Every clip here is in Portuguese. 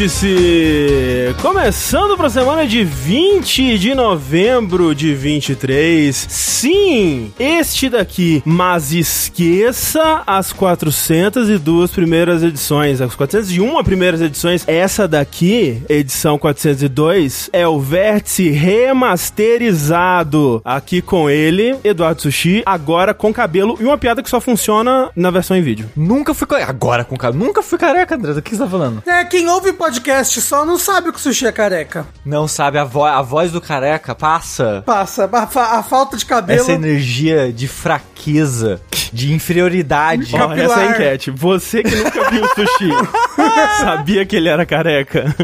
Vértice! Começando para a semana de 20 de novembro de 23. Sim, este daqui. Mas esqueça as 402 primeiras edições, as 401 primeiras edições. Essa daqui, edição 402, é o Vértice remasterizado. Aqui com ele, Eduardo Sushi, agora com cabelo e uma piada que só funciona na versão em vídeo. Nunca fui careca. Agora com cabelo. Nunca fui careca, André. O que você tá falando? É, quem ouve podcast só não sabe o que o sushi é careca. Não sabe, a, vo a voz do careca passa. Passa. A, fa a falta de cabelo. Essa energia de fraqueza, de inferioridade. Ó, essa é a enquete. Você que nunca viu o sushi, sabia que ele era careca?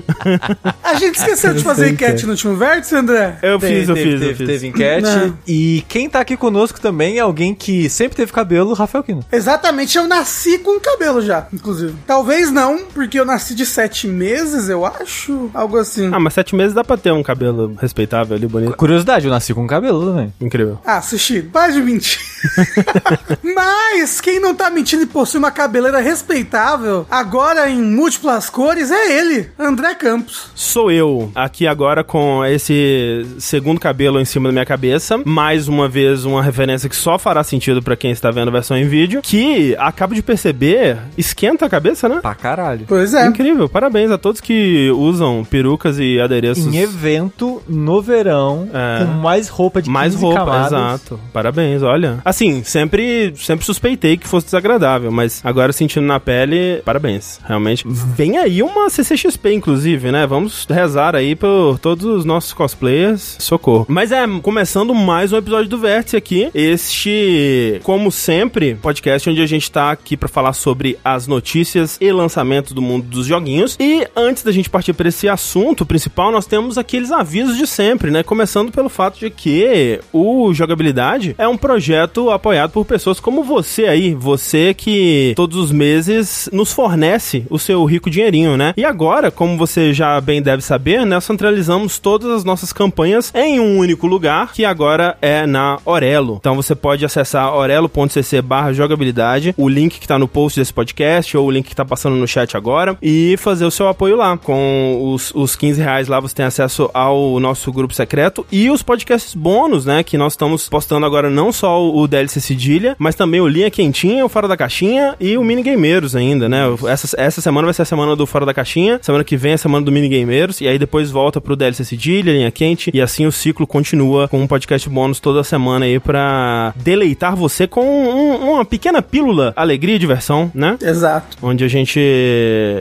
A gente esqueceu de fazer enquete no último vértice, André? Eu Teve- fiz, eu teve, fiz, eu teve, fiz. teve enquete. Não. E quem tá aqui conosco também é alguém que sempre teve cabelo, Rafael Kino. Exatamente, eu nasci com cabelo já, inclusive. Talvez não, porque eu nasci de sete meses, eu acho. Algo assim. Ah, mas sete meses dá pra ter um cabelo respeitável ali, bonito. Curiosidade, eu nasci com cabelo também. Incrível. Ah, sushi, para de mentir. Mas quem não tá mentindo e possui uma cabeleira respeitável, agora em múltiplas cores, é ele, André Campos. Sou eu, aqui agora com esse segundo cabelo em cima da minha cabeça. Mais uma vez, uma referência que só fará sentido pra quem está vendo a versão em vídeo. Que, acabo de perceber, esquenta a cabeça, né? Pra caralho. Pois é. Incrível, parabéns a todos que usam perucas e adereços. Em evento, no verão, É. com mais roupa de Mais 15 roupa, camadas. exato. Parabéns, olha. Assim, sempre, sempre suspeitei que fosse desagradável, mas agora sentindo na pele, parabéns. Realmente. Vem aí uma CCXP, inclusive, né? Vamos rezar aí por todos os nossos cosplayers. Socorro. Mas é, começando mais um episódio do Vértice aqui. Este, como sempre, podcast onde a gente tá aqui pra falar sobre as notícias e lançamentos do mundo dos joguinhos. E antes da gente partir para esse assunto principal, nós temos aqueles avisos de sempre, né? Começando pelo fato de que o Jogabilidade é um projeto apoiado por pessoas como você aí, você que todos os meses nos fornece o seu rico dinheirinho, né? E agora, como você já bem deve saber, nós centralizamos todas as nossas campanhas em um único lugar, que agora é na Orelo. Então você pode acessar orelo.cc jogabilidade, o link que tá no post desse podcast, ou o link que tá passando no chat agora, e fazer o seu lá. Com os, os 15 reais lá você tem acesso ao nosso grupo secreto e os podcasts bônus, né? Que nós estamos postando agora não só o DLC Cedilha, mas também o Linha Quentinha, o Fora da Caixinha e o Minigameiros ainda, né? Essa, essa semana vai ser a semana do Fora da Caixinha, semana que vem é a semana do Minigameiros, e aí depois volta pro DLC Cedilha, Linha Quente, e assim o ciclo continua com um podcast bônus toda semana aí pra deleitar você com um- uma pequena pílula, alegria e diversão, né? Exato. onde a gente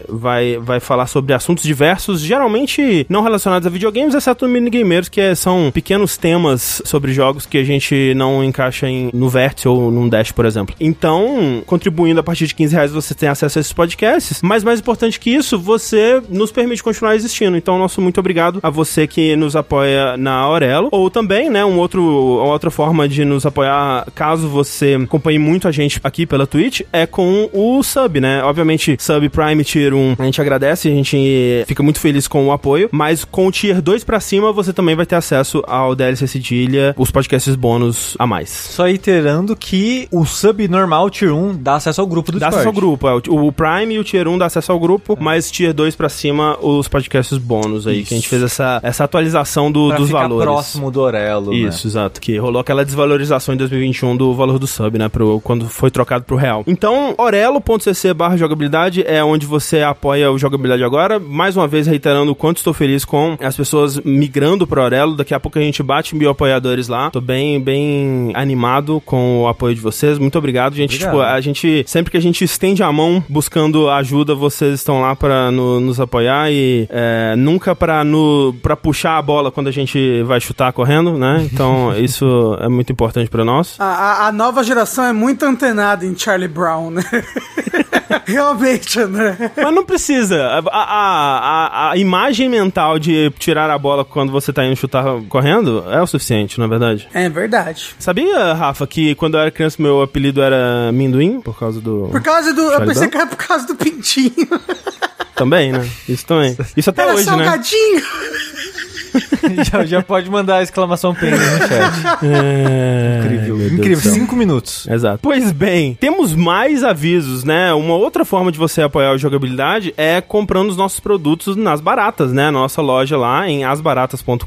vai, vai falar sobre assuntos diversos, geralmente não relacionados a videogames, exceto no Minigameiros, que é- são pequenos temas sobre jogos que a gente não encaixa em, no Vértice ou num Dash, por exemplo. Então, contribuindo a partir de 15 reais, você tem acesso a esses podcasts, mas mais importante que isso, você nos permite continuar existindo. Então, nosso muito obrigado a você que nos apoia na Aurelo, ou também, né, um outro, uma outra forma de nos apoiar, caso você acompanhe muito a gente aqui pela Twitch, é com o sub, né? Obviamente, sub Prime Tier 1, a gente agradece, gente fica muito feliz com o apoio, mas com o Tier 2 pra cima, você também vai ter acesso ao DLC Cedilha, os podcasts bônus a mais. Só iterando que o sub normal Tier 1 dá acesso ao grupo do Dá Discord. acesso ao grupo, é, o, o Prime e o Tier 1 dá acesso ao grupo, mas Tier 2 pra cima, os podcasts bônus aí, Isso. que a gente fez essa, essa atualização do- Pra dos ficar valores. próximo do Orelo, né? Isso, exato. Que rolou aquela desvalorização em 2021 do valor do sub, né? Pro, quando foi trocado pro real. Então, orelo.cc barra jogabilidade é onde você apoia o jogabilidade agora. Mais uma vez, reiterando o quanto estou feliz com as pessoas migrando pro Orelo. Daqui a pouco a gente bate mil apoiadores lá. Tô bem, bem animado com o apoio de vocês. Muito obrigado, gente. Obrigado. Tipo, a gente, sempre que a gente estende a mão buscando ajuda, vocês estão lá pra no- nos apoiar e é, nunca pra, no, pra puxar a bola quando a gente vai chutar correndo, né? Então, isso é muito importante pra nós. A, a- a nova geração é muito antenada em Charlie Brown, né? Realmente, André. Mas não precisa. A, a, a, a imagem mental de tirar a bola quando você tá indo chutar correndo é o suficiente, na verdade. É verdade. Sabia, Rafa, que quando eu era criança meu apelido era Minduim? Por causa do. Por causa do. Eu pensei Brown? que era por causa do pintinho. Também, né? Isso também. Isso até Era hoje, né? já, já pode mandar a exclamação pênis no chat. É, Incrível. Incrível. Cinco minutos. Exato. Pois bem, temos mais avisos, né? Uma outra forma de você apoiar a jogabilidade é comprando os nossos produtos nas baratas, né? Nossa loja lá em asbaratas.com.br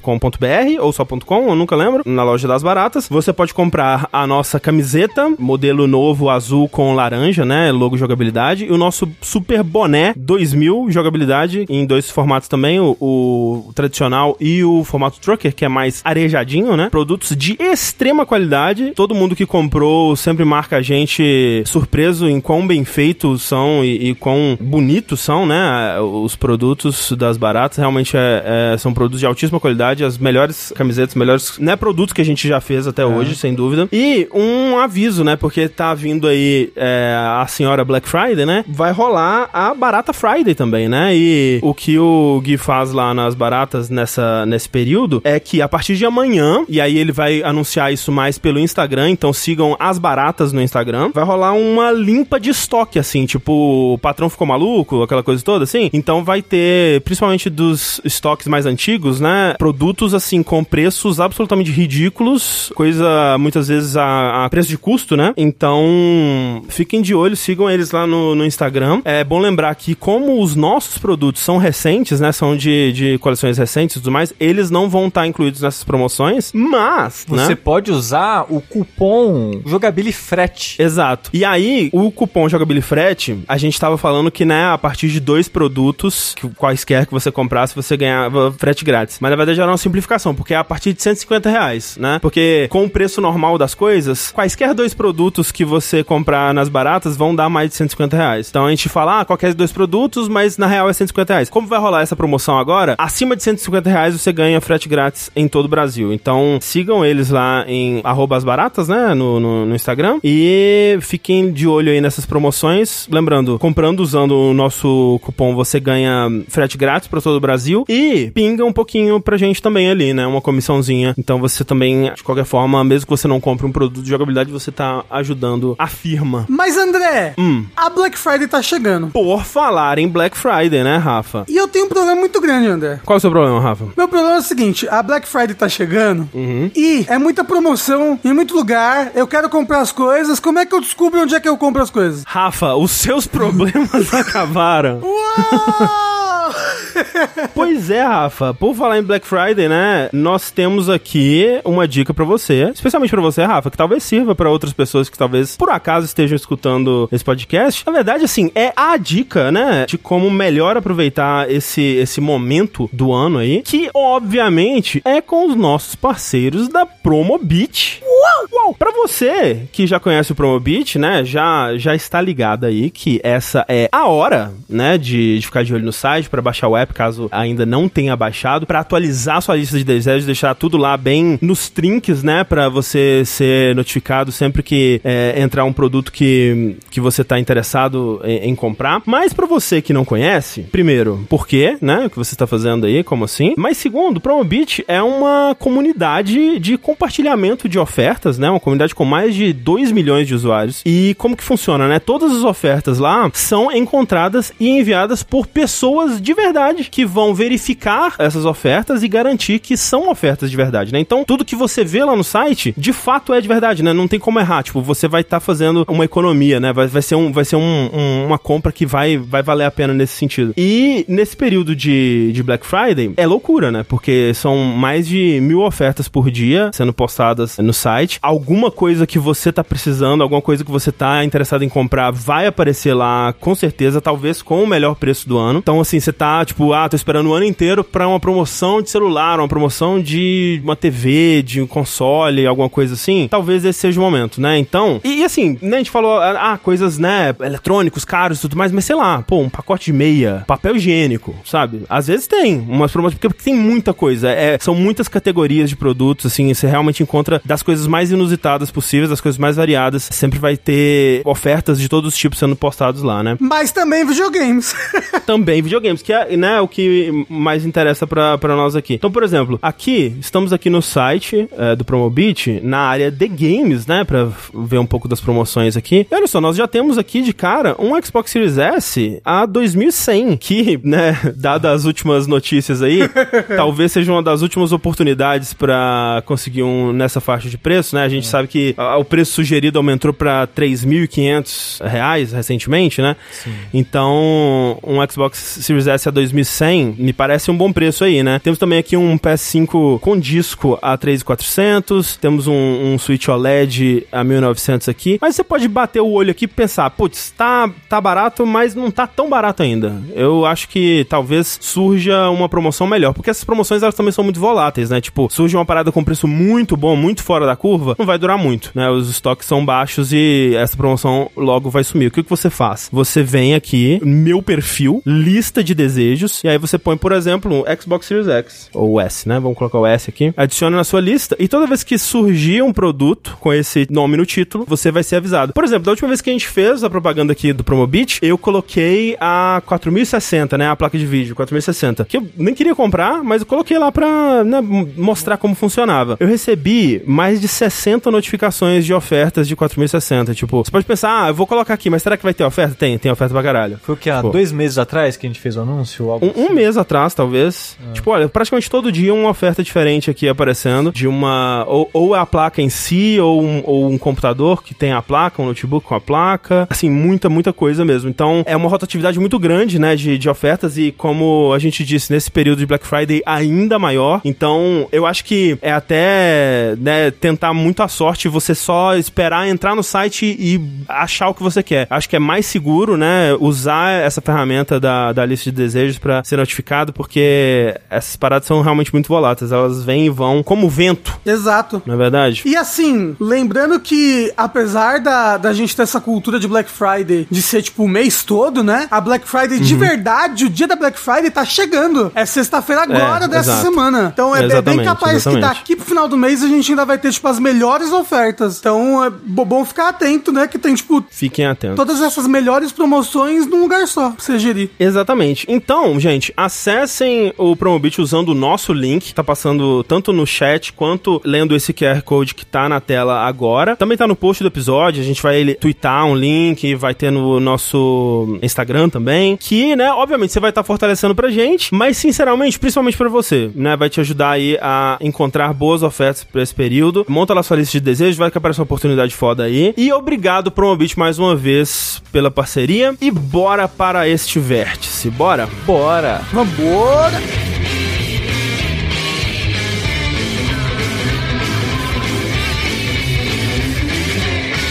ou só .com, eu nunca lembro, na loja das baratas. Você pode comprar a nossa camiseta, modelo novo azul com laranja, né? Logo jogabilidade, e o nosso super boné 2000 jogabilidade em dois formatos também, o, o tradicional e o formato trucker, que é mais arejadinho, né? Produtos de extrema qualidade. Todo mundo que comprou sempre marca a gente surpreso em quão bem feitos são e, e quão bonitos são, né? Os produtos das baratas realmente é- é- são produtos de altíssima qualidade, as melhores camisetas, melhores né, produtos que a gente já fez até hoje, sem dúvida. E um aviso, né? Porque tá vindo aí é, a senhora Black Friday, né? Vai rolar a Barata Friday também, né? E o que o Gui faz lá nas baratas nessa, nesse período é que a partir de amanhã, e aí ele vai anunciar isso mais pelo Instagram, então sigam as baratas no Instagram, vai rolar uma limpa de estoque, assim, tipo, o patrão ficou maluco, aquela coisa toda, assim. Então vai ter, principalmente dos estoques mais antigos, né? Produtos, assim, com preços absolutamente ridículos, coisa muitas vezes a, a preço de custo, né? Então, fiquem de olho, sigam eles lá no, no Instagram. É bom lembrar que, como os nossos produtos são recentes, né? São de, de coleções recentes e tudo mais, eles não vão estar incluídos nessas promoções, mas, Você né? pode usar o cupom Jogabilifrete. Exato. E aí, o cupom Jogability Frete, a gente tava falando que, né, a partir de dois produtos, que, quaisquer que você comprasse, você ganhava frete grátis. Mas na verdade era uma simplificação, porque é a partir de 150 reais, né? Porque com o preço normal das coisas, quaisquer dois produtos que você comprar nas baratas vão dar mais de 150 reais. Então a gente fala, ah, qualquer dois produtos, mas na real é 150 reais. Como vai rolar essa promoção agora? Acima de 150 reais você ganha frete grátis em todo o Brasil. Então sigam eles lá em arroba as baratas, né? No, no, no Instagram. E fiquem de olho aí nessas promoções. Lembrando, comprando usando o nosso cupom, você ganha frete grátis para todo o Brasil. E pinga um pouquinho pra gente também ali, né? Uma comissãozinha. Então você também, de qualquer forma, mesmo que você não compre um produto de jogabilidade, você tá ajudando a firma. Mas, André, Hum. a Black Friday tá chegando. Por falar em Black Friday, né, Rafa? E eu tenho um problema muito grande, André. Qual é o seu problema, Rafa? Meu problema é o seguinte, a Black Friday tá chegando e é muita promoção em muito lugar, eu quero comprar as coisas, como é que eu descubro onde é que eu compro as coisas? Rafa, os seus problemas acabaram. Uau! Pois é, Rafa. Por falar em Black Friday, né? Nós temos aqui uma dica pra você, especialmente pra você, Rafa, que talvez sirva pra outras pessoas que talvez por acaso estejam escutando esse podcast. Na verdade, assim, é a dica, né, de como melhor aproveitar esse esse momento do ano aí, que obviamente é com os nossos parceiros da Promobit. Uau! Uau! Pra você que já conhece o Promobit, né, já já está ligado aí que essa é a hora, né, de, de ficar de olho no site pra baixar o app caso ainda não tenha baixado, pra atualizar sua lista de desejos, deixar tudo lá bem nos trinks, né, Pra você ser notificado sempre que é, entrar um produto que, que você tá interessado em, em comprar. Mas pra você que não conhece, primeiro, por quê, né, o que você tá fazendo aí, como assim? Mas segundo, Promobit é uma comunidade de compartilhamento de ofertas, né, uma comunidade com mais de 2 milhões de usuários. E como que funciona, né? Todas as ofertas lá são encontradas e enviadas por pessoas de verdade que vão verificar essas ofertas e garantir que são ofertas de verdade, né? Então, tudo que você vê lá no site, de fato é de verdade, né? Não tem como errar. Tipo, você vai estar fazendo uma economia, né? Vai, vai ser, um, vai ser um- um- uma compra que vai, vai valer a pena nesse sentido. E nesse período de, de Black Friday, é loucura, né? Porque são mais de mil ofertas por dia sendo postadas no site. Alguma coisa que você tá precisando, alguma coisa que você tá interessado em comprar, vai aparecer lá com certeza, talvez com o melhor preço do ano. Então, assim, você tá, tipo, ah, tô esperando o ano inteiro pra uma promoção de celular, uma promoção de uma TV, de um console, alguma coisa assim. Talvez esse seja o momento, né? Então, e, e assim, né, a gente falou, ah, coisas, né, eletrônicos, caros e tudo mais, mas sei lá, pô, um pacote de meia, papel higiênico, sabe? Às vezes tem umas promoções, porque tem muita coisa, é, são muitas categorias de produtos, assim, você realmente encontra das coisas mais inusitadas possíveis, as coisas mais variadas. Sempre vai ter ofertas de todos os tipos sendo postados lá, né? Mas também videogames. também videogames, que é né, o que mais interessa pra, pra nós aqui. Então, por exemplo, aqui, estamos aqui no site é, do Promobit, na área de games, né, pra ver um pouco das promoções aqui. E olha só, nós já temos aqui de cara um Xbox Series S a 2100, que, né, dadas as últimas notícias aí, talvez seja uma das últimas oportunidades para conseguir um nessa faixa de preço, né? A gente é. sabe que a, o preço sugerido aumentou para 3.500 reais recentemente, né? Sim. Então, um Xbox Series S a 2100 me parece um bom preço aí, né? Temos também aqui um PS5 com disco a 3.400, temos um, um Switch OLED a 1.900 aqui, mas você pode bater o olho aqui e pensar, putz, tá, tá barato, mas não tá tão barato ainda. Eu acho que talvez surja uma promoção melhor, porque essas promoções elas também são muito voláteis, né? Tipo, surge uma parada com preço muito bom, muito fora da curva, não vai durar muito, né? Os estoques são baixos e essa promoção logo vai sumir. O que, que você faz? Você vem aqui, meu perfil, lista de desejos, e aí você põe, por exemplo, um Xbox Series X, ou S, né? Vamos colocar o S aqui. Adiciona na sua lista, e toda vez que surgir um produto com esse nome no título, você vai ser avisado. Por exemplo, da última vez que a gente fez a propaganda aqui do Promobit, eu coloquei a 4060, né? A placa de vídeo, 4060, que eu nem queria comprar, mas eu coloquei lá pra né, mostrar como funcionava. Eu recebi mais de 60 notificações de ofertas de 4060. Tipo, você pode pensar, ah, eu vou colocar aqui, mas será que vai ter oferta? Tem, tem oferta pra caralho. Foi o que? Há tipo, dois meses atrás que a gente fez o anúncio? Um, assim? um, mês atrás, talvez. Ah. Tipo, olha, praticamente todo dia uma oferta diferente aqui aparecendo de uma. Ou, ou a placa em si, ou um, ou um computador que tem a placa, um notebook com a placa. Assim, muita, muita coisa mesmo. Então, é uma rotatividade muito grande, né, de, de ofertas e como a gente disse, nesse período de Black Friday ainda maior. Então, eu acho que é até, né, tentar muito a sorte você só esperar entrar no site e achar o que você quer. Acho que é mais seguro, né, usar essa ferramenta da, da lista de desejos para ser notificado, porque essas paradas são realmente muito voláteis. Elas vêm e vão como vento. Exato. Não é verdade? E assim, lembrando que apesar da, da gente ter essa cultura de Black Friday de ser tipo o mês todo, né? A Black Friday uhum. de verdade, o dia da Black Friday tá chegando. É sexta-feira agora é, dessa exato. semana. Então é, é bem capaz exatamente. que daqui pro final do mês a gente ainda vai ter, tipo, as melhores ofertas. Então é bom ficar atento, né? Que tem, tipo. Fiquem atentos. Todas essas melhores promoções num lugar só pra você gerir. Exatamente. Então, gente, acessem o Promobit usando o nosso link. Tá passando tanto no chat quanto lendo esse QR Code que tá na tela agora. Também tá no post do episódio. A gente vai twittar um link, vai ter no nosso Instagram também. Que, né, obviamente você vai estar tá fortalecendo pra gente, mas sinceramente, principalmente para você, né, vai te ajudar aí a encontrar boas ofertas para esse período. Monta lá sua lista de desejos, vai que aparece uma oportunidade foda aí. E obrigado Promobit mais uma vez pela parceria e bora para este vértice. Bora? Bora. Vambora.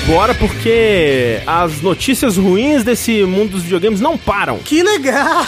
Bora porque as notícias ruins desse mundo dos videogames não param. Que legal!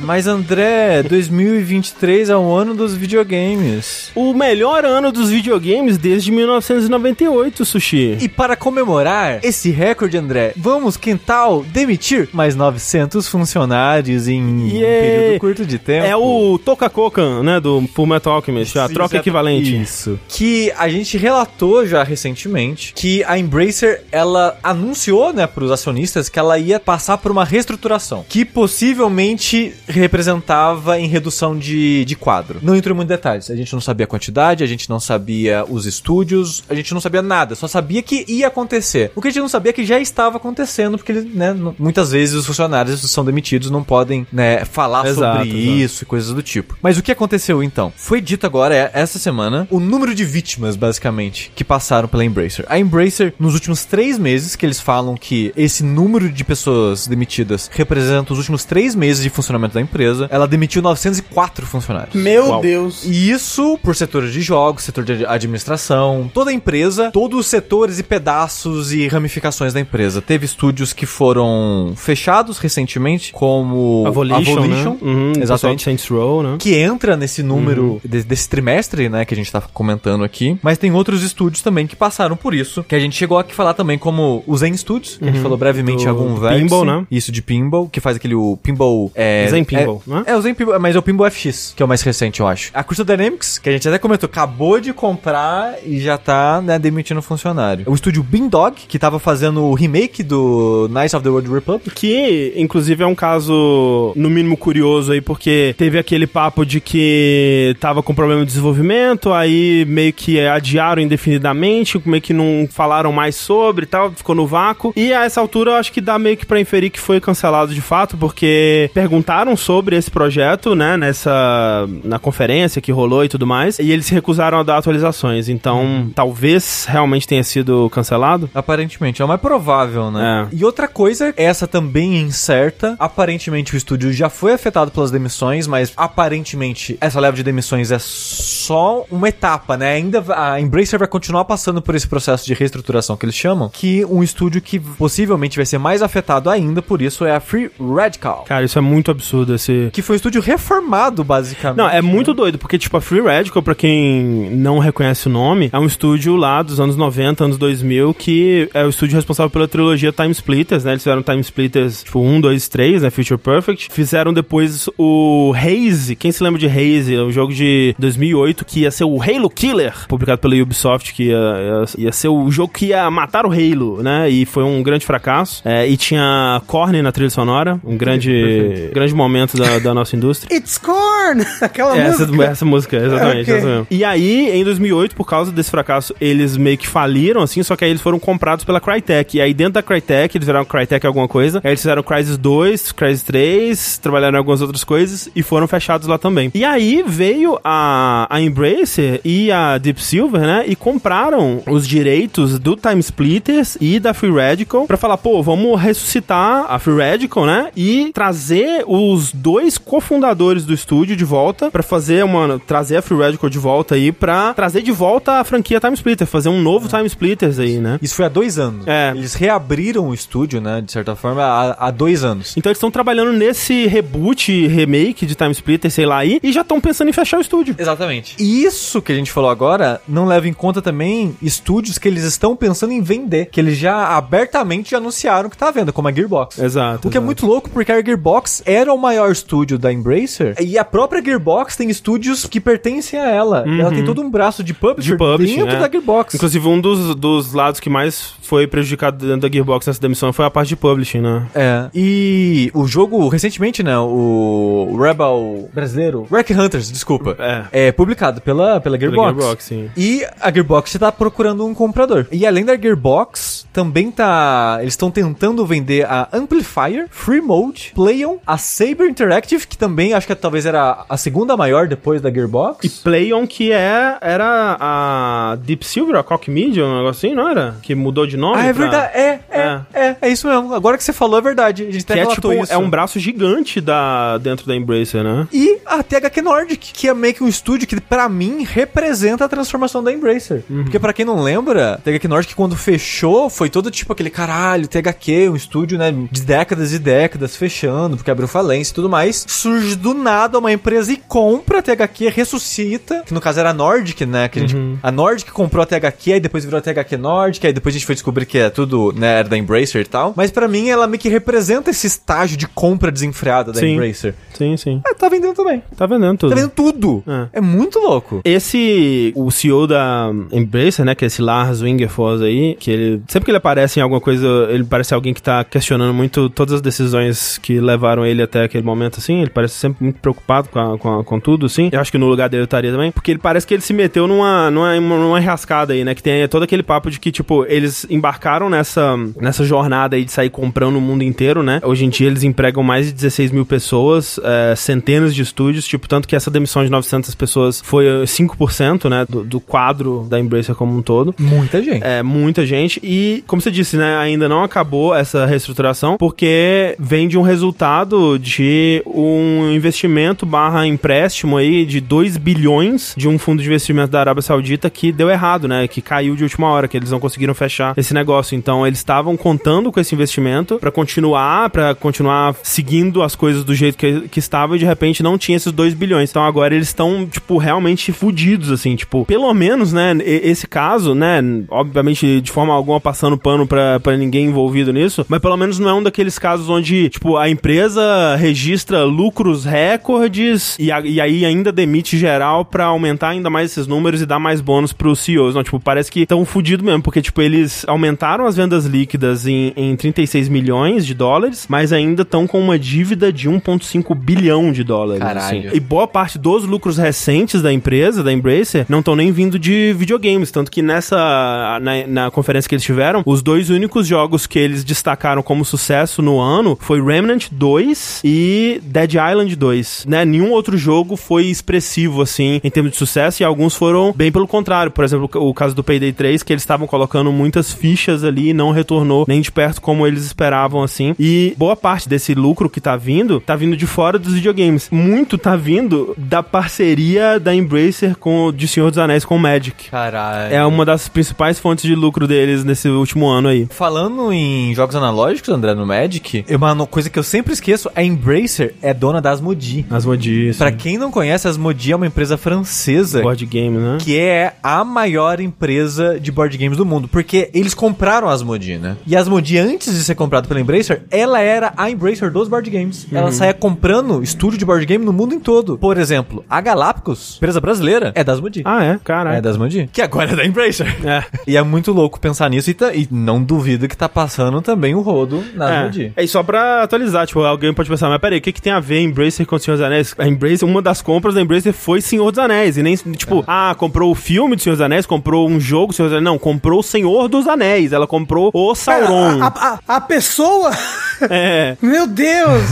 Mas André, 2023 é o ano dos videogames. O melhor ano dos videogames desde 1998, Sushi. E para comemorar esse recorde, André, vamos, Quintal, demitir mais 900 funcionários em yeah. um período curto de tempo. É o Toka Kokan, né, do Full Metal Alchemist, a troca equivalente. Isso. Que a gente relatou já recentemente que a Embracer ela anunciou, né, para os acionistas que ela ia passar por uma reestruturação, que possivelmente representava em redução de, de quadro. Não entrou em muitos detalhes. A gente não sabia a quantidade, a gente não sabia os estúdios, a gente não sabia nada, só sabia que ia acontecer. O que a gente não sabia é que já estava acontecendo, porque né, muitas vezes os funcionários são demitidos, não podem né, falar exato, sobre exato. isso e coisas do tipo. Mas o que aconteceu então? Foi dito agora, é, essa semana, o número de vítimas, basicamente, que passaram pela Embracer. A Embracer, nos últimos três meses que eles falam que esse número de pessoas demitidas representa os últimos três meses de funcionamento da empresa. Ela demitiu 904 funcionários. Meu Uau. Deus! E isso por setores de jogos, setor de administração, toda a empresa, todos os setores e pedaços e ramificações da empresa. Teve estúdios que foram fechados recentemente, como Avolition, Avolition né? uhum, exatamente, Saints Row, né? Que entra nesse número uhum. de, desse trimestre, né, que a gente tá comentando aqui. Mas tem outros estúdios também que passaram por isso, que a gente chegou aqui falar citar também como o Zen Studios, que a gente falou brevemente em Do algum pinball, vértice. né? Isso, de pinball, que faz aquele o pinball... É, Zen Pinball, é, não é? O Zen Pinball, mas é o Pinball FX, que é o mais recente, eu acho. A Crystal Dynamics, que a gente até comentou, acabou de comprar e já tá, né, demitindo funcionário. O estúdio Beandog, que tava fazendo o remake do Knights of the World Republic. Que, inclusive, é um caso, no mínimo, curioso aí, porque teve aquele papo de que tava com problema de desenvolvimento, aí meio que adiaram indefinidamente, meio que não falaram mais sobre e tal, ficou no vácuo. E a essa altura eu acho que dá meio que pra inferir que foi cancelado de fato, porque perguntaram sobre esse projeto, né, nessa. na conferência que rolou e tudo mais, e eles se recusaram a dar atualizações. Então, talvez realmente tenha sido cancelado. Aparentemente, é o mais provável, né? É. E outra coisa, essa também incerta. Aparentemente o estúdio já foi afetado pelas demissões, mas aparentemente essa leva de demissões é só uma etapa, né? Ainda a Embracer vai continuar passando por esse processo de reestruturação que eles chamam, que um estúdio que possivelmente vai ser mais afetado ainda por isso é a Free Radical. Cara, isso é muito absurdo esse. Que foi um estúdio reformado, basicamente. Não, é muito né? doido, porque, tipo, a Free Radical, pra quem não reconhece o nome, é um estúdio lá dos anos 90, anos 2000, que é o estúdio responsável pela trilogia Time Splitters, né? Eles fizeram Time Splitters, tipo, 1, 2, 3, né? Future Perfect. Fizeram depois o Haze. Quem se lembra de Haze? É um jogo de 2008 que ia ser o Halo Killer, publicado pela Ubisoft, que ia, ia, ia ser o jogo que ia matar o Halo, né? E foi um grande fracasso. É, e tinha Korn na trilha sonora, um grande, grande momento da, da nossa indústria. It's Corn! Aquela Essa, música. essa música, exatamente. Ok. essa mesmo. E aí, em 2008, por causa desse fracasso, eles meio que faliram, assim, só que aí eles foram comprados pela Crytek. E aí, dentro da Crytek, eles viraram Crytek alguma coisa. Aí eles fizeram Crysis 2, Crysis 3, trabalharam em algumas outras coisas e foram fechados lá também. E aí veio a, a Embracer e a Deep Silver, né, e compraram os direitos do Time Splitters e da Free Radical pra falar, pô, vamos ressuscitar a Free Radical, né, e trazer os dois cofundadores do estúdio de volta pra fazer uma trazer a Free Radical de volta aí pra trazer de volta a franquia Time Splitter, fazer um novo Time Splitters aí, né? Isso foi há dois anos. É. Eles reabriram o estúdio, né, de certa forma, há, há dois anos. Então eles estão trabalhando nesse reboot, remake de Time Splitter, sei lá aí, e já estão pensando em fechar o estúdio. Exatamente. Isso que a gente falou agora não leva em conta também estúdios que eles estão pensando em vender, que eles já abertamente anunciaram que tá à venda, como a Gearbox. Exato. O que é exato. muito louco, porque a Gearbox era o maior estúdio da Embracer, e a própria Gearbox tem estúdios que pertencem a ela. Ela tem todo um braço de publisher Uhum. de publishing, dentro é. da Gearbox. Inclusive, um dos, dos lados que mais foi prejudicado dentro da Gearbox nessa demissão foi a parte de publishing, né? É. E o jogo, recentemente, né? O Rebel brasileiro. Wreck Hunters, desculpa. É. É publicado pela, pela Gearbox. Pela Gearbox, sim. E a Gearbox está procurando um comprador. E além da Gearbox, também tá. Eles estão tentando vender a Amplifier, Free Mode, Playon, a Saber Interactive, que também acho que talvez era a segunda maior depois da Gearbox. E Playon, que é, era a Deep Silver, a Cock Media, um negócio assim, não era? Que mudou de nome Ah, é pra- verdade. É, é, é, é, isso mesmo. Agora que você falou, é verdade. A gente até Que é tipo, isso. é um braço gigante da, dentro da Embracer, né? E a THQ Nordic, que é meio que um estúdio que, pra mim, representa a transformação da Embracer. Porque, pra quem não lembra, a THQ Nordic, quando fechou, foi todo tipo aquele caralho, THQ, um estúdio, né, de décadas e décadas fechando, porque abriu falência e tudo mais. Surge do nada uma empresa e compra a THQ, ressuscita, que no caso era a Nordic, né, que a gente... A Nordic comprou a THQ, aí depois virou a THQ Nordic, aí depois a gente foi descobrir que é tudo, né, era da Embracer e tal. Mas pra mim, ela meio que representa esse estágio de compra desenfreada da Sim. Embracer. Sim, sim. É, tá vendendo também. Tá vendendo tudo. Tá vendo tudo. É. É. muito louco. Esse, o CEO da Embracer, né, que é esse Lars Wingerfoss aí, que ele, sempre que ele aparece em alguma coisa, ele parece alguém que tá questionando muito todas as decisões que levaram ele até aquele momento, assim, ele parece sempre muito preocupado com, a- com, a- com tudo, assim, eu acho que no lugar dele eu estaria também, porque ele parece que ele se meteu numa, numa, numa enrascada aí, né, que tem todo aquele papo de que, tipo, eles embarcaram nessa, nessa jornada aí de sair comprando o mundo inteiro, né, hoje em dia eles empregam mais de 16 mil pessoas, é, centenas de estúdios, tipo, tanto que essa demissão de 900 pessoas foi eh, 5%, né, do, do quadro da Embracer como um todo. Muita gente. É, muita gente. E, como você disse, né, ainda não acabou essa reestruturação, porque vem de um resultado de um investimento barra empréstimo aí de 2 bilhões de um fundo de investimento da Arábia Saudita que deu errado, né, que caiu de última hora, que eles não conseguiram fechar esse negócio. Então, eles estavam contando com esse investimento pra continuar, pra continuar seguindo as coisas do jeito que, que estava e de repente não tinha esses 2 bilhões. Então, agora eles estão, tipo, realmente fudidos, assim, tipo, pelo menos, né, esse caso, né, obviamente de forma forma alguma passando pano pra, pra ninguém envolvido nisso, mas pelo menos não é um daqueles casos onde, tipo, a empresa registra lucros recordes e, a, e aí ainda demite geral pra aumentar ainda mais esses números e dar mais bônus pros CEOs. Não, tipo, parece que estão fudidos mesmo, porque, tipo, eles aumentaram as vendas líquidas em, em 36 milhões de dólares, mas ainda estão com uma dívida de 1,5 bilhão de dólares. Caralho. assim. E boa parte dos lucros recentes da empresa, da Embracer, não estão nem vindo de videogames. Tanto que nessa. Na, na conferência que eles tiveram, os dois únicos jogos que eles destacaram como sucesso no ano foi Remnant 2 e Dead Island 2. Né? Nenhum outro jogo foi expressivo, assim, em termos de sucesso, e alguns foram bem pelo contrário. Por exemplo, o caso do Payday 3, que eles estavam colocando muitas fichas ali e não retornou nem de perto como eles esperavam, assim. E boa parte desse lucro que tá vindo, tá vindo de fora dos videogames. Muito tá vindo da parceria da Embracer com de Senhor dos Anéis com o Magic. Caralho. É uma das principais fontes de lucro deles nesse último ano aí. Falando em jogos analógicos, André, no Magic, uma coisa que eu sempre esqueço, a Embracer é dona da Asmodee. Asmodee, Pra quem não conhece, a Asmodee é uma empresa francesa board game, né? que é a maior empresa de board games do mundo, porque eles compraram a Asmodee, né? E a Asmodee, antes de ser comprada pela Embracer, ela era a Embracer dos board games. Ela saía comprando estúdio de board game no mundo em todo. Por exemplo, a Galápagos, empresa brasileira, é da Asmodee. Ah, é? Caralho. É da Asmodee. Que agora é da Embracer. É. E é muito louco pensar nisso e, tá- e não duvido que tá passando também o rodo na Asmodee. É, e só pra atualizar, tipo, alguém pode pensar, mas peraí, o que, que tem a ver Embracer com o Senhor dos Anéis? A Embracer, uma das compras da Embracer foi Senhor dos Anéis, e nem, tipo, ah, comprou o filme do Senhor dos Anéis, comprou um jogo do Senhor dos Anéis, não, comprou o Senhor dos Anéis, ela comprou o Sauron. A, a- a pessoa. É, Meu Deus!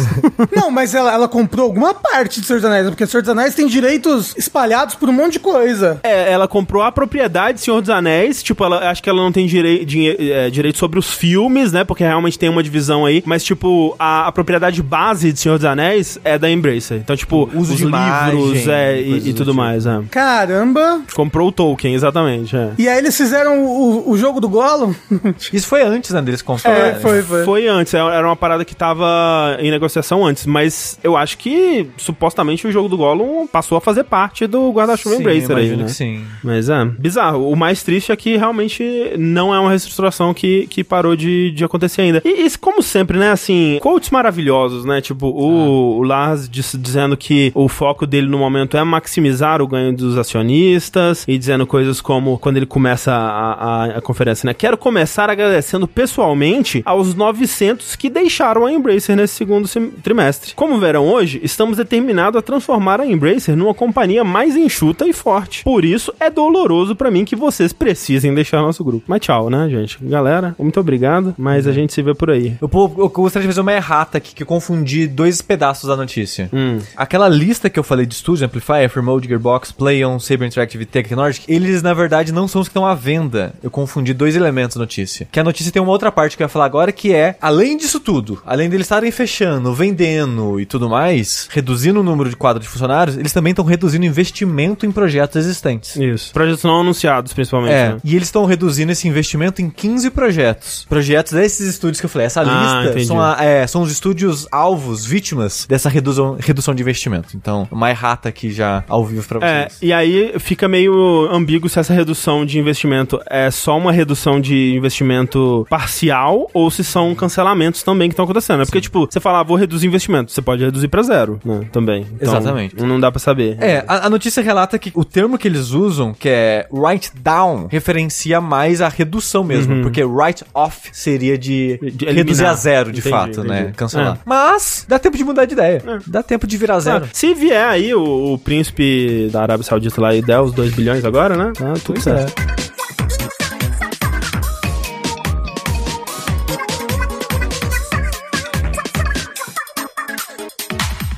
Não, mas ela, ela comprou alguma parte de Senhor dos Anéis, porque Senhor dos Anéis tem direitos espalhados por um monte de coisa. É, ela comprou a propriedade Senhor dos Anéis, tipo, ela, acho que ela não tem direi, dinhe- é, direito sobre os filmes, né, porque realmente tem uma divisão aí, mas, tipo, a, a propriedade base de Senhor dos Anéis é da Embracer. Então, tipo, Uso os de livros imagem, é, e, e do tudo tipo. mais, é. Caramba! Comprou o Tolkien, exatamente, é. E aí eles fizeram o, o jogo do Gollum? Isso foi antes, né, deles comprarem. É, foi, foi. Foi antes, era uma parada que tava em negociação antes, mas eu acho que supostamente o jogo do Gollum passou a fazer parte do guarda-chuva Embracer aí, imagino né? que sim. Mas é, bizarro. O mais triste é que realmente não é uma reestruturação que, que parou de, de acontecer ainda. E, e como sempre, né, assim, quotes maravilhosos, né? Tipo, o, o Lars diz- dizendo que o foco dele no momento é maximizar o ganho dos acionistas e dizendo coisas como, quando ele começa a, a, a conferência, né? Quero começar agradecendo pessoalmente aos 900 que deixaram a Embracer nesse segundo trimestre. Como verão hoje, estamos determinados a transformar a Embracer numa companhia mais enxuta e forte. Por isso, é doloroso pra mim que vocês precisem deixar nosso grupo. Mas tchau, né, gente? Galera, muito obrigado, mas a gente se vê por aí. Eu, pô- eu gostaria de fazer uma errata aqui, que eu confundi dois pedaços da notícia. Hum. Aquela lista que eu falei de estúdios, Amplifier, Firmode, Gearbox, PlayOn, Saber Interactive e Technologic, eles na verdade não são os que estão à venda. Eu confundi dois elementos da notícia. Que a notícia tem uma outra parte que eu ia falar agora, que é, além disso tudo, além deles estarem fechando, vendendo e tudo mais, reduzindo o número de quadros de funcionários, eles também estão reduzindo investimento em projetos existentes. Isso. Projetos não anunciados, principalmente. É, né? e eles estão reduzindo esse investimento em 15 projetos. Projetos desses estúdios que eu falei. Essa Ah, lista entendi. são, a- é, são os estúdios alvos, vítimas dessa redução, redução de investimento. Então, uma errata aqui já ao vivo pra É, vocês. e aí fica meio ambíguo se essa redução de investimento é só uma redução de investimento parcial ou se são cancelamentos também que estão acontecendo. É porque, tipo, você fala, ah, vou reduzir investimento, você pode reduzir pra zero, né? Também. Então, Exatamente. Não dá pra saber. É, a, a notícia relata que o termo que eles usam, que é write down, referencia mais a redução mesmo, porque write off seria de, Uhum. De reduzir a zero, de Entendi, fato, né? entendi. Cancelar. É. Mas dá tempo de mudar de ideia. Dá tempo de virar zero. Ah, se vier aí o, o príncipe da Arábia Saudita lá e der os 2 bilhões agora, né? Tá tudo Pois certo. é.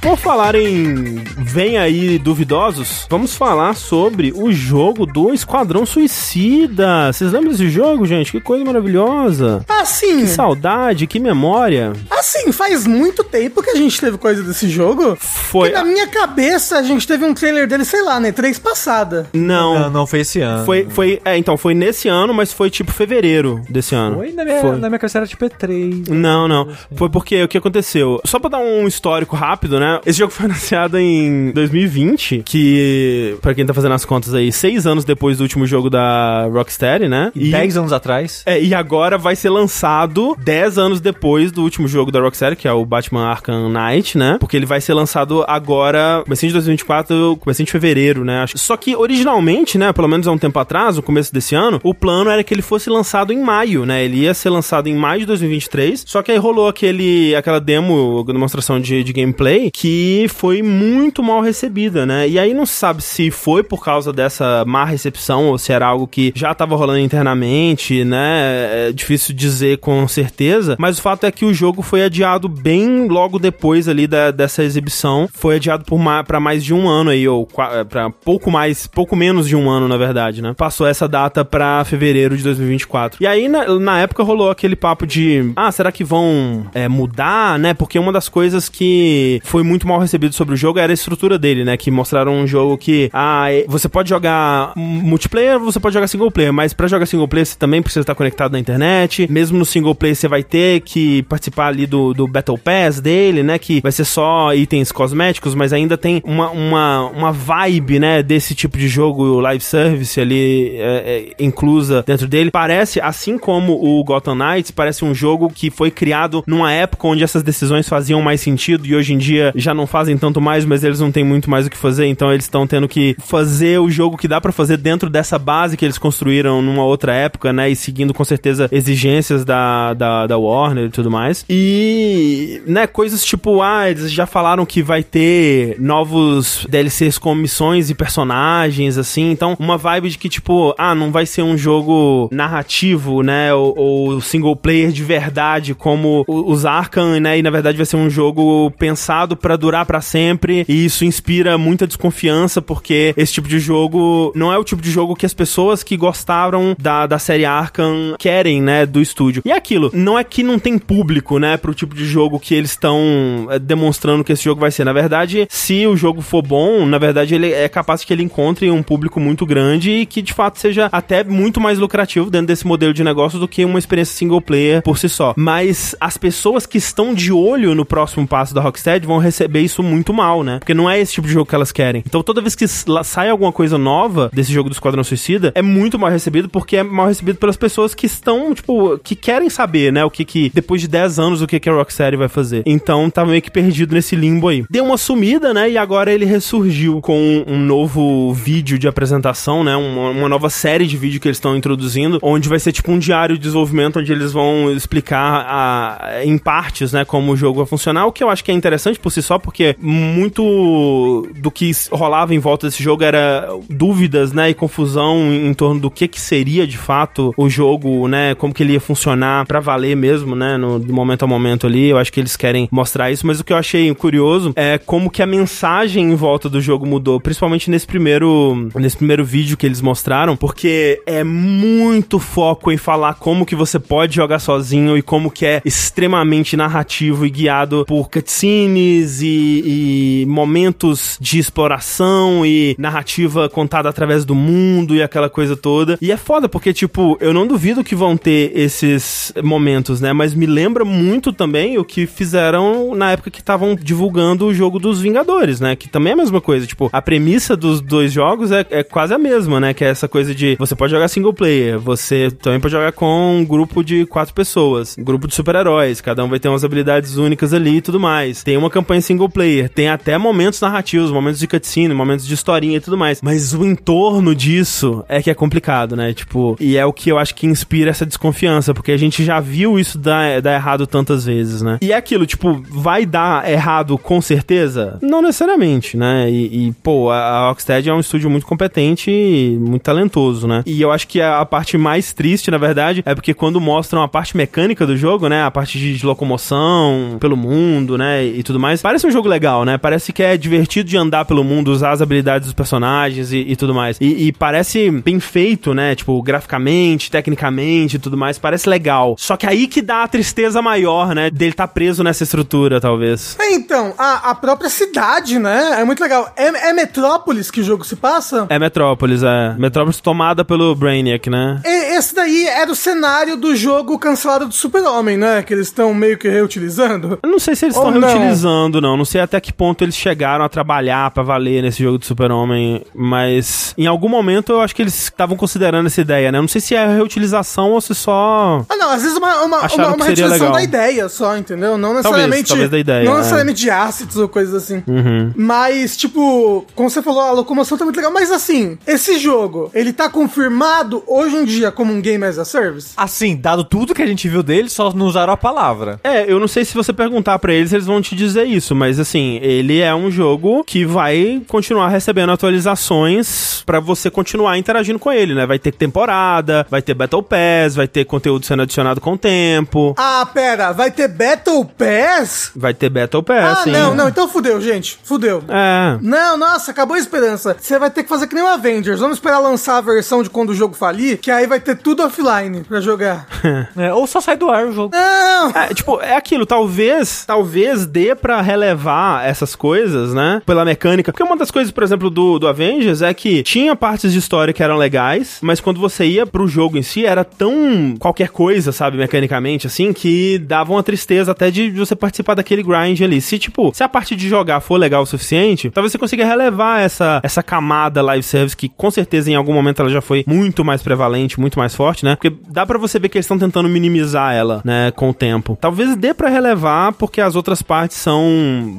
Por falar em vem aí duvidosos, vamos falar sobre o jogo do Esquadrão Suicida. Vocês lembram desse jogo, gente? Que coisa maravilhosa. Assim, Que saudade, que memória. assim, faz muito tempo que a gente teve coisa desse jogo. Foi. Na minha cabeça a gente teve um trailer dele, sei lá, né? Três passada. Não. Não, não foi esse ano. Foi, foi, é, então, foi nesse ano, mas foi tipo fevereiro desse ano. Foi na minha, Foi. na minha cabeça era tipo E3. Não, não. Foi porque o que aconteceu? Só pra dar um histórico rápido, né? Né? Esse jogo foi anunciado em 2020, que, pra quem tá fazendo as contas aí, seis anos depois do último jogo da Rocksteady, né? E 10 anos atrás. É, e agora vai ser lançado 10 anos depois do último jogo da Rocksteady, que é o Batman Arkham Knight, né? Porque ele vai ser lançado agora, comecinho de 2024, comecinho de fevereiro, né? Só que originalmente, né, pelo menos há um tempo atrás, no começo desse ano, o plano era que ele fosse lançado em maio, né? Ele ia ser lançado em maio de 2023, só que aí rolou aquele, aquela demo, demonstração de, de gameplay, que foi muito mal recebida, né? E aí não se sabe se foi por causa dessa má recepção ou se era algo que já tava rolando internamente, né? É difícil dizer com certeza, mas o fato é que o jogo foi adiado bem logo depois ali da, dessa exibição. Foi adiado por para mais de um ano aí, ou para pouco mais, pouco menos de um ano, na verdade, né? Passou essa data para fevereiro de 2024. E aí, na, na, época, rolou aquele papo de: ah, será que vão é, mudar, né? Porque uma das coisas que foi muito mal recebido sobre o jogo era a estrutura dele, né? Que mostraram um jogo que, ah, você pode jogar multiplayer, você pode jogar single player, mas para jogar single player você também precisa estar conectado na internet. Mesmo no single player você vai ter que participar ali do, do Battle Pass dele, né? Que vai ser só itens cosméticos, mas ainda tem uma, uma, uma vibe, né? Desse tipo de jogo live service ali é, é, inclusa dentro dele. Parece, assim como o Gotham Knights, parece um jogo que foi criado numa época onde essas decisões faziam mais sentido e hoje em dia já não fazem tanto mais, mas eles não têm muito mais o que fazer, então eles estão tendo que fazer o jogo que dá para fazer dentro dessa base que eles construíram numa outra época, né? E seguindo com certeza exigências da, da, da Warner e tudo mais. E, né, coisas tipo, ah, eles já falaram que vai ter novos DLCs com missões e personagens, assim. Então, uma vibe de que, tipo, ah, não vai ser um jogo narrativo, né? Ou, ou single player de verdade, como os Arkham, né? E na verdade vai ser um jogo pensado para durar para sempre. E isso inspira muita desconfiança, porque esse tipo de jogo não é o tipo de jogo que as pessoas que gostaram da, da série Arkham querem, né? Do estúdio. E é aquilo, não é que não tem público, né? Pro tipo de jogo que eles estão é, demonstrando que esse jogo vai ser. Na verdade, se o jogo for bom, na verdade ele é capaz que ele encontre um público muito grande e que de fato seja até muito mais lucrativo dentro desse modelo de negócio do que uma experiência single player por si só. Mas as pessoas que estão de olho no próximo passo da Rocksteady vão receber isso muito mal, né? Porque não é esse tipo de jogo que elas querem. Então toda vez que sai alguma coisa nova desse jogo do Esquadrão Suicida, é muito mal recebido porque é mal recebido pelas pessoas que estão, tipo, que querem saber, né? O que que, depois de 10 anos, o que que a Rocksteady vai fazer. Então tava meio que perdido nesse limbo aí. Deu uma sumida, né? E agora ele ressurgiu com um novo vídeo de apresentação, né? Uma, uma nova série de vídeo que eles estão introduzindo, onde vai ser tipo um diário de desenvolvimento onde eles vão explicar a, em partes, né, como o jogo vai funcionar, o que eu acho que é interessante por si só, porque muito do que rolava em volta desse jogo era dúvidas, né, e confusão em, em torno do que que seria de fato o jogo, né, como que ele ia funcionar para valer mesmo, né, no de momento a momento ali. Eu acho que eles querem mostrar isso, mas o que eu achei curioso é como que a mensagem em volta do jogo mudou, principalmente nesse primeiro nesse primeiro vídeo que eles mostraram, porque é muito foco em falar como que você pode jogar sozinho e como que é extremamente narrativo e guiado por cutscenes e, e momentos de exploração e narrativa contada através do mundo e aquela coisa toda. E é foda, porque, tipo, eu não duvido que vão ter esses momentos, né? Mas me lembra muito também o que fizeram na época que estavam divulgando o jogo dos Vingadores, né? Que também é a mesma coisa. Tipo, a premissa dos dois jogos é, é quase a mesma, né? Que é essa coisa de você pode jogar single player, você também pode jogar com um grupo de quatro pessoas, um grupo de super-heróis, cada um vai ter umas habilidades únicas ali e tudo mais. Tem uma campanha single player, tem até momentos narrativos, momentos de cutscene, momentos de historinha e tudo mais. Mas o entorno disso é que é complicado, né? Tipo, e é o que eu acho que inspira essa desconfiança, porque a gente já viu isso dar, dar errado tantas vezes, né? E é aquilo, tipo, vai dar errado com certeza? Não necessariamente, né? E, e pô, a Rocksteady é um estúdio muito competente e muito talentoso, né? E eu acho que a, a parte mais triste, na verdade, é porque quando mostram a parte mecânica do jogo, né? A parte de, de locomoção pelo mundo, né? E tudo mais, parece um jogo legal, né? Parece que é divertido de andar pelo mundo, usar as habilidades dos personagens e, e tudo mais. E, e, parece bem feito, né? Tipo, graficamente, tecnicamente e tudo mais, parece legal. Só que aí que dá a tristeza maior, né? Dele estar tá preso nessa estrutura, talvez. É, então, a, a própria cidade, né? É muito legal. É, é Metrópolis que o jogo se passa? É Metrópolis, é. Metrópolis tomada pelo Brainiac, né? E, esse daí era o cenário do jogo cancelado do Super-Homem, né? Que eles estão meio que reutilizando. Eu não sei se eles estão reutilizando, não. Não sei até que ponto eles chegaram a trabalhar pra valer nesse jogo do Super-Homem, mas em algum momento eu acho que eles estavam considerando essa ideia, né? Eu não sei se é reutilização ou se só. Ah, não, às vezes uma, uma, uma, uma reutilização legal. da ideia só, entendeu? Não necessariamente. talvez da ideia, Não é. necessariamente de assets ou coisas assim. Uhum. Mas, tipo, como você falou, a locomoção tá muito legal. Mas assim, esse jogo, ele tá confirmado hoje em dia como um game as a service? Assim, dado tudo que a gente viu dele, só não usaram a palavra. É, eu não sei se você perguntar pra eles, eles vão te dizer isso, mas assim, ele é um jogo que vai continuar recebendo atualizações pra você continuar interagindo com ele, né? Vai ter temporada, vai ter Battle Pass, vai ter conteúdo sendo adicionado com o tempo, Ah, pera, vai ter Battle Pass? vai ter Battle Pass, Ah, sim. não, não, então fudeu, gente. Fudeu. É. Não, nossa, acabou a esperança. Você vai ter que fazer que nem o Avengers. Vamos esperar lançar a versão de quando o jogo falir, que aí vai ter tudo offline pra jogar. É, ou só sai do ar o jogo. Não! É, tipo, é aquilo, talvez, talvez dê pra relevar essas coisas, né? Pela mecânica. Porque uma das coisas, por exemplo, do, do Avengers é que tinha partes de história que eram legais, mas quando você ia pro jogo em si, era tão qualquer coisa, sabe, mecanicamente, assim, que dava uma tristeza até de você participar daquele grind ali. Se, tipo, se a parte de jogar for legal o suficiente, talvez você consiga relevar essa, essa camada live service que, com certeza, em algum momento ela já foi muito mais prevalente, muito mais forte, né? Porque dá pra você ver que eles estão tentando minimizar ela, né, com o tempo. Talvez dê pra relevar, porque as outras partes são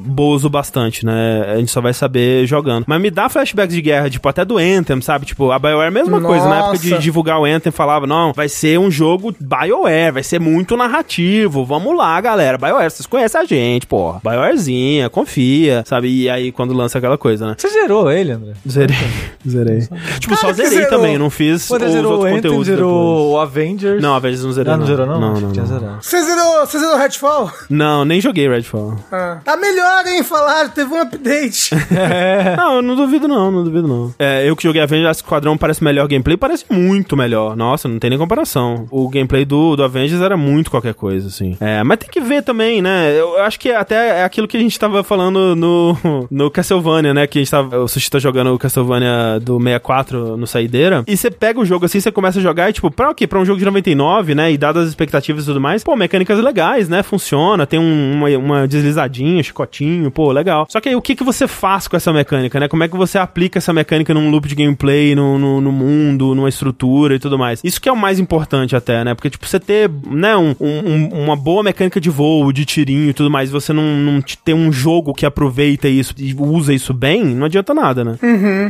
boas o bastante, né? A gente só vai saber jogando. Mas me dá flashbacks de guerra, tipo, até do Anthem, sabe? Tipo, a BioWare, mesma coisa. Na época de Nossa. divulgar o Anthem, falava, não, vai ser um jogo BioWare, vai ser muito narrativo. Vamos lá, galera. BioWare, vocês conhecem a gente, porra. BioWarezinha, confia, sabe? E aí, quando lança aquela coisa, né? Você zerou ele, André? Zerei. Zerei. Tipo, Cara, só zerei zerou. também, não fiz Quando os zerou o outros Anthem, conteúdos zerou depois. o Avengers. Não, às vezes não zerei. Ah, não zerou não? Não, Acho não, não. zerado. Você zerou, você zerou Redfall? Não, nem joguei Redfall. Ah. Tá melhor, hein? Falaram, teve um update. Não, eu não duvido não, não duvido não. É, eu que joguei Avengers Esquadrão parece melhor gameplay, parece muito melhor. Nossa, não tem nem comparação. O gameplay do, do Avengers era muito qualquer coisa, assim. É, mas tem que ver também, né? Eu acho que até é aquilo que a gente tava falando no, no Castlevania, né? Que a gente tava, o Sushi tá jogando o Castlevania do 64 no Saideira. E você pega o jogo assim, você começa a jogar e tipo, pra o quê? Pra um jogo de 99, né? E dadas as expectativas e tudo mais, pô, mecânicas legais, né? Funciona, tem um- uma, uma deslizadinha, chicotinho, pô, legal. Só que aí o que, que você faz com essa mecânica, né? Como é que você aplica essa mecânica num loop de gameplay, no, no, no mundo, numa estrutura e tudo mais? Isso que é o mais importante até, né? Porque, tipo, você ter, né, um, um- uma boa mecânica de voo, de tirinho e tudo mais, você não, não te- ter um jogo que aproveita isso e usa isso bem, não adianta nada, né?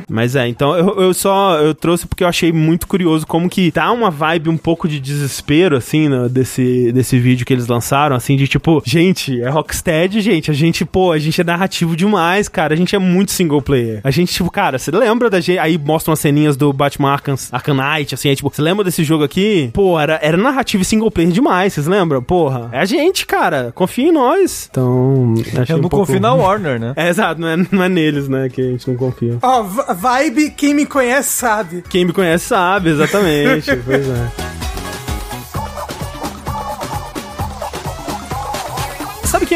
Mas é, então eu, eu só eu trouxe porque eu achei muito curioso como que tá uma vibe um pouco de desespero, assim, né, desse, desse vídeo que eles lançaram, assim, de tipo, gente, é Rocksteady, gente, a gente, pô, a gente é narrativo demais, cara, a gente é muito single player. A gente, tipo, cara, você lembra da gente, aí mostram as ceninhas do Batman Arkham, Arkham Knight, assim, aí, tipo, você lembra desse jogo aqui? Pô, era, era narrativo e single player demais, vocês lembram? Porra, é a gente, cara, confia em nós. Então, achei Eu um não pouco- confio na Warner, né? É, exato, não é, não é neles, né, que a gente não confia. Ó, v- vibe, quem me conhece sabe. Quem me conhece sabe, exatamente. pois é.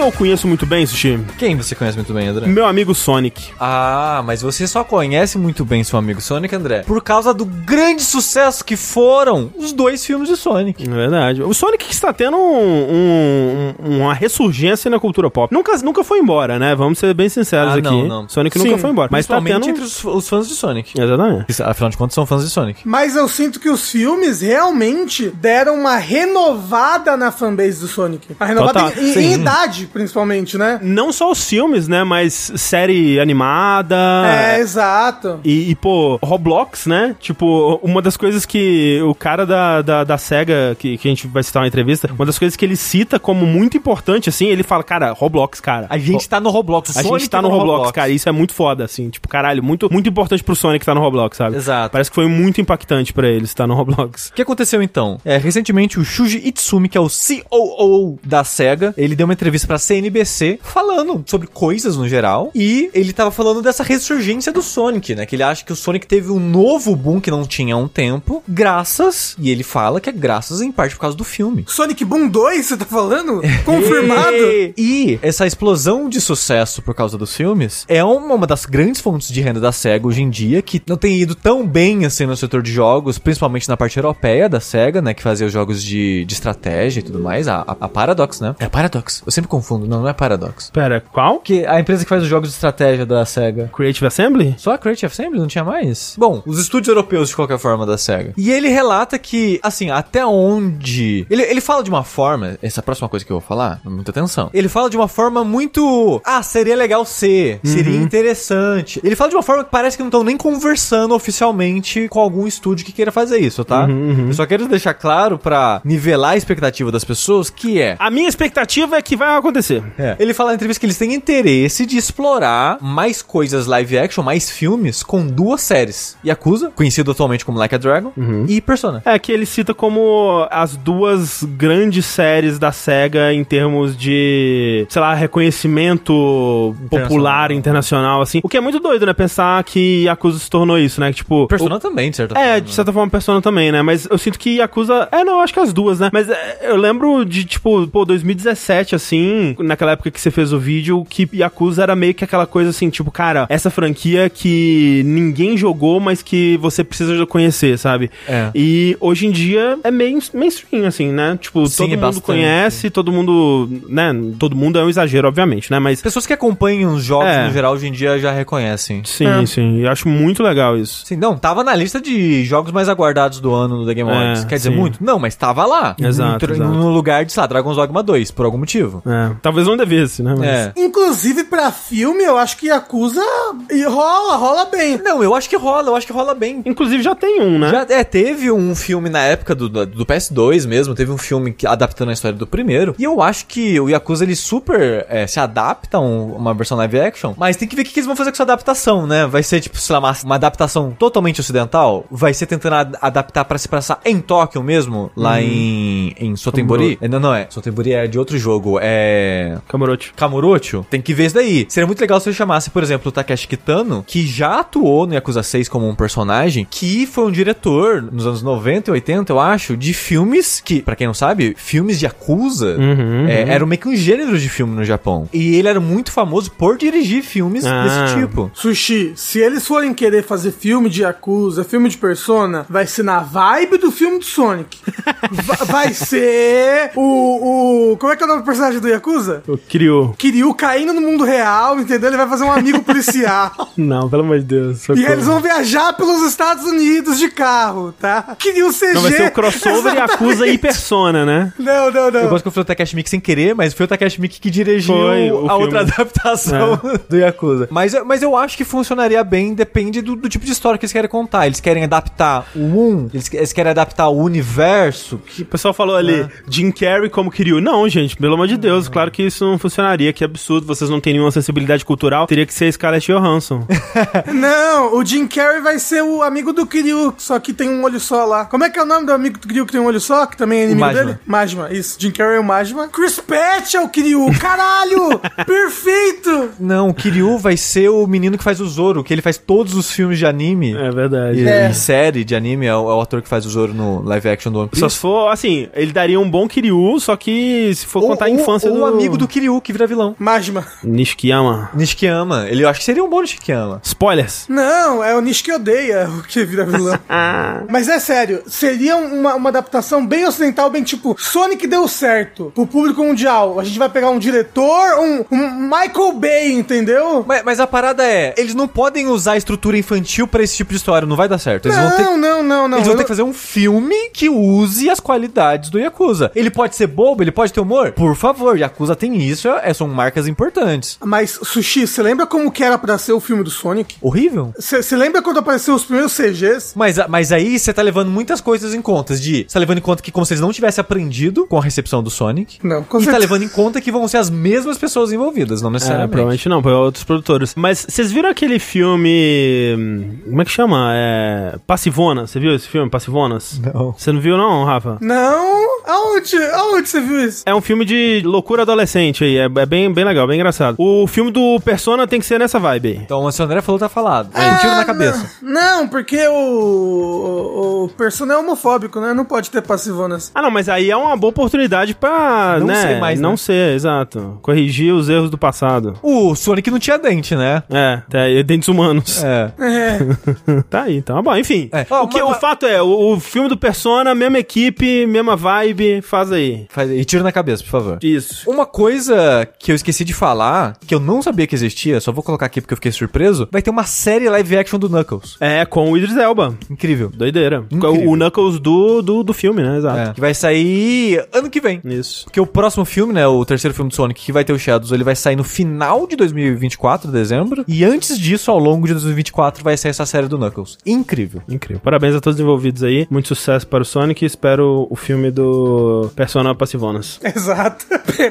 Quem eu conheço muito bem, Sushi? Quem você conhece muito bem, André? Meu amigo Sonic. Ah, mas você só conhece muito bem seu amigo Sonic, André, por causa do grande sucesso que foram os dois filmes de Sonic. É verdade. O Sonic que está tendo um- um- uma ressurgência na cultura pop. Nunca, nunca foi embora, né? Vamos ser bem sinceros Ah, aqui. não, não. Sonic Sim, nunca foi embora. Mas tá Principalmente tendo... entre os, os fãs de Sonic. Exatamente. Afinal de contas, são fãs de Sonic. Mas eu sinto que os filmes realmente deram uma renovada na fanbase do Sonic. A renovada Total, em, em idade, principalmente, né? Não só os filmes, né? Mas série animada. É, exato. E, e, pô, Roblox, né? Tipo, uma das coisas que o cara da, da, da SEGA, que, que a gente vai citar na entrevista, uma das coisas que ele cita como muito importante, assim, ele fala, cara, Roblox, cara. A gente tá no Roblox. o A Sonic gente tá no Roblox, cara, e isso é muito foda, assim, tipo, caralho, muito, muito importante pro Sonic estar no Roblox, sabe? Exato. Parece que foi muito impactante pra ele estar no Roblox. O que aconteceu então? É, recentemente o Shuji Itsumi, que é o COO da SEGA, ele deu uma entrevista pra CNBC falando sobre coisas no geral e ele tava falando dessa ressurgência do Sonic, né? Que ele acha que o Sonic teve um novo boom que não tinha há um tempo, graças, e ele fala que é graças em parte por causa do filme. Sonic Boom 2, você tá falando? Confirmado? E, essa explosão de sucesso por causa dos filmes é uma, uma das grandes fontes de renda da SEGA hoje em dia, que não tem ido tão bem assim no setor de jogos, principalmente na parte europeia da SEGA, né? Que fazia os jogos de, de estratégia e tudo mais. A, a, a Paradox, né? É a Paradox. Eu sempre confundo. Confundo. Não, não é Paradox. Pera, qual? Que a empresa que faz os jogos de estratégia da SEGA. Creative Assembly? Só a Creative Assembly? Não tinha mais? Bom, os estúdios europeus, de qualquer forma, da SEGA. E ele relata que, assim, até onde... Ele, ele fala de uma forma... Essa próxima coisa que eu vou falar, muita atenção. Ele fala de uma forma muito... Ah, seria legal ser. Seria interessante. Ele fala de uma forma que parece que não estão nem conversando oficialmente com algum estúdio que queira fazer isso, tá? Eu só quero deixar claro pra nivelar a expectativa das pessoas, que é... A minha expectativa é que vai acontecer. É. Ele fala na entrevista que eles têm interesse de explorar mais coisas live action, mais filmes, com duas séries. Yakuza, conhecido atualmente como Like a Dragon, e Persona. É que ele cita como as duas grandes séries da SEGA em termos de, sei lá, reconhecimento popular, internacional, assim. O que é muito doido, né? Pensar que Yakuza se tornou isso, né? Que, tipo. Persona também, de certa É, forma. de certa forma, Persona também, né? Mas eu sinto que Yakuza. É, não, acho que as duas, né? Mas é, eu lembro de, tipo, pô, 2017, assim, naquela época que você fez o vídeo, que Yakuza era meio que aquela coisa assim, tipo, cara, essa franquia que ninguém jogou, mas que você precisa conhecer, sabe? É. E hoje em dia é main, mainstream, assim, né? Tipo, Sim, todo é mundo bastante. conhece, todo mundo, né? Todo mundo é um exagero, obviamente, né? Mas. Pessoas que acompanham os jogos É. no geral hoje em dia já reconhecem. Sim, É. sim. Eu acho muito legal isso. Sim, não, tava na lista de jogos mais aguardados do ano do The Game É, Awards. Quer dizer sim. muito? Não, mas tava lá. Exato, No- exato. No lugar de, sei lá, Dragon's Dogma 2, por algum motivo. É. Talvez não devesse, né? Mas- É. Inclusive, pra filme, eu acho que Yakuza e rola, rola bem. Não, eu acho que rola, eu acho que rola bem. Inclusive já tem um, né? Já, é, teve um filme na época do, do, do PS2 mesmo, teve um filme que, adaptando a história do primeiro. E eu acho que o Yakuza ele super é, se adapta a um- uma versão live action, mas tem que ver o que, que eles vão fazer com essa adaptação, né? Vai ser, tipo, sei lá, uma, uma adaptação totalmente ocidental? Vai ser tentando ad- adaptar pra se passar em Tóquio mesmo, lá em, em Sotenbori? É, Não, não é. Sotenbori é de outro jogo, é. Kamurochi. Kamurocho, tem que ver isso daí. Seria muito legal se ele chamasse, por exemplo, o Takeshi Kitano, que já atuou no Yakuza 6 como um personagem, que foi um diretor nos anos 90 e 80, eu acho, de filmes que, pra quem não sabe, filmes de Yakuza Uhum, é, era meio que um gênero de filme no Japão. E ele era muito famoso por dirigir filmes Ah. desse tipo. Sushi, se eles forem querer fazer filme de Yakuza, filme de Persona, vai ser na vibe do filme do Sonic. Va- vai ser o, o. Como é que é o nome do personagem do Yakuza? O Kiryu. Kiryu caindo no mundo real, entendeu? Ele vai fazer um amigo policial. Não, pelo amor de Deus. e socorro. eles vão viajar pelos Estados Unidos de carro, tá? Kiryu CG. Não, vai ser o crossover Yakuza e Persona, né? Não, não, não. Eu gosto que eu falei o Takeshi Miike sem querer, mas foi o Takeshi Miike que dirigiu Foi, o a outra adaptação do Yakuza. Mas, eu- mas eu acho que funcionaria bem, depende do, do tipo de história que eles querem contar. Eles querem adaptar o 1, eles, eles querem adaptar o universo. Que, O pessoal falou ali, Jim Carrey como Kiryu. Não, gente, pelo amor de Deus, claro que isso não funcionaria, que absurdo, vocês não têm nenhuma sensibilidade cultural, teria que ser a Scarlett Johansson. Não, o Jim Carrey vai ser o amigo do Kiryu, só que tem um olho só lá. Como é que é o nome do amigo do Kiryu que tem um olho só, que também é inimigo Majima. dele? Majima, isso. Jim Carrey é o Majima. Chris Pratt é o Kiryu, caralho! Perfeito! não, o Kiryu vai ser o menino que faz o Zoro, que ele faz todos os filmes de anime. É verdade. E, É. e série de anime é o, é o ator que faz o Zoro no live action do One Piece. Só se for, assim, ele daria um bom Kiryu, só que se for contar a infância ou do... o amigo do Kiryu que vira vilão. Majima. Nishikiyama. Nishikiyama. Ele, eu acho que seria um bom Nishikiyama. Spoilers. Não, é o Nish que odeia o que vira vilão. Mas é sério, seria uma, uma adaptação bem ocidental, bem tipo, Sonic deu certo pro público mundial. A gente vai pegar um diretor, um, um Michael Bay, entendeu? Mas, mas a parada é, eles não podem usar a estrutura infantil pra esse tipo de história, não vai dar certo. Eles vão ter Não, não, não, não. Eles vão ter que fazer um filme que use as qualidades do Yakuza. Ele pode ser bobo, ele pode ter humor? Por favor, Yakuza tem isso, é, são marcas importantes. Mas, Sushi, você lembra como que era pra ser o filme do Sonic? Horrível. Você lembra quando apareceu os primeiros CGs? Mas, mas aí você tá levando muitas coisas em conta. De, você tá levando em conta que como se eles não tivessem aprendido com a recepção do Sonic. Não, com E tá certeza. levando em conta que vão ser as mesmas pessoas envolvidas, não É, necessariamente. provavelmente não, foi outros produtores. Mas vocês viram aquele filme. hum, Como é que chama? É. Passivona. Você viu esse filme, Passivonas? Não. Você não viu, não, Rafa? Não? Aonde? Aonde você viu isso? É um filme de loucura adolescente aí. É, é bem, bem legal, bem engraçado. O filme do Persona tem que ser nessa vibe aí. Então, o André falou, tá falado. É um tiro na cabeça. Não, porque o, o, o Persona é homofóbico, né? Não pode ter passivonas. Ah, não, mas aí é uma boa oportunidade pra. Não né, ser mais, Não né? ser, exato. Corrigir os erros do passado. O Sonic não tinha dente, né? É, é dentes humanos. É. É. Tá aí, então. Bom, enfim. É. O, que, mas- o fato é, o, o filme do Persona, mesma equipe, mesma vibe, faz aí. Faz- E tiro na cabeça, por favor. Isso. Uma coisa que eu esqueci de falar, que eu não sabia que existia, só vou colocar aqui porque eu fiquei surpreso, vai ter uma série live action do Knuckles. É, com o Idris Elba. Incrível. Doideira. Incrível. O Knuckles do, do, do filme, né? Exato. É, que vai sair ano que vem. Isso. Porque o próximo filme, né, o terceiro filme do Sonic, que vai ter o Shadows, ele vai sair no final de 2024, dezembro. E antes disso, ao longo de 2024, vai sair essa série do Knuckles. Incrível. Incrível. Parabéns a todos os envolvidos aí. Muito sucesso para o Sonic. Espero o filme do Persona Passivonas. Exato.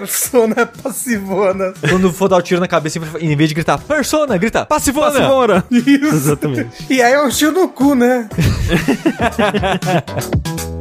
Persona passivona. Quando for dar o tiro na cabeça, em vez de gritar Persona, grita Passivona! Passivona! Isso. Exatamente. E aí é um tio no cu, né?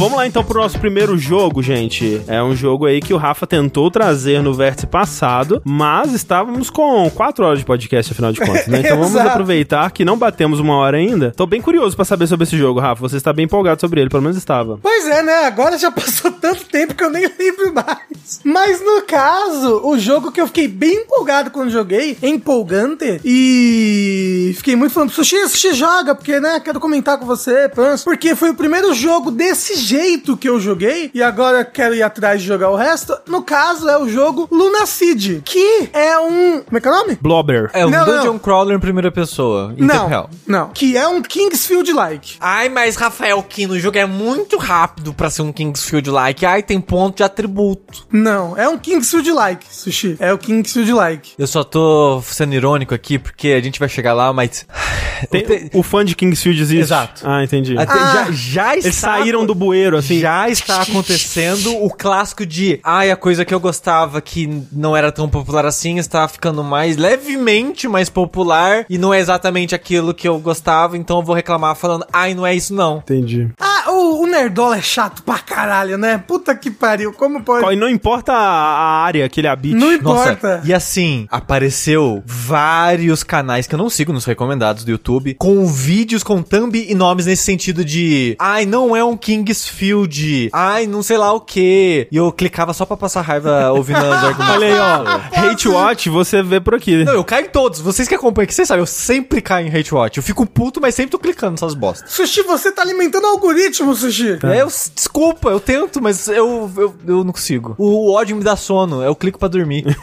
Vamos lá então pro nosso primeiro jogo, gente. É um jogo aí que o Rafa tentou trazer no vértice passado, mas estávamos com 4 horas de podcast, afinal de contas, né? Então vamos aproveitar que não batemos uma hora ainda. Tô bem curioso pra saber sobre esse jogo, Rafa. Você está bem empolgado sobre ele, pelo menos estava. Pois é, né? Agora já passou tanto tempo que eu nem lembro mais. Mas no caso, o jogo que eu fiquei bem empolgado quando joguei, empolgante, e fiquei muito falando, Sushi, Sushi joga, porque, né, quero comentar com você, pans, porque foi o primeiro jogo desse jeito que eu joguei, e agora quero ir atrás de jogar o resto. No caso, é o jogo Lunacid, que é um... Como é que é o nome? Blobber. É um Não, dungeon não. crawler em primeira pessoa, em Não, real. não. Que é um Kingsfield-like. Ai, mas Rafael Kino, o jogo é muito rápido pra ser um Kingsfield-like. Ai, tem ponto de atributo. Não, é um Kingsfield-like, Sushi. É o Kingsfield-like. Eu só tô sendo irônico aqui porque a gente vai chegar lá, mas. Tem- Te- O fã de Kingsfield existe? Exato. Ah, entendi. Ah, já, já está. Eles saíram do bueiro, assim. Já está acontecendo o clássico de. Ai, a coisa que eu gostava que não era tão popular assim está ficando mais levemente mais popular e não é exatamente aquilo que eu gostava, então eu vou reclamar falando, ai, não é isso não. Entendi. Ah, o, o Nerdola é chato pra caralho, né? Puta que pariu, como pode... E não importa a, área que ele habite. Não Nossa, importa. e assim, apareceu vários canais que eu não sigo nos recomendados do YouTube, com vídeos com thumb e nomes nesse sentido de ai, não é um Kingsfield, ai, não sei lá o que. E eu clicava só pra passar raiva ouvindo os argumentos. Olha aí, ó. Hate Watch, você vê por aqui. Não, eu caio em todos. Vocês que acompanham, que vocês sabem, eu sempre caio em hate watch. Eu fico puto, mas sempre tô clicando nessas bostas. Sushi, você tá alimentando o algoritmo, Sushi. É, eu, desculpa, eu tento, mas eu, eu, eu não consigo. O ódio me dá sono, eu clico pra dormir.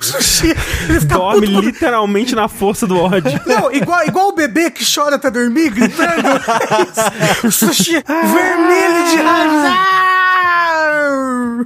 Sushi, ele fica Dorme puto. literalmente na força do ódio. Não, igual, igual o bebê que chora até dormir, gritando. Isso. Sushi vermelho de raiva.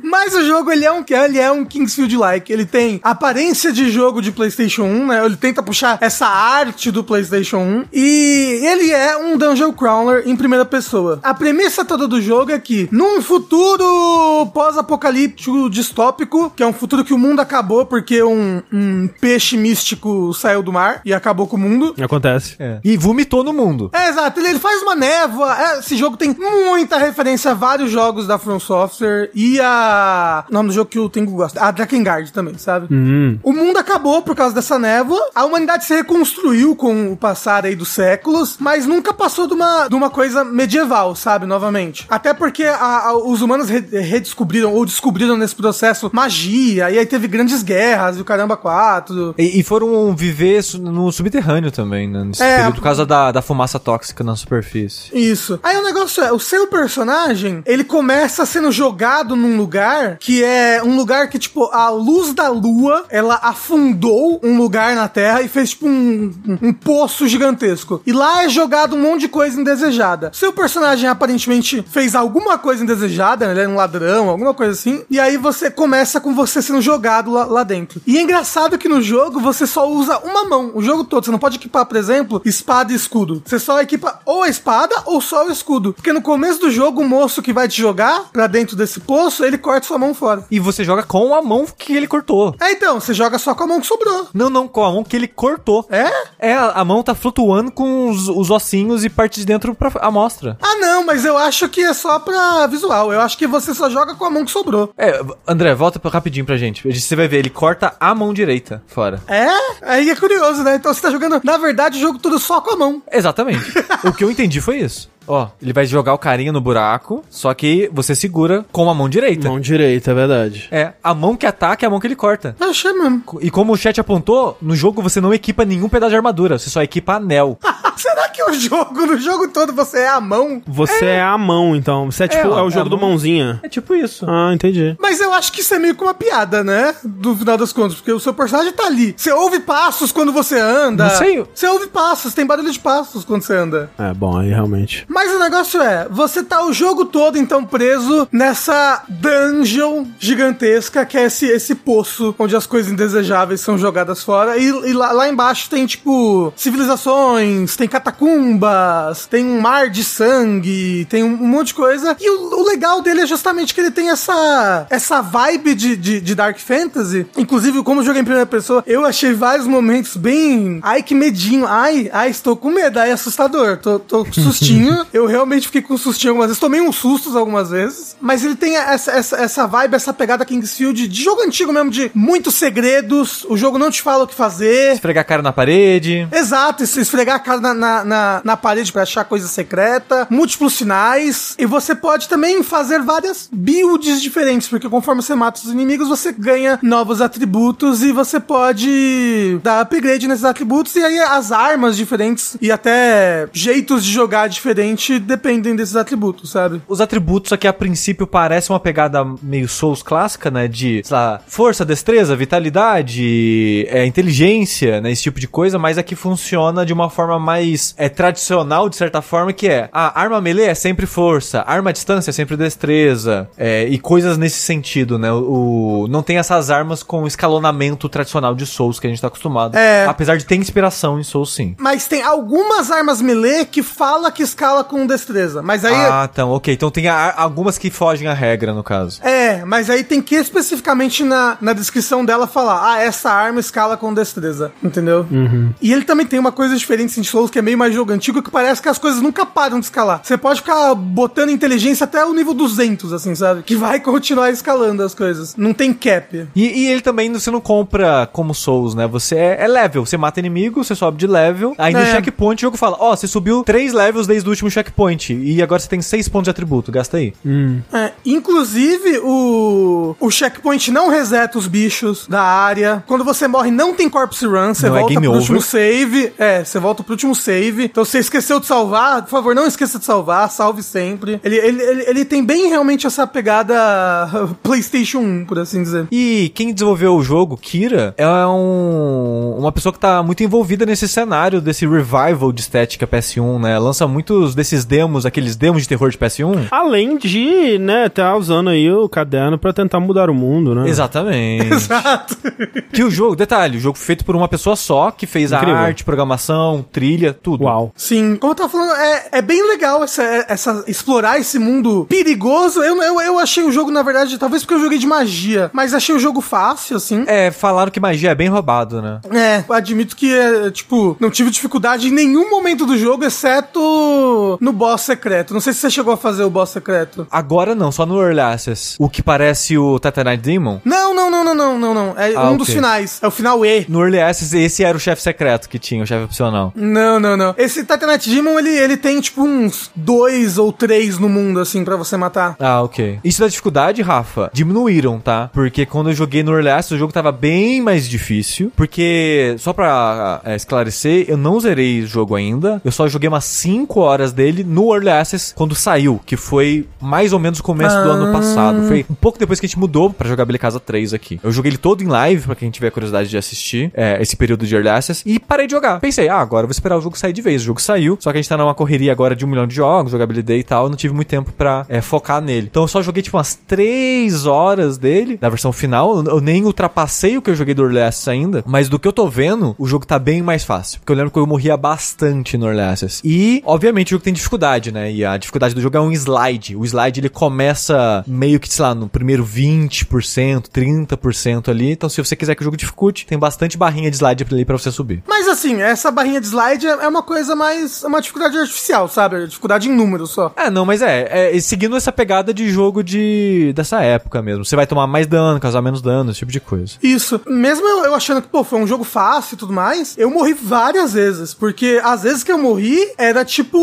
Mas o jogo, ele é um, ele é um Kingsfield-like. Ele tem aparência de jogo de PlayStation 1, né? Ele tenta puxar essa arte do PlayStation 1. E ele é um Dungeon Crawler em primeira pessoa. A premissa toda do jogo é que, num futuro pós-apocalíptico distópico, que é um futuro que o mundo acabou porque um, um peixe místico saiu do mar e acabou com o mundo. Acontece. É. E vomitou no mundo. É, exato. Ele, ele faz uma névoa. É, esse jogo tem muita referência a vários jogos da From Software e a. O nome do jogo que o Tengu gosta. A Drakengard também, sabe? O mundo acabou por causa dessa névoa. A humanidade se reconstruiu com o passar aí dos séculos, mas nunca passou de uma, de uma coisa medieval, sabe? Novamente. Até porque a- a- os humanos re- redescobriram ou descobriram nesse processo magia, e aí teve grandes guerras e o caramba quatro. E, e foram viver no subterrâneo também, né? Nesse É. período, por causa da, da fumaça tóxica na superfície. Isso. Aí o negócio é, o seu personagem, ele começa sendo jogado num lugar que é um lugar que, tipo, a luz da lua, ela afundou um lugar na Terra e fez, tipo, um, um, um poço gigantesco. E lá é jogado um monte de coisa indesejada. Seu personagem aparentemente fez alguma coisa indesejada, né? ele é um ladrão, alguma coisa assim. E aí você começa com você sendo jogado lá, lá dentro. E é engraçado que no jogo você só usa uma mão, o jogo todo. Você não pode equipar, por exemplo, espada e escudo. Você só equipa ou a espada ou só o escudo. Porque no começo do jogo, o moço que vai te jogar pra dentro desse poço, ele corta sua mão fora. E você joga com a mão que ele cortou. É, então, você joga só com a mão que sobrou. Não, não, com a mão que ele cortou. É? É, a mão tá flutuando com os, os ossinhos e parte de dentro pra amostra. Ah, não, mas eu acho que é só pra visual. Eu acho que você só joga com a mão que sobrou. É, André, volta rapidinho pra gente. Você vai ver, ele corta a mão direita fora. É? Aí é curioso, né? Então você tá jogando, na verdade, o jogo todo só com a mão. Exatamente. o que eu entendi foi isso. Ó, ele vai jogar o carinha no buraco, só que você segura com a mão direita. Mão direita, é verdade. É, a mão que ataca é a mão que ele corta. Eu achei mesmo. E como o chat apontou, no jogo você não equipa nenhum pedaço de armadura, você só equipa anel. Será que o jogo, no jogo todo, você é a mão? Você é, a mão, então. Você é tipo, é, ó, o é jogo a do mão. mãozinha. É tipo isso. Ah, entendi. Mas eu acho que isso é meio que uma piada, né? Do final das contas, porque o seu personagem tá ali. Você ouve passos quando você anda. Não sei. Você ouve passos, tem barulho de passos quando você anda. É, bom, aí realmente. Mas o negócio é, você tá o jogo todo, então, preso nessa dungeon gigantesca, que é esse, esse poço onde as coisas indesejáveis são jogadas fora. E, e lá, lá embaixo tem, tipo, civilizações, tem catacumbas, tem um mar de sangue, tem um, um monte de coisa. E o, o legal dele é justamente que ele tem essa, essa vibe de, de, de Dark Fantasy. Inclusive, como eu joguei em primeira pessoa, eu achei vários momentos bem. Ai, que medinho. Ai, ai, estou com medo. Ai, assustador. Tô, tô com eu realmente fiquei com sustinho algumas vezes. Tomei uns sustos algumas vezes. Mas ele tem essa, essa, essa vibe, essa pegada Kingsfield de jogo antigo mesmo, de muitos segredos. O jogo não te fala o que fazer. Esfregar a cara na parede. Exato, es- esfregar a cara na, na, na, na parede pra achar coisa secreta, múltiplos sinais, e você pode também fazer várias builds diferentes, porque conforme você mata os inimigos, você ganha novos atributos e você pode dar upgrade nesses atributos, e aí as armas diferentes e até jeitos de jogar dependem desses atributos, sabe? Os atributos aqui a princípio parecem uma pegada meio Souls clássica, né? De, sei lá, força, destreza, vitalidade, é, inteligência, né? Esse tipo de coisa, mas aqui funciona de uma forma mais é, tradicional, de certa forma, que é a arma melee é sempre força, arma à distância é sempre destreza, é, e coisas nesse sentido, né? O, o- não tem essas armas com escalonamento tradicional de Souls que a gente tá acostumado. É. Apesar de ter inspiração em Souls, sim. Mas tem algumas armas melee que fala que escala com destreza, mas aí... Ah, então, ok. Então tem a- algumas que fogem à regra, no caso. É, mas aí tem que especificamente na, na descrição dela falar: ah, essa arma escala com destreza, entendeu? E ele também tem uma coisa diferente em Souls que é meio mais jogo antigo que parece que as coisas nunca param de escalar. Você pode ficar botando inteligência até o nível 200, assim, sabe? Que vai continuar escalando as coisas. Não tem cap. E, e ele também, você não compra como Souls, né? Você é, é level. Você mata inimigo, você sobe de level. Aí no É. checkpoint o jogo fala: Ó, você subiu 3 levels desde o último checkpoint. E agora você tem 6 pontos de atributo. Gasta aí. É, inclusive, o, o checkpoint não reseta os bichos da área. Quando você morre, não tem corpse run. Você Não é volta game pro último over. save. É, você volta pro último save. Então, você esqueceu de salvar, por favor, não esqueça de salvar. Salve sempre. Ele, ele, ele, ele tem bem realmente essa pegada PlayStation 1, por assim dizer. E quem desenvolveu o jogo, Kira, é um, uma pessoa que tá muito envolvida nesse cenário desse revival de estética PS1, né? Lança muitos desses demos, aqueles demos de terror de PS1. Além de, né, tá usando aí o caderno pra tentar mudar o mundo, né? Exatamente. Exato. que o jogo, detalhe, o jogo foi feito por uma pessoa só, que fez Incrível. a arte, programação, trilha, tudo. Uau. Sim, como eu tava falando, é, é bem legal essa, essa, explorar esse mundo perigoso. Eu, eu, eu achei o jogo, na verdade, talvez porque eu joguei de magia, mas achei o jogo fácil, assim. É, falaram que magia é bem roubado, né? É, admito que, é, tipo, não tive dificuldade em nenhum momento do jogo, exceto no boss secreto. Não sei se você chegou a fazer o boss secreto. Agora não, só no Early Access. O que parece o Titanite Demon. Não, não, não, não, não, não, não. É Ah, um dos ok. finais. É o final E. No Early Access, esse era o chefe secreto que tinha, o chefe opcional. Não, não, não. Esse Titanite Demon, ele, ele tem, tipo, uns dois ou três no mundo, assim, pra você matar. Ah, ok. Isso da dificuldade, Rafa, diminuíram, tá? Porque quando eu joguei no Early Access, o jogo tava bem mais difícil. Porque, só pra é, esclarecer, eu não zerei o jogo ainda. Eu só joguei umas 5 horas dele no Early Access quando saiu, que foi mais ou menos o começo do ano passado. Foi um pouco depois que a gente mudou pra jogar Belly Casa 3 aqui. Eu joguei ele todo em live, pra quem tiver curiosidade de assistir é, esse período de Early Access, e parei de jogar. Pensei, ah, agora eu vou esperar o jogo sair de vez. O jogo saiu, só que a gente tá numa correria agora de um milhão de jogos, jogabilidade e tal, eu não tive muito tempo pra é, focar nele. Então eu só joguei tipo umas 3 horas dele, na versão final, eu nem ultrapassei o que eu joguei do Early Access ainda, mas do que eu tô vendo, o jogo tá bem mais fácil. Porque eu lembro que eu morria bastante no Early Access. E, obviamente, o jogo tem dificuldade, né? E a dificuldade do jogo é um slide. O slide ele começa meio que, sei lá, no primeiro 20%, 30% ali. Então, se você quiser que o jogo dificulte, tem bastante barrinha de slide ali pra você subir. Mas assim, essa barrinha de slide, é uma coisa mais. É uma dificuldade artificial, sabe? Dificuldade em números só. É, não, mas é, é, seguindo essa pegada de jogo de dessa época mesmo. Você vai tomar mais dano, causar menos dano, esse tipo de coisa. Isso. Mesmo eu, eu achando que, pô, foi um jogo fácil e tudo mais, eu morri várias vezes. Porque às vezes que eu morri era tipo,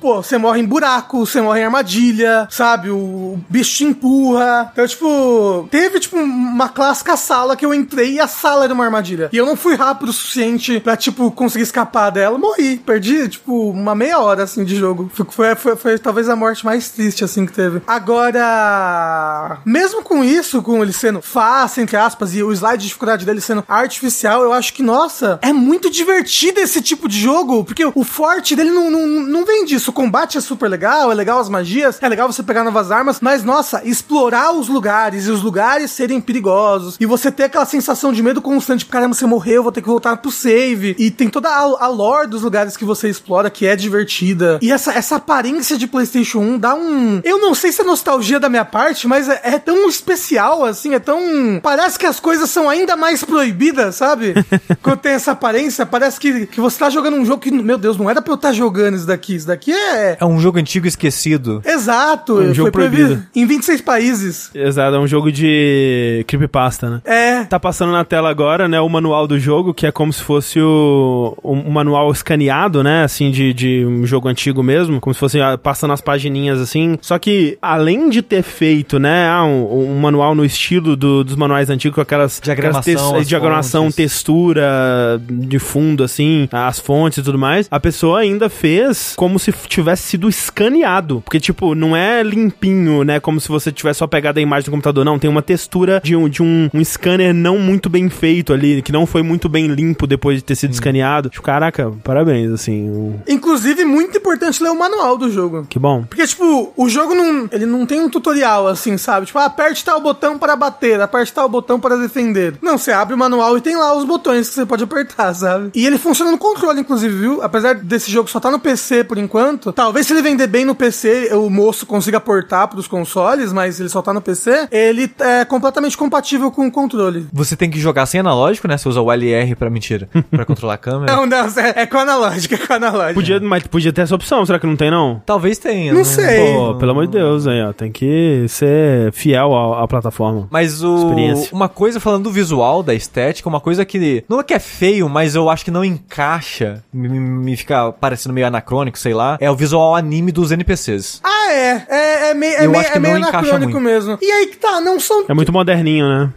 pô, você morre em buraco, você morre em armadilha, sabe? O bicho te empurra. Então, tipo, teve, tipo, uma clássica sala que eu entrei e a sala era uma armadilha. E eu não fui rápido o suficiente pra, tipo, conseguir escapar dela. Morri. Perdi, tipo, uma meia hora, assim, de jogo. Foi, foi, foi, talvez a morte mais triste, assim, que teve. Agora, mesmo com isso, com ele sendo fácil, entre aspas, e o slide de dificuldade dele sendo artificial, eu acho que, nossa, é muito divertido esse tipo de jogo, porque o forte dele não, não, não vem disso. O combate é super legal, é legal as magias, é legal você pegar novas armas, mas, nossa, explorar os lugares e os lugares serem perigosos, e você ter aquela sensação de medo constante, caramba, você morreu, vou ter que voltar pro save, e tem toda a, a lore dos lugares que você explora, que é divertida, e essa, essa aparência de PlayStation 1 dá um. Eu não sei se é nostalgia da minha parte, mas é, é tão especial, assim, é tão. Parece que as coisas são ainda mais proibidas, sabe? Quando tem essa aparência, parece que, que você tá jogando um jogo que, meu Deus, não era pra eu estar tá jogando isso daqui. Isso daqui é. É um jogo antigo esquecido. Exato. Um jogo proibido. Em 26 países. Exato, é um jogo de creepypasta, né? É. Tá passando na tela agora, né, o manual do jogo, que é como se fosse o, um manual escaneado, né, assim, de, de um jogo antigo mesmo, como se fosse ah, passando as pagininhas assim. Só que, além de ter feito, né, ah, um, um manual no estilo do, dos manuais antigos, com aquelas... Diagramação, aquelas te, diagramação, fontes. textura de fundo, assim, as fontes e tudo mais, a pessoa ainda fez como se tivesse sido escaneado. Porque, tipo, não é limpinho, né, como se você tivesse só pegado a imagem do computador, não. Tem uma textura de um, de um, um scanner não muito bem feito ali, que não foi muito bem limpo depois de ter sido escaneado. Tipo, caraca, parabéns, assim. o- Inclusive, muito importante ler o manual do jogo. Que bom. Porque, tipo, o jogo não. Ele não tem um tutorial assim, sabe? Tipo, ah, aperte tal botão para bater, aperte tal botão para defender. Não, você abre o manual e tem lá os botões que você pode apertar, sabe? E ele funciona no controle, inclusive, viu? Apesar desse jogo só tá no PC por enquanto. Talvez se ele vender bem no PC, o moço consiga portar pros consoles, mas ele só tá no PC. Ele é completamente compatível com o controle. Você tem que jogar sem analógico, né? Você usa o LR pra mentira, pra controlar a câmera. Não, não, é, é com analógico, é com analógico. Podia, mas podia ter essa opção, será que não tem, não? Talvez tenha. Não sei. Pô, pelo amor de Deus, aí, ó. Tem que ser fiel à, à plataforma. Mas o uma coisa falando do visual, da estética, uma coisa que não é que é feio, mas eu acho que não encaixa, me, me fica parecendo meio anacrônico, sei lá, é o visual anime dos NPCs. Ah, é. É, é meio, é Eu meio, acho que é meio não encaixa anacrônico muito. mesmo. E aí que tá, não são É muito moderninho, né?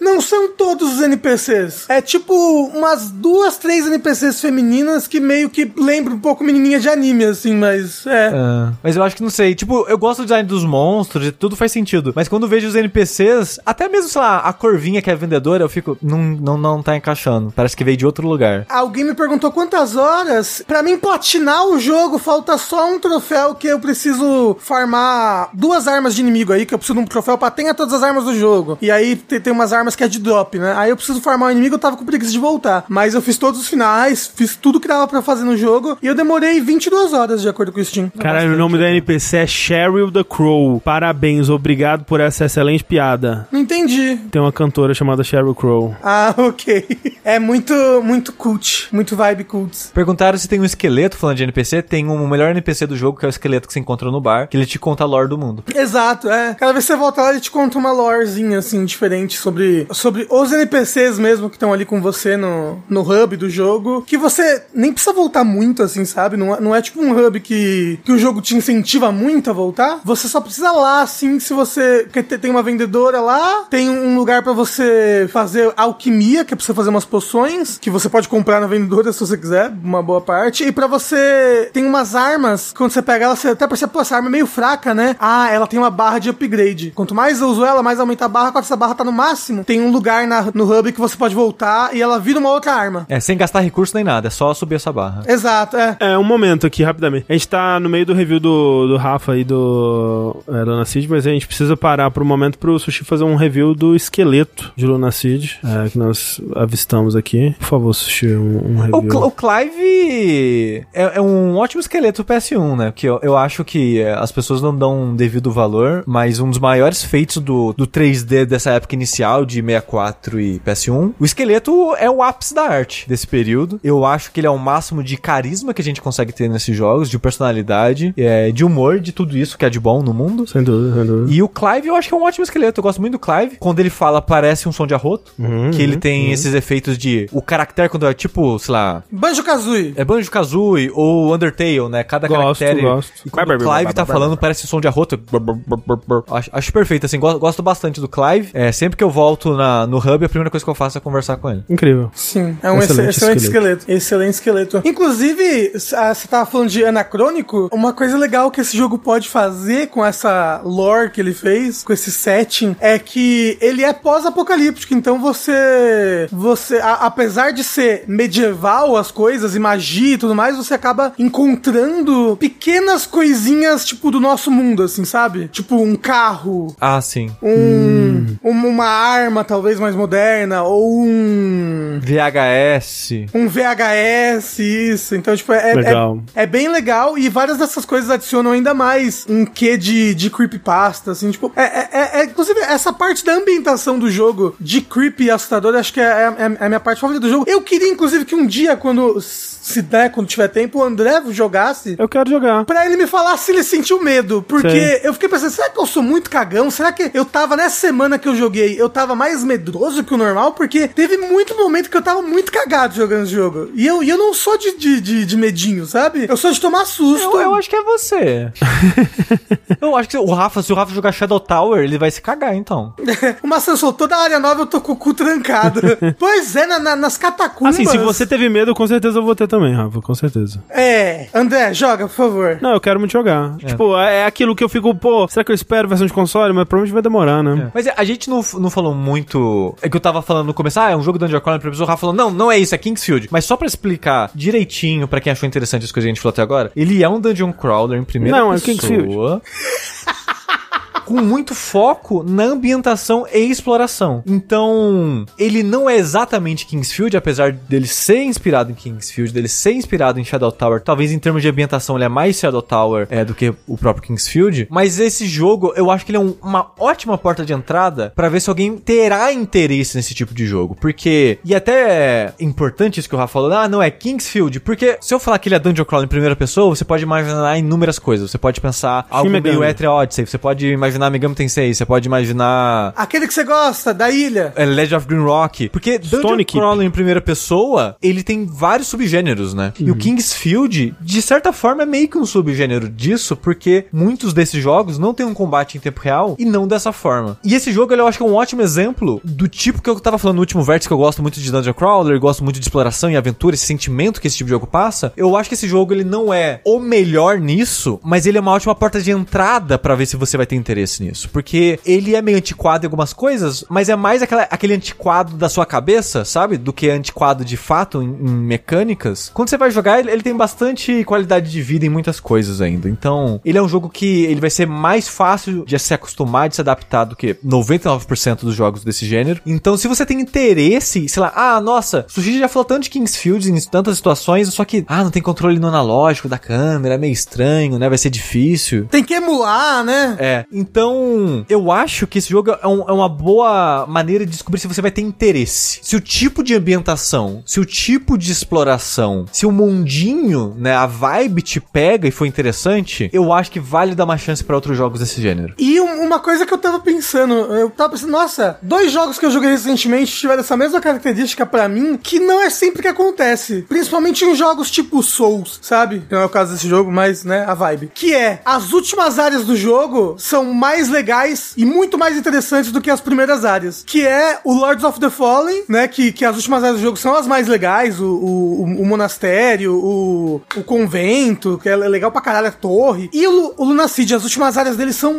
Não são todos os NPCs. É tipo umas duas, três NPCs femininas que meio que lembram um pouco menininha de anime, assim, mas é. É, mas eu acho que não sei. Tipo, eu gosto do design dos monstros e tudo faz sentido. Mas quando eu vejo os NPCs, até mesmo, sei lá, a corvinha que é vendedora, eu fico. Não, não, não tá encaixando. Parece que veio de outro lugar. Alguém me perguntou quantas horas. Pra mim platinar o jogo, falta só um troféu que eu preciso farmar duas armas de inimigo aí, que eu preciso de um troféu pra tenha todas as armas do jogo. E aí tem, tem umas armas que é de drop, né? Aí eu preciso farmar o inimigo, eu tava com preguiça de voltar. Mas eu fiz todos os finais, fiz tudo que dava pra fazer no jogo, e eu demorei 22 horas, de acordo com o Steam. Caralho, o nome da NPC é Cheryl the Crow. Parabéns, obrigado por essa excelente piada. Não entendi. Tem uma cantora chamada Cheryl Crow. Ah, ok. É muito, muito cult. Muito vibe cult. Perguntaram se tem um esqueleto falando de NPC. Tem um melhor NPC do jogo, que é o esqueleto que você encontra no bar, que ele te conta a lore do mundo. Exato, é. Cada vez que você volta lá, ele te conta uma lorezinha, assim, diferente sobre, sobre os NPCs mesmo que estão ali com você no, no hub do jogo. Que você nem precisa voltar muito, assim, sabe? Não, é- não é tipo um hub que, que o jogo te incentiva muito a voltar. Você só precisa lá, assim, se você ter- tem uma vendedora lá, tem um lugar pra você fazer alquimia, que é pra você fazer umas poções, que você pode comprar na vendedora se você quiser, uma boa parte. E pra você tem umas armas, quando você pega ela, você até percebe, pô, essa arma é meio fraca, né? Ah, ela tem uma barra de upgrade. Quanto mais eu uso ela, mais aumenta a barra. Quando essa barra tá no máximo, tem um lugar na- no hub que você pode voltar e ela vira uma outra arma. É, sem gastar recurso nem nada, é só subir essa barra. Exato, é. É, um momento aqui, rapidamente. A gente tá no meio do review do, do Rafa e do é, Dona Cid, mas a gente precisa parar por um momento pro Sushi fazer um review do esqueleto de Luna Seed, é, que nós avistamos aqui. Por favor, assistir um, um O, review. Cl- o Clive é, é um ótimo esqueleto do PS1, né? Porque eu, eu acho que é, as pessoas não dão um devido valor, mas um dos maiores feitos do, do 3D dessa época inicial de 64 e PS1, o esqueleto é o ápice da arte desse período. Eu acho que ele é o máximo de carisma que a gente consegue ter nesses jogos, de personalidade, é, de humor, de tudo isso que é de bom no mundo. Sem dúvida, sem dúvida. E o Clive, eu acho que é um ótimo esqueleto. Eu gosto muito do Clive. Quando ele fala, parece um som de arroto. Uhum, que ele tem esses efeitos de. O caractere, quando é tipo, sei lá. Banjo Kazooie. É Banjo Kazooie ou Undertale, né? Cada Gosto, caractere. gosto. E quando o Clive tá falando, parece som de arroto. Acho, acho perfeito, assim. Gosto, gosto bastante do Clive. É, sempre que eu volto na, no hub, a primeira coisa que eu faço é conversar com ele. Incrível. Sim, é um Excelente excelente, esqueleto. esqueleto. Excelente esqueleto. Inclusive, s- ah, você tava falando de anacrônico, uma coisa legal que esse jogo pode fazer com essa lore que ele fez, com esse setting, é que ele é pós-apocalíptico, então você, você, a- apesar de ser medieval as coisas e magia e tudo mais, você acaba encontrando pequenas coisinhas, tipo, do nosso mundo, assim, sabe? Tipo, um carro, Ah, sim. um, um- uma arma talvez mais moderna, ou um VHS. um VHS, isso. Então, tipo, é, é- Legal. é, é bem legal e várias dessas coisas adicionam ainda mais um quê de, de creepypasta, assim, tipo, é, é, é- é- inclusive, essa parte da ambientação do jogo, de creepy e assustador, acho que é, é- é a minha parte favorita do jogo. Eu queria, inclusive, que um dia, quando, se der, quando tiver tempo, o André jogasse, Eu quero jogar. Pra ele me falar se ele sentiu medo. Porque Sei. eu fiquei pensando, será que eu sou muito cagão? Será que eu tava nessa semana que eu joguei, eu tava mais medroso que o normal? Porque teve muito momento que eu tava muito cagado jogando esse jogo. E eu, e eu não sou de, de, de, de medinho, sabe? Eu sou de tomar susto. Eu, eu acho que é você. eu acho que o Rafa, se o Rafa jogar Shadow Tower, ele vai se cagar, então. o Maçã falou, toda a área nova eu tô com o cu trancado. pois é, na- na- nas catacumbas. Assim, se você teve medo, com certeza eu vou ter também, Rafa, com certeza. É, André, joga, por favor. Não, eu quero muito jogar. Tipo, é é aquilo que eu fico, pô, será que eu espero versão de console? Mas provavelmente vai demorar, né? Mas é, a gente não, não falou muito. É que eu tava falando no começo, ah, é um jogo Dungeon Crawler, pra pessoa, o Rafa falou, não, não é isso, é Kingsfield. Mas só pra explicar direitinho, pra quem achou interessante as coisas que a gente falou até agora, ele é um Dungeon Crawler em primeira Não, é pessoa. Kingsfield. com muito foco na ambientação e exploração. Então, ele não é exatamente Kingsfield, apesar dele ser inspirado em Kingsfield, dele ser inspirado em Shadow Tower. Talvez em termos de ambientação ele é mais Shadow Tower é, do que o próprio Kingsfield. Mas esse jogo, eu acho que ele é um- uma ótima porta de entrada pra ver se alguém terá interesse nesse tipo de jogo. Porque, e até é importante isso que o Rafa falou, ah, não, é Kingsfield. Porque se eu falar que ele é Dungeon Crawl em primeira pessoa, você pode imaginar inúmeras coisas. Você pode pensar algo Megami. meio Ethereal Odyssey, você pode imaginar Megami Tensei, você pode imaginar Aquele que você gosta, da ilha. é, Legend of Green Rock. Porque Dungeon Stone Keep. Crawler em primeira pessoa, ele tem vários subgêneros, né? E o Kingsfield, de certa forma, é meio que um subgênero disso, porque muitos desses jogos não tem um combate em tempo real e não dessa forma. E esse jogo, ele, eu acho que é um ótimo exemplo do tipo que eu tava falando no último vértice, que eu gosto muito de Dungeon Crawler, gosto muito de exploração e aventura, esse sentimento que esse tipo de jogo passa. Eu acho que esse jogo, ele não é o melhor nisso, mas ele é uma ótima porta de entrada pra ver se você vai ter interesse nisso. Porque ele é meio antiquado em algumas coisas, mas é mais aquela, aquele antiquado da sua cabeça, sabe? Do que antiquado de fato em, em mecânicas. Quando você vai jogar, ele, ele tem bastante qualidade de vida em muitas coisas ainda. Então, ele é um jogo que ele vai ser mais fácil de se acostumar, de se adaptar do que 99% dos jogos desse gênero. Então, se você tem interesse, sei lá, ah, nossa, Sushi já falou tanto de Kingsfield em tantas situações, só que, ah, não tem controle no analógico da câmera, é meio estranho, né? Vai ser difícil. Tem que emular, né? É, então eu acho que esse jogo é, um- é uma boa maneira de descobrir se você vai ter interesse. Se o tipo de ambientação, se o tipo de exploração, se o mundinho, né, a vibe te pega e foi interessante, eu acho que vale dar uma chance pra outros jogos desse gênero. E um- uma coisa que eu tava pensando, eu tava pensando, nossa, dois jogos que eu joguei recentemente tiveram essa mesma característica pra mim, que não é sempre que acontece. Principalmente em jogos tipo Souls, sabe? Não é o caso desse jogo, mas, né, a vibe. Que é, as últimas áreas do jogo são mais legais e muito mais interessantes do que as primeiras áreas. Que é o Lords of the Fallen, né, que, que as últimas áreas do jogo são as mais legais, o, o, o- monastério, o, o convento, que é legal pra caralho, a torre. E o, o Luna Seed, as últimas áreas dele são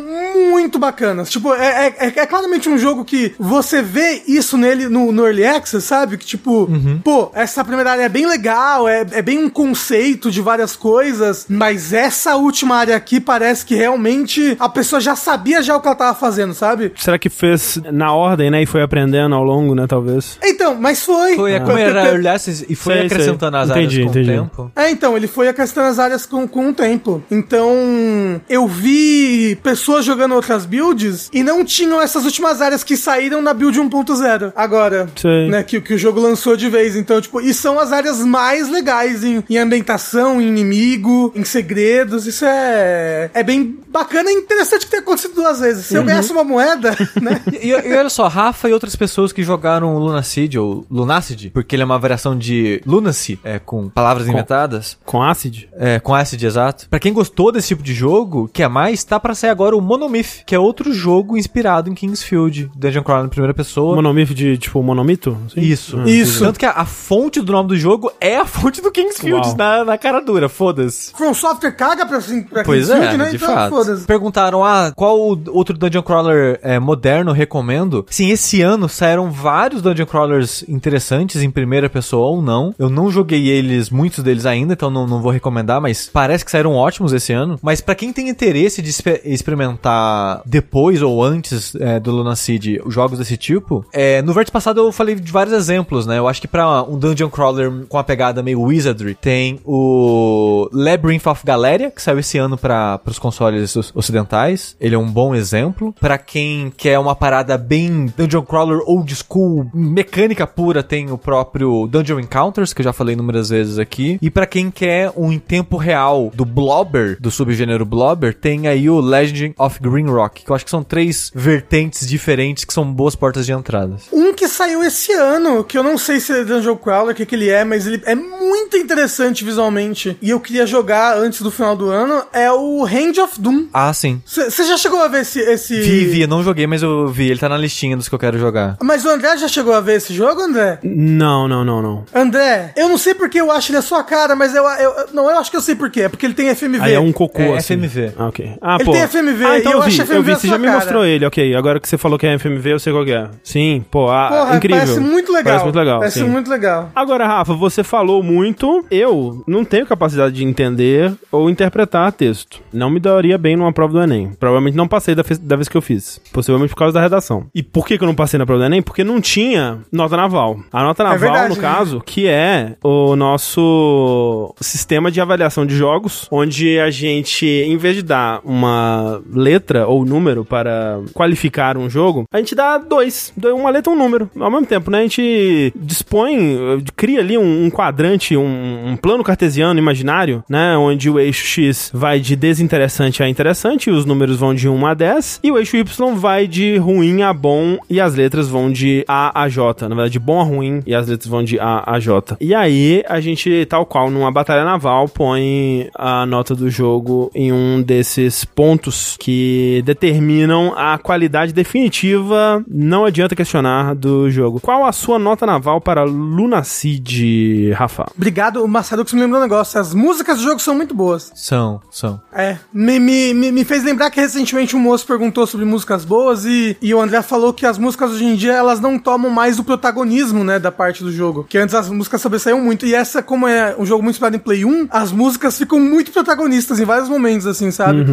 muito bacanas. Tipo, é, é, é- é claramente um jogo que você vê isso nele no, no Early Access, sabe? Que tipo, pô, essa primeira área é bem legal, é, é bem um conceito de várias coisas, mas essa última área aqui parece que realmente a pessoa já sabia sabia já o que ela tava fazendo, sabe? Será que fez na ordem, né? E foi aprendendo ao longo, né? Talvez. Então, mas foi. Foi, é, como era Early Access e foi Sei, acrescentando sei. as Entendi, áreas com entendi. o tempo. É, então, ele foi acrescentando as áreas com, com o tempo. Então, eu vi pessoas jogando outras builds e não tinham essas últimas áreas que saíram na build 1.0 agora. Sei. Né, que, que o jogo lançou de vez. Então, tipo, e são as áreas mais legais em, em ambientação, em inimigo, em segredos. Isso é, é bem bacana e interessante que tenha acontecido duas vezes. Se eu ganhasse uma moeda, né? E, e olha só, Rafa e outras pessoas que jogaram o Lunacid, ou Lunacid, porque ele é uma variação de Lunacy, é, com palavras inventadas, Com Acid? é, com acid exato. Pra quem gostou desse tipo de jogo, quer mais, tá pra sair agora o Monomyth, que é outro jogo inspirado em Kingsfield, Dungeon Crawler em primeira pessoa. Monomito de, tipo, monomito? Assim? Isso. Ah, Isso. Tanto que a, a fonte do nome do jogo é a fonte do Kingsfield na, na cara dura, foda-se. From Software caga pra, assim, pra Pois Kingsfield, é, né? de Então, fato. foda-se. Perguntaram, ah, qual o outro Dungeon Crawler é, moderno recomendo? Sim, esse ano saíram vários Dungeon Crawlers interessantes em primeira pessoa ou não. Eu não joguei eles, muitos deles ainda, então não, não vou recomendar, mas parece que saíram ótimos esse ano. Mas pra quem tem interesse de espe- experimentar depois ou antes é, do Lunacid jogos desse tipo, é, no vértice passado eu falei de vários exemplos, né? Eu acho que pra um Dungeon Crawler com a pegada meio Wizardry, tem o Labyrinth of Galeria, que saiu esse ano para os consoles ocidentais. Ele é um bom exemplo. Pra quem quer uma parada bem Dungeon Crawler old school, mecânica pura, tem o próprio Dungeon Encounters, que eu já falei inúmeras vezes aqui. E pra quem quer um em tempo real do Blobber, do subgênero Blobber, tem aí o Legend of Green Rock, que eu acho que são três vertentes diferentes que são boas portas de entradas. Um que saiu esse ano, que eu não sei se é Dungeon Crawler, o que, que ele é, mas ele é muito interessante visualmente. E eu queria jogar antes do final do ano, é o Hand of Doom. Ah, sim. Você já chegou a ver esse. esse... Vi, vi, eu não joguei, mas eu vi. Ele tá na listinha dos que eu quero jogar. Mas o André já chegou a ver esse jogo, André? Não, não, não, não. André, eu não sei porque eu acho ele a sua cara, mas eu, eu. Não, eu acho que eu sei por quê. É porque ele tem FMV. Aí é um cocô, É assim. FMV. Ah, ok. Ah, Ele pô. tem FMV, ah, então e eu eu vi, acho FMV eu vi, a você sua já me cara. mostrou ele, ok. Agora que você falou que é FMV, eu sei qual que é. Sim, pô, ah, Porra, incrível. parece muito legal. Parece muito legal, Parece sim. muito legal. Agora, Rafa, você falou muito. Eu não tenho capacidade de entender ou interpretar texto. Não me daria bem numa prova do Enem. Provavelmente não passei da, da vez que eu fiz. Possivelmente por causa da redação. E por que, que eu não passei na prova do Enem? Porque não tinha nota naval. A nota naval, verdade, no né? caso, que é o nosso sistema de avaliação de jogos, onde a gente, em vez de dar uma letra ou número para qualificar um jogo, a gente dá dois. Uma letra ou um número. Ao mesmo tempo, né? A gente dispõe, cria ali um, um quadrante, um, um plano cartesiano imaginário, né? Onde o eixo X vai de desinteressante a interessante, e os números vão de 1 a 10, e o eixo Y vai de ruim a bom, e as letras vão de A a J. Na verdade, de bom a ruim, e as letras vão de A a J. E aí, a gente, tal qual numa batalha naval, põe a nota do jogo em um desses pontos que determinam a qualidade definitiva, não adianta questionar, do jogo. Qual a sua nota naval para Lunacid, Rafa? Obrigado, o Massadux me lembrou um negócio. As músicas do jogo são muito boas. São, são. É, me, me, me fez lembrar que recentemente um moço perguntou sobre músicas boas e, e o André falou que as músicas hoje em dia elas não tomam mais o protagonismo, né, da parte do jogo. Que antes as músicas sobressaíam muito. E essa, como é um jogo muito inspirado em Play 1, as músicas ficam muito protagonistas em vários momentos, assim, sabe?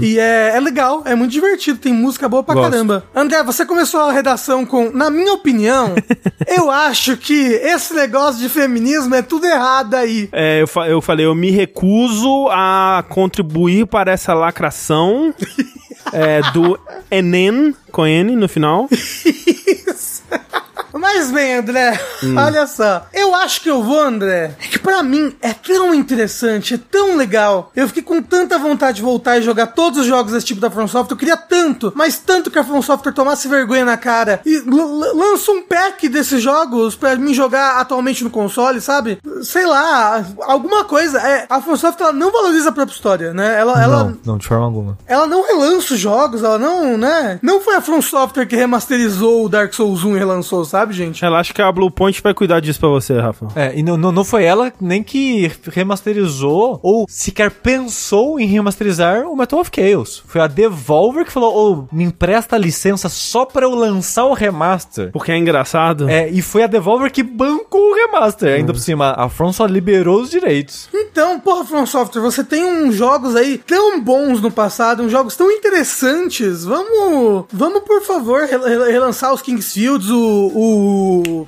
E é, é legal, é muito divertido, tem música boa pra Gosto. caramba. André, você começou a redação com, na minha opinião, eu acho que esse negócio de feminismo é tudo errado aí. É, eu, fa- eu falei, eu me recuso a contribuir para essa lacração é, do Enem, com N no final. Mas bem, André, Hum. olha só. Eu acho que eu vou, André. É que pra mim é tão interessante, é tão legal. Eu fiquei com tanta vontade de voltar e jogar todos os jogos desse tipo da From Software. Eu queria tanto, mas tanto que a From Software tomasse vergonha na cara e lança um pack desses jogos pra mim jogar atualmente no console, sabe? Sei lá, alguma coisa. É, a From Software ela não valoriza a própria história, né? Ela, ela, Não, não, de forma alguma. ela não relança os jogos, ela não, né? Não foi a From Software que remasterizou o Dark Souls 1 e relançou, sabe? Sabe, gente? Relaxa que a Blue Point vai cuidar disso pra você, Rafa. É, e não, não, não foi ela nem que remasterizou ou sequer pensou em remasterizar o Metal of Chaos. Foi a Devolver que falou, ô, me empresta a licença só pra eu lançar o remaster. Porque é engraçado. É, e foi a Devolver que bancou o remaster. Ainda por cima, a From só liberou os direitos. Então, porra, From Software, você tem uns jogos aí tão bons no passado, uns jogos tão interessantes. Vamos, vamos por favor, rel- rel- relançar os Kingsfields, o, o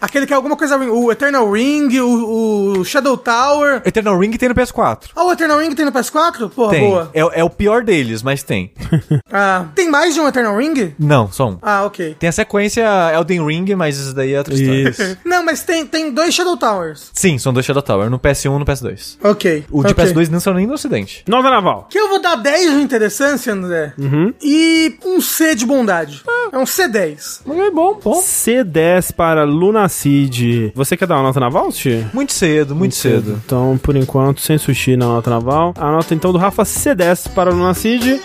aquele que é alguma coisa, o Eternal Ring, o, o Shadow Tower. Eternal Ring tem no PS4. Ah, o Eternal Ring tem no PS4? Porra, Tem. boa. É, é o pior deles, mas tem. Ah, tem mais de um Eternal Ring? Não, só um. Ah, ok. Tem a sequência Elden Ring, mas isso daí é outra história. Isso. Não, mas tem, tem dois Shadow Towers. Sim, são dois Shadow Tower, no PS1 e no PS2. Ok. O de ok. PS2 não são nem no ocidente. Nova Naval. Que eu vou dar 10 de interessância, André. E um C de bondade. É um C10. É bom, bom. C10 para Lunacid. Você quer dar uma nota naval, Sushi? Muito cedo, muito cedo. Então, por enquanto, sem sushi na nota naval. A nota então do Rafa C10 para Lunacid.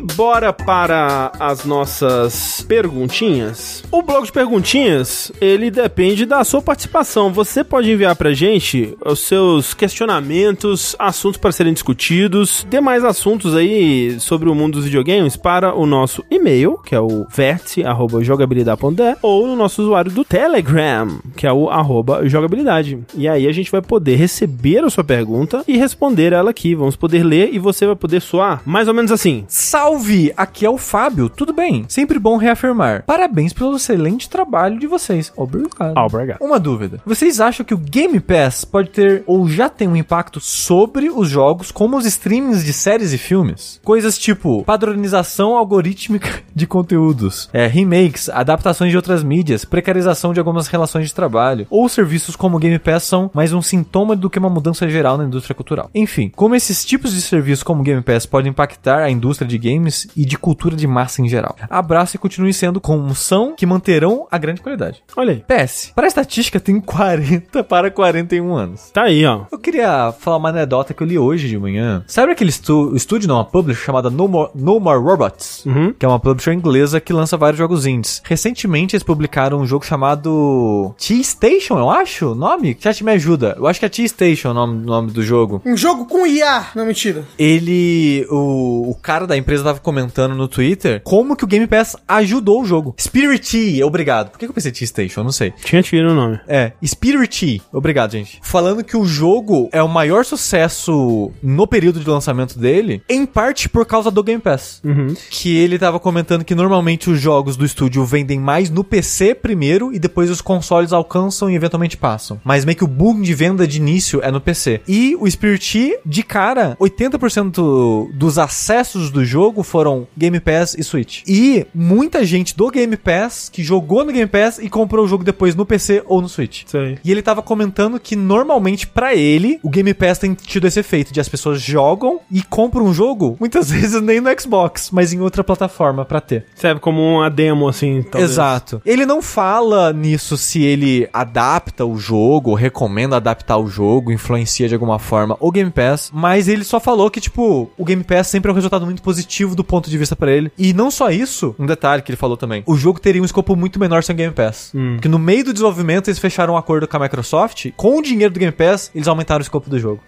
E bora para as nossas perguntinhas. O bloco de perguntinhas, ele depende da sua participação. Você pode enviar pra gente os seus questionamentos, assuntos para serem discutidos, demais assuntos aí sobre o mundo dos videogames para o nosso e-mail, que é o vértice@jogabilidade.de, ou no nosso usuário do Telegram, que é o arroba jogabilidade. E aí a gente vai poder receber a sua pergunta e responder ela aqui. Vamos poder ler e você vai poder soar mais ou menos assim. Salve! Aqui é o Fábio, tudo bem? Sempre bom reafirmar. Parabéns pelo excelente trabalho de vocês. Obrigado. Obrigado. Uma dúvida. Vocês acham que o Game Pass pode ter ou já tem um impacto sobre os jogos como os streamings de séries e filmes? Coisas tipo padronização algorítmica de conteúdos, é, remakes, adaptações de outras mídias, precarização de algumas relações de trabalho, ou serviços como o Game Pass são mais um sintoma do que uma mudança geral na indústria cultural. Enfim, como esses tipos de serviços como o Game Pass podem impactar a indústria de games e de cultura de massa em geral. Abraço e continue sendo como são que manterão a grande qualidade. Olha aí. PS, para a estatística, tem 40 para 41 anos. Tá aí, ó. Eu queria falar uma anedota que eu li hoje de manhã. Sabe aquele estu estúdio, não, uma publisher chamada No More, no More Robots? Uhum. Que é uma publisher inglesa que lança vários jogos indies. Recentemente eles publicaram um jogo chamado T-Station, eu acho? o Nome? Chat me ajuda. Eu acho que é T-Station o nome, nome do jogo. Um jogo com IA. Não, mentira. Ele. O, o cara da empresa tava comentando no Twitter como que o Game Pass ajudou o jogo. Spirit, obrigado. Por que eu pensei T-Station? Eu não sei. Tinha tiro no nome. É, Spirit. Obrigado, gente. Falando que o jogo é o maior sucesso no período de lançamento dele, em parte por causa do Game Pass. Que ele tava comentando que normalmente os jogos do estúdio vendem mais no PC primeiro e depois os consoles alcançam e eventualmente passam. Mas meio que o boom de venda de início é no PC. E o Spirit, de cara, 80% dos acessos do jogo foram Game Pass e Switch. E muita gente do Game Pass que jogou no Game Pass e comprou o jogo depois no PC ou no Switch. Aí. E ele tava comentando que normalmente pra ele o Game Pass tem tido esse efeito de as pessoas jogam e compram um jogo, muitas vezes nem no Xbox, mas em outra plataforma pra ter. Serve como uma demo, assim. talvez. Exato. Ele não fala nisso se ele adapta o jogo, recomenda adaptar o jogo, influencia de alguma forma o Game Pass, mas ele só falou que, tipo, o Game Pass sempre é um resultado muito positivo do ponto de vista pra ele. E não só isso, um detalhe que ele falou também, o jogo teria um escopo muito menor sem o Game Pass. Porque no meio do desenvolvimento eles fecharam um acordo com a Microsoft, com o dinheiro do Game Pass, eles aumentaram o escopo do jogo.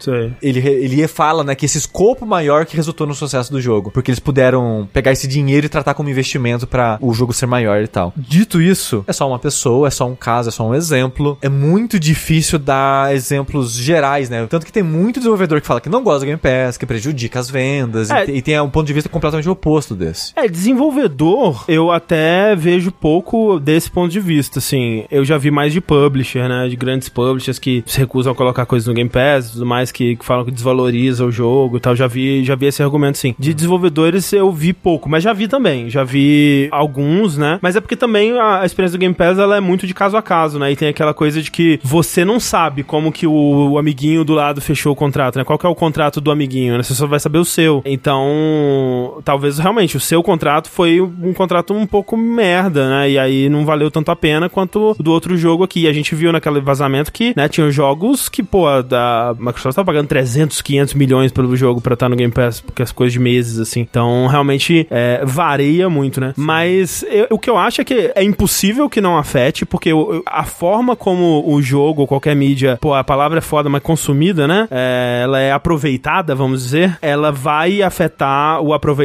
Ele, ele fala, né, que esse escopo maior que resultou no sucesso do jogo. Porque eles puderam pegar esse dinheiro e tratar como investimento pra o jogo ser maior e tal. Dito isso, é só uma pessoa, é só um caso, é só um exemplo. É muito difícil dar exemplos gerais, né? Tanto que tem muito desenvolvedor que fala que não gosta do Game Pass, que prejudica as vendas, É. e, e tem um ponto de vista completamente oposto desse. É, desenvolvedor, eu até vejo pouco desse ponto de vista, assim. Eu já vi mais de publisher, né? De grandes publishers que se recusam a colocar coisas no Game Pass tudo mais, que, que falam que desvaloriza o jogo e tal. Já vi, já vi esse argumento, sim. De desenvolvedores eu vi pouco, mas já vi também. Já vi alguns, né? Mas é porque também a, experiência do Game Pass, ela é muito de caso a caso, né? E tem aquela coisa de que você não sabe como que o, o amiguinho do lado fechou o contrato, né? Qual que é o contrato do amiguinho, né? Você só vai saber o seu. Então, talvez realmente o seu contrato foi um contrato um pouco merda, né? E aí não valeu tanto a pena quanto do outro jogo aqui. A gente viu naquele vazamento que, né, tinha jogos que, pô, a da Microsoft tava pagando 300, 500 milhões pelo jogo pra estar no Game Pass, porque as coisas de meses, assim. Então, realmente, é, varia muito, né? Mas eu- o que eu acho é que é impossível que não afete, porque o- a forma como o jogo ou qualquer mídia, pô, a palavra é foda, mas consumida, né? É, ela é aproveitada, vamos dizer, ela vai afetar o aproveitamento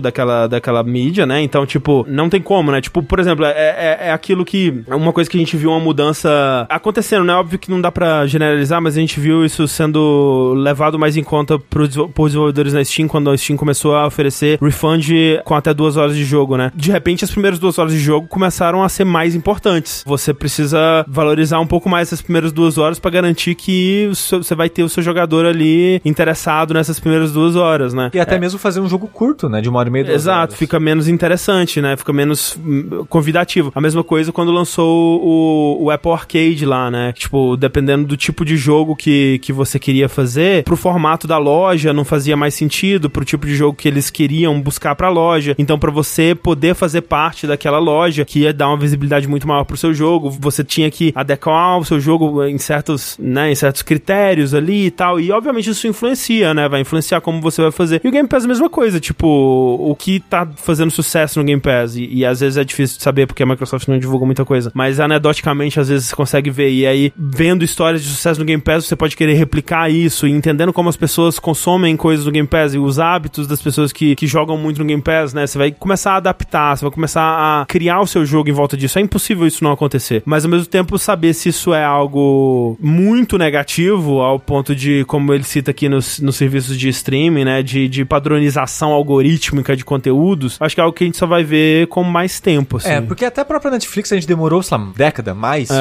daquela, daquela mídia, né? Então, tipo, não tem como, né? Tipo, por exemplo, é, é, é aquilo que. É uma coisa que a gente viu uma mudança acontecendo, né? Óbvio que não dá pra generalizar, mas a gente viu isso sendo levado mais em conta pro, por desenvolvedores na Steam quando a Steam começou a oferecer refund com até duas horas de jogo, né? De repente, as primeiras duas horas de jogo começaram a ser mais importantes. Você precisa valorizar um pouco mais essas primeiras duas horas pra garantir que seu- você vai ter o seu jogador ali interessado nessas primeiras duas horas, né? E até mesmo fazer um jogo curto, né? De uma hora e meia, Exato, horas. fica menos interessante, né? Fica menos hum, convidativo. A mesma coisa quando lançou o, o Apple Arcade lá, né? Tipo, dependendo do tipo de jogo que, que você queria fazer, pro formato da loja não fazia mais sentido, pro tipo de jogo que eles queriam buscar pra loja. Então, pra você poder fazer parte daquela loja, que ia dar uma visibilidade muito maior pro seu jogo, você tinha que adequar o seu jogo em certos, né, em certos critérios ali e tal. E obviamente isso influencia, né? Vai influenciar como você vai fazer. E o Game Pass é a mesma coisa, tipo, o que tá fazendo sucesso no Game Pass. E, e às vezes é difícil de saber porque a Microsoft não divulga muita coisa. Mas anedoticamente, às vezes você consegue ver. E aí, vendo histórias de sucesso no Game Pass, você pode querer replicar isso e entendendo como as pessoas consomem coisas no Game Pass e os hábitos das pessoas que, que jogam muito no Game Pass, né? Você vai começar a adaptar, você vai começar a criar o seu jogo em volta disso. É impossível isso não acontecer. Mas ao mesmo tempo, saber se isso é algo muito negativo, ao ponto de, como ele cita aqui nos, nos serviços de streaming, né? De, de padronização algorítmica de conteúdos, acho que é algo que a gente só vai ver com mais tempo, assim. É, porque até a própria Netflix a gente demorou, sei lá, uma década mais É,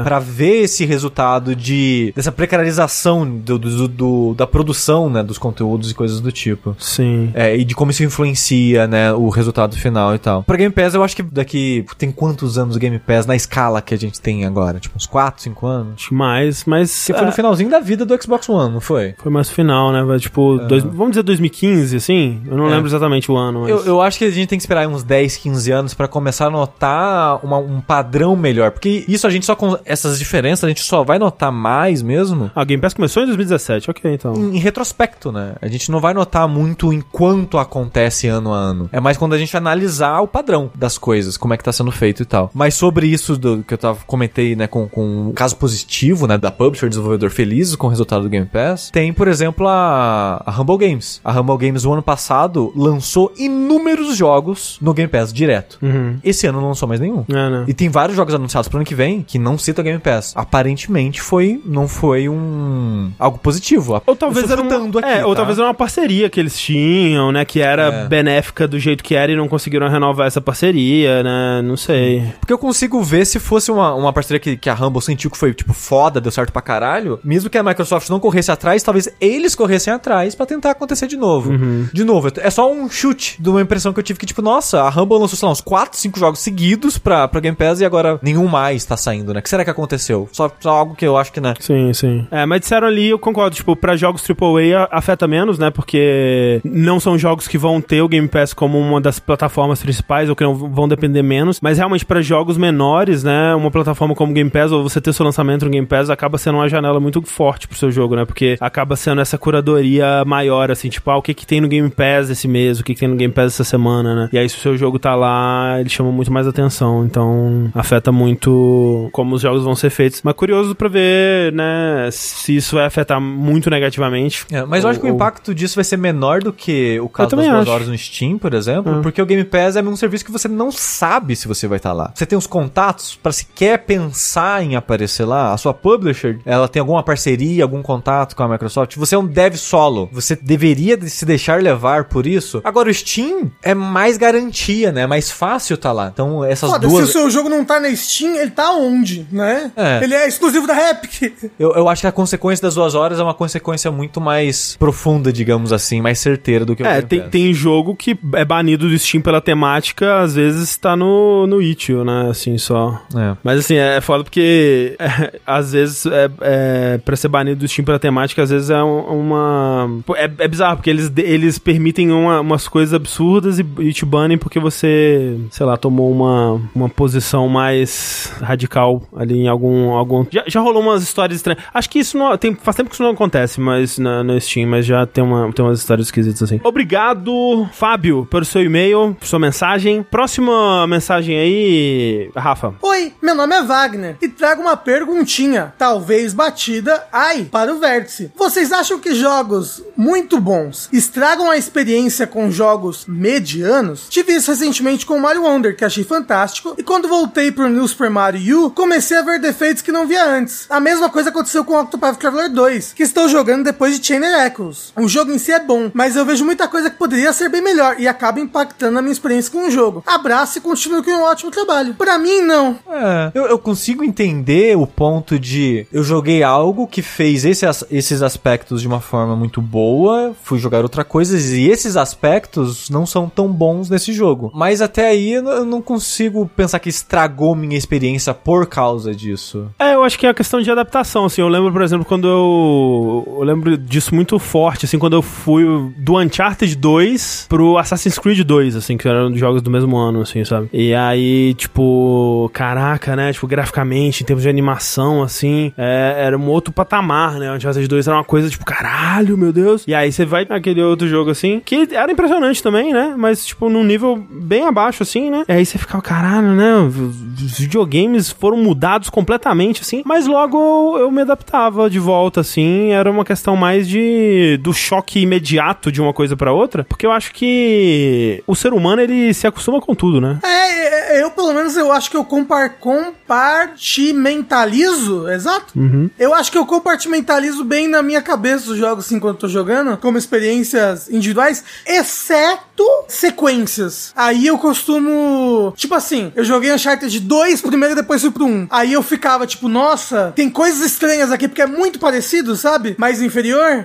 é. pra ver esse resultado de dessa precarização do, do- do- da produção, né, dos conteúdos e coisas do tipo. Sim. É, e de como isso influencia, né, o resultado final e tal. Pra Game Pass, eu acho que daqui tem quantos anos o Game Pass na escala que a gente tem agora? Tipo, uns 4, 5 anos? Mais, mas. Que foi no é, finalzinho da vida do Xbox One, não foi? Foi mais final, né? Tipo, dois- vamos dizer 2015, assim? Eu não É. lembro exatamente o ano, mas... Eu, eu acho que a gente tem que esperar uns 10, 15 anos pra começar a notar uma- um padrão melhor. Porque isso a gente só com essas diferenças, a gente só vai notar mais mesmo Ah, o Game Pass começou em 2017, ok, então. em, em retrospecto, né? A gente não vai notar muito enquanto acontece ano a ano. É mais quando a gente analisar o padrão das coisas, como é que tá sendo feito e tal. Mas sobre isso do que eu tava, comentei, né, com, com o caso positivo, né, da publisher, desenvolvedor feliz com o resultado do Game Pass, tem, por exemplo, a, a Humble Games. A Humble Games, o ano passado, lançou inúmeros jogos no Game Pass direto. Uhum. Esse ano não lançou mais nenhum. É, né? E tem vários jogos anunciados pro ano que vem que não citam Game Pass. Aparentemente foi, não foi um algo positivo. Ou talvez era uma, aqui, é, ou tá? talvez era uma parceria que eles tinham, né? Que era É. benéfica do jeito que era e não conseguiram renovar essa parceria, né? Não sei. Porque eu consigo ver se fosse uma, uma parceria que, que a Humble sentiu que foi, tipo, foda, deu certo pra caralho. Mesmo que a Microsoft não corresse atrás, talvez eles corressem atrás pra tentar acontecer de novo. De novo, é só um chute de uma impressão que eu tive que, tipo, nossa, a Humble lançou, sei lá, uns 4, 5 jogos seguidos pra, pra Game Pass e agora nenhum mais tá saindo, né? O que será que aconteceu? Só, só algo que eu acho que, né? Sim, sim. É, mas disseram ali, eu concordo, tipo, pra jogos AAA a- afeta menos, né? Porque não são jogos que vão ter o Game Pass como uma das plataformas principais ou que não vão depender menos, mas realmente pra jogos menores, né? Uma plataforma como o Game Pass ou você ter seu lançamento no Game Pass acaba sendo uma janela muito forte pro seu jogo, né? Porque acaba sendo essa curadoria maior, assim, tipo, ah, o que que tem no Game Pass esse mês, o que que tem no Game Pass essa semana, né? E aí se o seu jogo tá lá, ele chama muito mais atenção, então afeta muito como os jogos vão ser feitos. Mas curioso pra ver, né, se isso vai afetar muito negativamente. É, mas eu acho que o Ou- impacto disso vai ser menor do que o caso das duas acho. horas no Steam, por exemplo, porque o Game Pass é um serviço que você não sabe se você vai estar lá. Você tem os contatos pra sequer pensar em aparecer lá. A sua publisher, ela tem alguma parceria, algum contato com a Microsoft. Você é um dev solo. Você deveria de- se deixar levar por isso. Agora o Steam é mais garantia, né? É mais fácil estar lá. Então essas Foda, duas se o seu jogo não tá na Steam, ele tá onde, né? É. Ele é exclusivo da Epic. Eu, eu acho que a consequência das duas horas é uma consequência muito mais profunda, digamos assim, mais certeira do que o É, tem, tem jogo que é banido do Steam pela temática, às vezes tá no, no itch.io, né, assim, só. É. Mas assim, é foda porque é, às vezes é, é, pra ser banido do Steam pela temática, às vezes é um- uma. É, é bizarro, porque eles, eles permitem um, uma- umas coisas absurdas e, e te banem porque você, sei lá, tomou uma, uma posição mais radical ali em algum. algum... Já, já rolou umas histórias estranhas. Acho que isso não. Tem, faz tempo que isso não acontece mas na, no Steam, mas já tem, uma, tem umas histórias esquisitas assim. Obrigado, Fábio, pelo seu e-mail, sua mensagem. Próxima mensagem aí, Rafa. Oi, meu nome é Wagner e trago uma perguntinha, talvez batida, ai, para o vértice. Vocês acham que jogos muito bons estragam a experiência com jogos medianos? Tive isso recentemente com Mario Wonder, que achei fantástico, e quando voltei pro New Super Mario U, comecei a ver defeitos que não via antes. A mesma coisa aconteceu com Octopath Traveler 2, que estou jogando depois de Chain Echoes. O jogo em si é bom, mas eu vejo muita coisa que poderia ser bem melhor e acaba impactando a minha experiência com o jogo. Abraço e continue com um ótimo trabalho. Pra mim, não. É, eu, eu consigo entender o ponto de eu joguei algo que fez esse esses aspectos de uma forma muito boa, fui jogar outra coisa e esses aspectos não são tão bons nesse jogo. Mas até aí eu não consigo pensar que estragou minha experiência por causa disso. É, eu acho que é a questão de adaptação, assim. Eu lembro, por exemplo, quando eu. Eu lembro disso muito forte, assim, quando eu fui do Uncharted 2 pro Assassin's Creed 2, assim, que eram jogos do mesmo ano, assim, sabe? E aí, tipo, caraca, né? Tipo, graficamente, em termos de animação, assim, é, era um outro patamar, né? O Uncharted 2 era uma coisa, tipo, caralho, meu Deus. E aí você vai naquele outro jogo, assim, que era impressionante também, né? Mas, tipo, num nível bem abaixo, assim, né? E aí você ficava, caralho, né? Os videogames foram mudados completamente, assim. Mas logo eu me adaptava de volta, assim. Era uma questão mais de do choque imediato de uma coisa pra outra. Porque eu acho que o ser humano, ele se acostuma com tudo, né? É, é, eu pelo menos eu acho que eu compar compartimentalizo, exato? Eu acho que eu compartimentalizo bem na minha cabeça os jogos assim enquanto eu tô jogando, como experiências individuais, exceto sequências. Aí eu costumo, tipo assim, eu joguei Uncharted 2 primeiro e depois fui pro 1. Aí eu ficava tipo, nossa, tem coisas estranhas aqui porque é muito parecido, sabe? Mais inferior.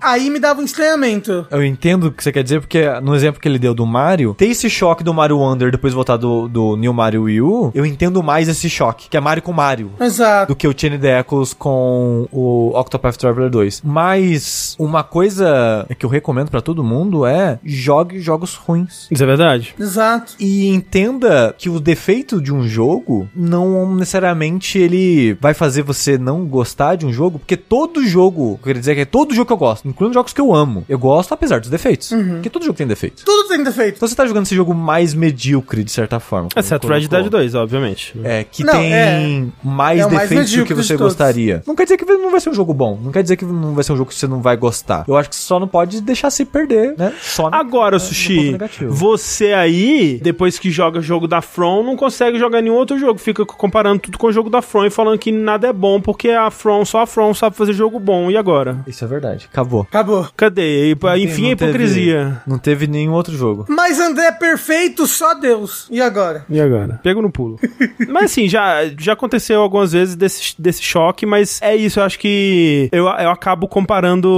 Aí me dava um estranhamento. Eu entendo o que você quer dizer, porque no exemplo que ele deu do Mario, ter esse choque do Mario Wonder depois voltar do, do New Mario Wii U, eu entendo mais esse choque, que é Mario com Mario. Exato. do que o Chain Echoes com o Octopath Traveler 2. Mas uma coisa que eu recomendo pra todo mundo é jogue jogos ruins. Isso é verdade. Exato. E entenda que o defeito de um jogo não necessariamente ele vai fazer você não gostar de um jogo, porque todo jogo, eu queria dizer que é todo jogo que eu gosto, incluindo jogos que eu amo, eu gosto apesar dos defeitos. Porque todo jogo tem defeitos. Tudo tem defeito. Então você tá jogando esse jogo mais medíocre, de certa forma. Exceto colocou. Red Dead 2, obviamente. É, que Não, tem é. mais É defeitos do que você gostaria. Não quer dizer que não vai ser um jogo bom. Não quer dizer que não vai ser um jogo que você não vai gostar. Eu acho que só não pode deixar se perder, né? Só Agora, no negativo. você aí, depois que joga jogo da From, não consegue jogar nenhum outro jogo. Fica comparando tudo com o jogo da From e falando que nada é bom, porque a From, só a From sabe fazer jogo bom. E agora? Isso é verdade. Acabou. Acabou. Cadê? E, enfim, a Não teve- hipocrisia. não teve nenhum outro jogo. Mas André é perfeito, só Deus. E agora? E agora? Pego no pulo. mas assim, já, já aconteceu algumas vezes desse, desse choque, mas é isso, eu acho que eu, eu acabo comparando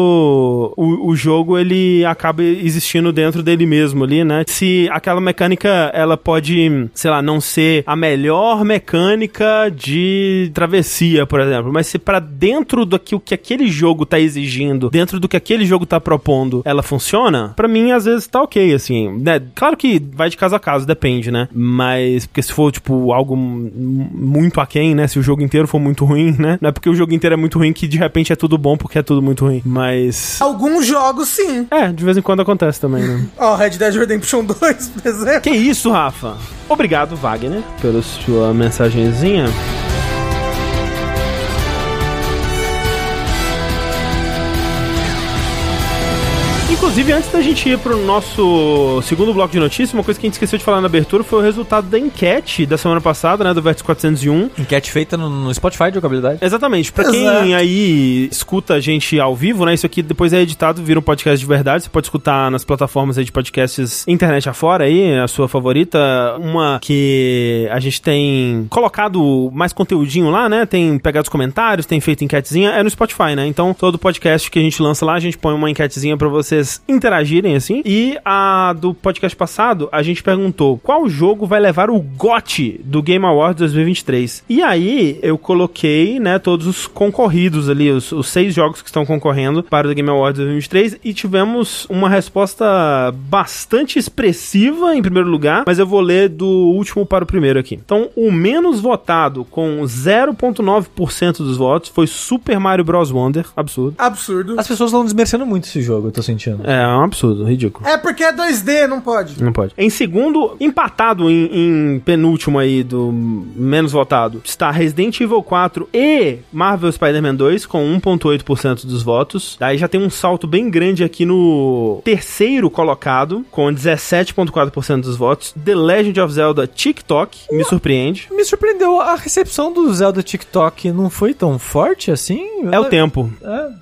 o, o jogo, ele acaba existindo dentro dele mesmo ali, né? Se aquela mecânica, ela pode, sei lá, não ser a melhor mecânica de travessia, por exemplo, mas se pra dentro do que, o que aquele jogo tá exigindo, dentro do que aquele jogo tá propondo, ela funciona, pra mim às vezes tá ok, assim, né? Claro que vai de caso a caso, depende, né? Mas, porque se for, tipo, algo muito aquém, né? Se o jogo inteiro for muito ruim, né? Não é porque o jogo inteiro é muito ruim que de repente é tudo bom porque é tudo muito ruim. Mas. Alguns jogos, sim. É, de vez em quando acontece também, né? Ó, Red Dead Redemption 2, por exemplo. que isso, Rafa? Obrigado, Wagner, pela sua mensagenzinha. Inclusive, antes da gente ir pro nosso segundo bloco de notícias, uma coisa que a gente esqueceu de falar na abertura foi o resultado da enquete da semana passada, né, do Vértice 401. Enquete feita no, no Spotify de jogabilidade. Exatamente. Pra quem Exato. aí escuta a gente ao vivo, né? Isso aqui depois é editado, vira um podcast de verdade. Você pode escutar nas plataformas aí de podcasts internet afora aí, a sua favorita. Uma que a gente tem colocado mais conteúdinho lá, né? Tem pegado os comentários, tem feito enquetezinha. É no Spotify, né? Então, todo podcast que a gente lança lá, a gente põe uma enquetezinha pra vocês interagirem assim. E a do podcast passado, a gente perguntou qual jogo vai levar o GOT do Game Awards 2023. E aí eu coloquei, né, todos os concorridos ali, os, os seis jogos que estão concorrendo para o Game Awards 2023 e tivemos uma resposta bastante expressiva em primeiro lugar, mas eu vou ler do último para o primeiro aqui. Então, o menos votado com 0.9% dos votos foi Super Mario Bros. Wonder. Absurdo. Absurdo. As pessoas estão desmerecendo muito esse jogo, eu tô sentindo. É, é um absurdo, ridículo. É porque é 2D, não pode. Não pode. Em segundo, empatado em, em penúltimo aí do menos votado, está Resident Evil 4 e Marvel Spider-Man 2 com 1.8% dos votos. Daí já tem um salto bem grande aqui no terceiro colocado com 17.4% dos votos. The Legend of Zelda TikTok me surpreende. Me surpreendeu, a recepção do Zelda TikTok não foi tão forte assim? É o tempo.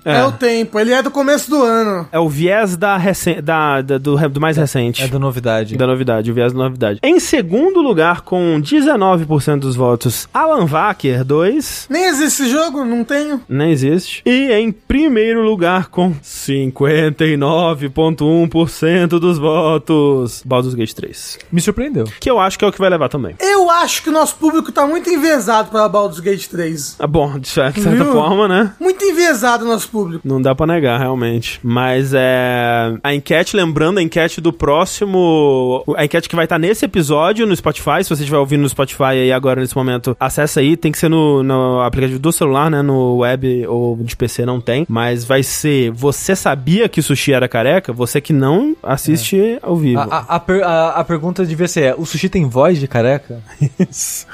É, É. o tempo. Ele é do começo do ano. É o viés da, recen- da, da- do, do mais recente. é da novidade. Da novidade, o viés da novidade. Em segundo lugar, com 19% dos votos, Alan Wacker 2. Nem existe esse jogo, não tenho. Não existe. E em primeiro lugar, com 59,1% dos votos, Baldur's Gate 3. Me surpreendeu. Que eu acho que é o que vai levar também. Eu acho que o nosso público tá muito enviesado pela Baldur's Gate 3. Ah, bom, de certa de certa forma, né? Muito enviesado o nosso público. Não dá pra negar, realmente. Mas é. A enquete, lembrando, a enquete do próximo. A enquete que vai estar nesse episódio no Spotify. Se você estiver ouvindo no Spotify aí agora, nesse momento, acessa aí. Tem que ser no, no aplicativo do celular, né? No web ou de PC não tem. Mas vai ser. Você sabia que sushi era careca? Você que não assiste ao vivo. A, a, a per- a- a pergunta devia ser: é, o sushi tem voz de careca?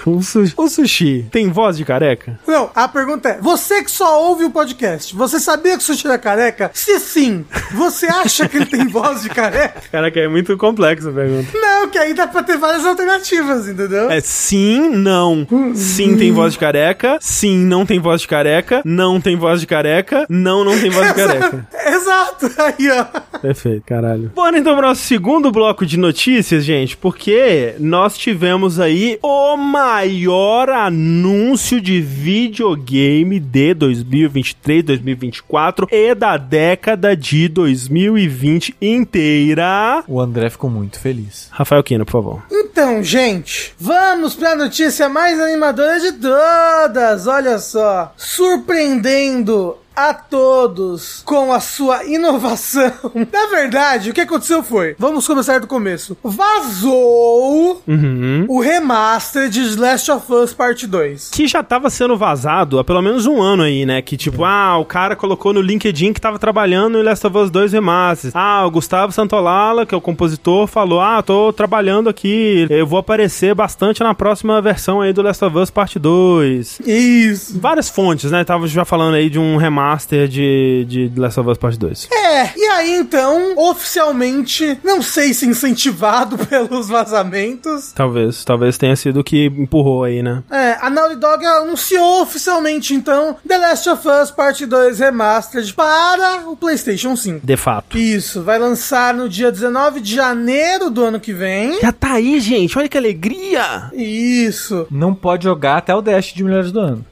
o, sushi, o sushi tem voz de careca? Não, a pergunta é: você que só ouve o podcast, você sabia que o Sushi era careca? Se sim, você acha que ele tem voz de careca? Caraca, é muito complexa a pergunta. Não, que aí dá pra ter várias alternativas, entendeu? É sim, não. Sim tem voz de careca. Sim, não tem voz de careca. Não tem voz de careca. Não, não tem voz de careca. Exato, aí ó. Perfeito, caralho. Bora então pro nosso segundo bloco de notícias, gente, porque nós tivemos aí o maior anúncio de videogame de 2023, 2024 e da década de 2020 inteira. O André ficou muito feliz. Rafael Kino, por favor. Então, gente, vamos pra notícia mais animadora de todas. Olha só, surpreendendo a todos com a sua inovação. Na verdade, o que aconteceu foi, vamos começar do começo. Vazou Uhum. o remaster de Last of Us Parte 2. que já tava sendo vazado há pelo menos um ano aí, né? Que tipo, ah, o cara colocou no LinkedIn que tava trabalhando em Last of Us 2 Remasters. Ah, o Gustavo Santolala, que é o compositor, falou: Ah, tô trabalhando aqui, eu vou aparecer bastante na próxima versão aí do Last of Us Parte 2. Isso. Várias fontes, né? Tava já falando aí de um remaster de, de The Last of Us Parte 2. É, e aí então, oficialmente, não sei se incentivado pelos vazamentos, Talvez, talvez tenha sido o que empurrou aí, né? É, a Naughty Dog anunciou oficialmente, então, The Last of Us Parte 2 Remastered para o PlayStation 5. De fato. Isso, vai lançar no dia 19 de janeiro do ano que vem. Já tá aí, gente. Olha que alegria. Isso, Não pode jogar até o Dash de Melhores do Ano.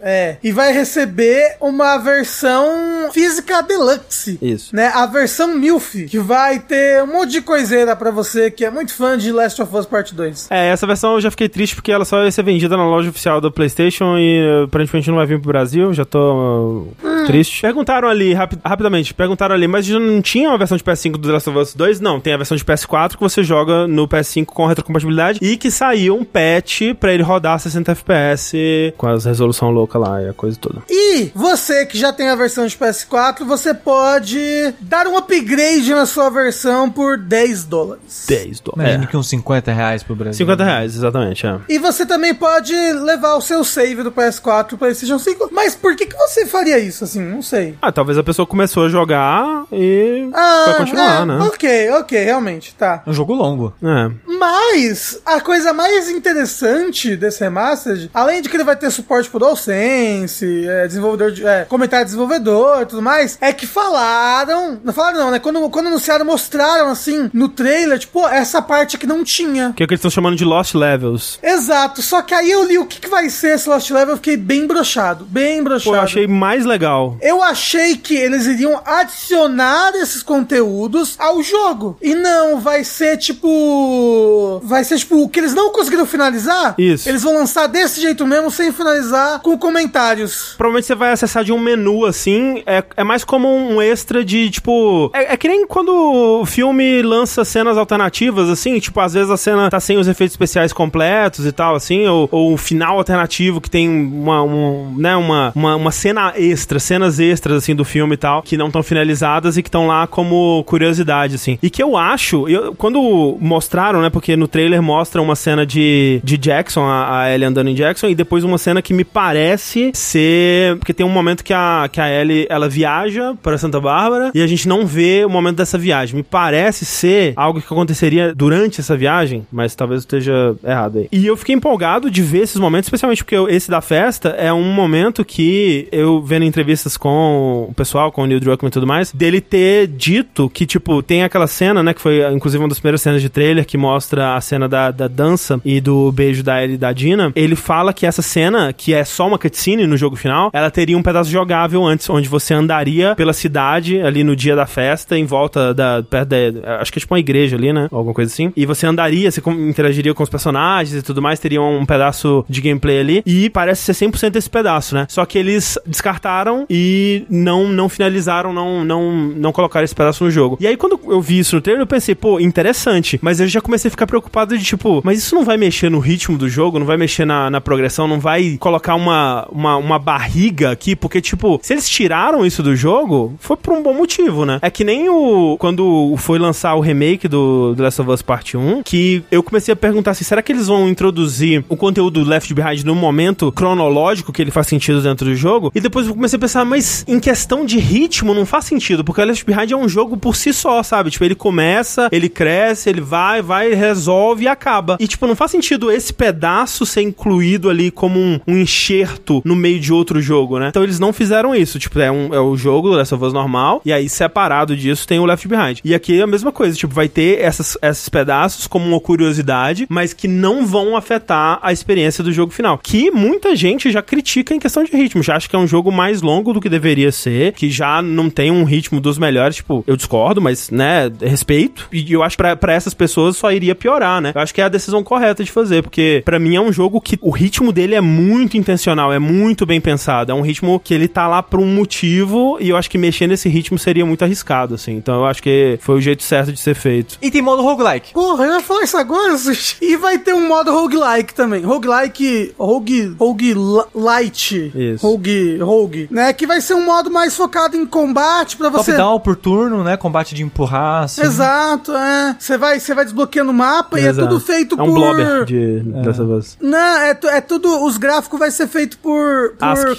é. E vai receber uma versão física deluxe. Isso. Né, a versão MILF, que vai ter um monte de coiseira pra você que é muito fã de Last of Us Part 2. É, essa versão eu já fiquei triste porque ela só ia ser vendida na loja oficial do PlayStation e eh, aparentemente não vai vir pro Brasil. Já tô uh, triste. Perguntaram ali, rapi- rapidamente, perguntaram ali, mas já não tinha uma versão de PS5 do Last of Us 2? Não, tem a versão de PS4 que você joga no PS5 com retrocompatibilidade e que saiu um patch pra ele rodar 60 FPS com as resolução louca lá e a coisa toda. E você que já tem a versão de PS4, você pode dar um upgrade na sua versão por 10 dólares. 10 Imagina dólares. que uns 50 reais pro Brasil. 50 reais, exatamente, é. E você também pode levar o seu save do PS4 pro PlayStation 5. Mas por que, que você faria isso assim? Não sei. Ah, talvez a pessoa começou a jogar e Ah, vai continuar, é, né? Ok, ok, realmente, tá. É um jogo longo. É. Mas a coisa mais interessante desse remastered, além de que ele vai ter suporte pro DualSense, é, desenvolvedor de, é, comentário de desenvolvedor e tudo mais, é que falaram, não falaram não, né? Quando, quando anunciaram, mostraram assim no trailer, tipo, essa parte que não tinha. Que é o que eles estão chamando de Lost Levels. Exato, só que aí eu li o que, que vai ser esse Lost Level, eu fiquei bem brochado, bem brochado. Pô, eu achei mais legal. Eu achei que eles iriam adicionar esses conteúdos ao jogo. E não, vai ser tipo. Vai ser tipo o que eles não conseguiram finalizar. Isso. Eles vão lançar desse jeito mesmo, sem finalizar, com comentários. Provavelmente você vai acessar de um menu assim. É, é mais como um extra de tipo. É, é que nem quando o filme lança cenas alternativas, assim. Tipo, às vezes a cena tá sem os efeitos especiais completos e tal, assim. Ou, ou um final alternativo que tem uma, um, né, uma, uma, uma cena extra, cenas extras, assim, do filme e tal, que não estão finalizadas e que estão lá como curiosidade, assim. E que eu acho, eu, quando mostraram, né, porque no trailer mostra uma cena de, de Jackson, a, a Ellie andando em Jackson, e depois uma cena que me parece ser. Porque tem um momento que a, que a Ellie ela viaja para Santa Bárbara e a gente não vê o momento dessa viagem. Me parece ser algo que aconteceria durante essa viagem, mas talvez eu esteja errado aí. E eu fiquei empolgado de ver esses momentos, especialmente porque eu- esse da festa é um momento que eu vendo entrevistas com o pessoal, com o Neil Druckmann e tudo mais, dele ter dito que, tipo, tem aquela cena, né, que foi inclusive uma das primeiras cenas de trailer que mostra a cena da, da dança e do beijo da Ellie e da Dina. Ele fala que essa cena, que é só uma cutscene no jogo final, ela teria um pedaço jogável antes, onde você andaria pela cidade ali no dia da festa, em volta da. perto da. Acho que é tipo uma igreja ali, né? Alguma coisa assim. E você andaria, você interagiria com os personagens e tudo mais, teria um pedaço de gameplay ali. E parece ser 100% esse pedaço, né? Só que eles descartaram e não, não finalizaram, não, não, não colocaram esse pedaço no jogo. E aí, quando eu vi isso no trailer, eu pensei, pô, interessante. Mas eu já comecei a ficar preocupado de tipo, mas isso não vai mexer no ritmo do jogo, não vai mexer na, na progressão, não vai colocar uma, uma, uma barriga aqui, porque, tipo, se eles tiraram isso do jogo, foi por um bom motivo, né? É que nem o. Quando foi lançar o remake do, do Last of Us Part 1, que eu comecei a perguntar assim: será que eles vão introduzir o conteúdo do Left Behind no momento cronológico que ele faz sentido dentro do jogo? E depois eu comecei a pensar, mas em questão de ritmo não faz sentido, porque o Left Behind é um jogo por si só, sabe? Tipo, ele começa, ele cresce, ele vai, vai, resolve e acaba. E, tipo, não faz sentido esse pedaço ser incluído ali como um, um enxerto no meio de outro jogo, né? Então eles não fizeram isso. Tipo, é, um, é o jogo of Us normal, e aí separado disso tem o Left Behind. E aqui é a mesma coisa, tipo, vai ter essas, esses pedaços como uma curiosidade, mas que não vão afetar a experiência do jogo final. Que muita gente já critica em questão de ritmo, já acha que é um jogo mais longo do que deveria ser, que já não tem um ritmo dos melhores. Tipo, eu discordo, mas, né, respeito. E eu acho que pra, pra essas pessoas só iria piorar, né? Eu acho que é a decisão correta de fazer, porque pra mim é um jogo que o ritmo dele é muito intencional, é muito bem pensado. É um ritmo que ele tá lá por um motivo e eu acho que mexer nesse ritmo seria muito arriscado, assim. Então eu acho que foi o jeito certo de ser feito. E tem modo roguelike. Porra, eu ia falar isso agora, Sushi. E vai ter um modo roguelike também. Roguelike. Rogue. Rogue Light. Isso. Rogue. Rogue. Né? Que vai ser um modo mais focado em combate pra você. Top-down por turno, né? Combate de empurrar, assim. Exato, é. Você vai, você vai desbloqueando o mapa e é Exato. tudo feito É um por. blobber de Last of Us. Não, é, é tudo. Os gráficos vai ser feito por, por ASCII.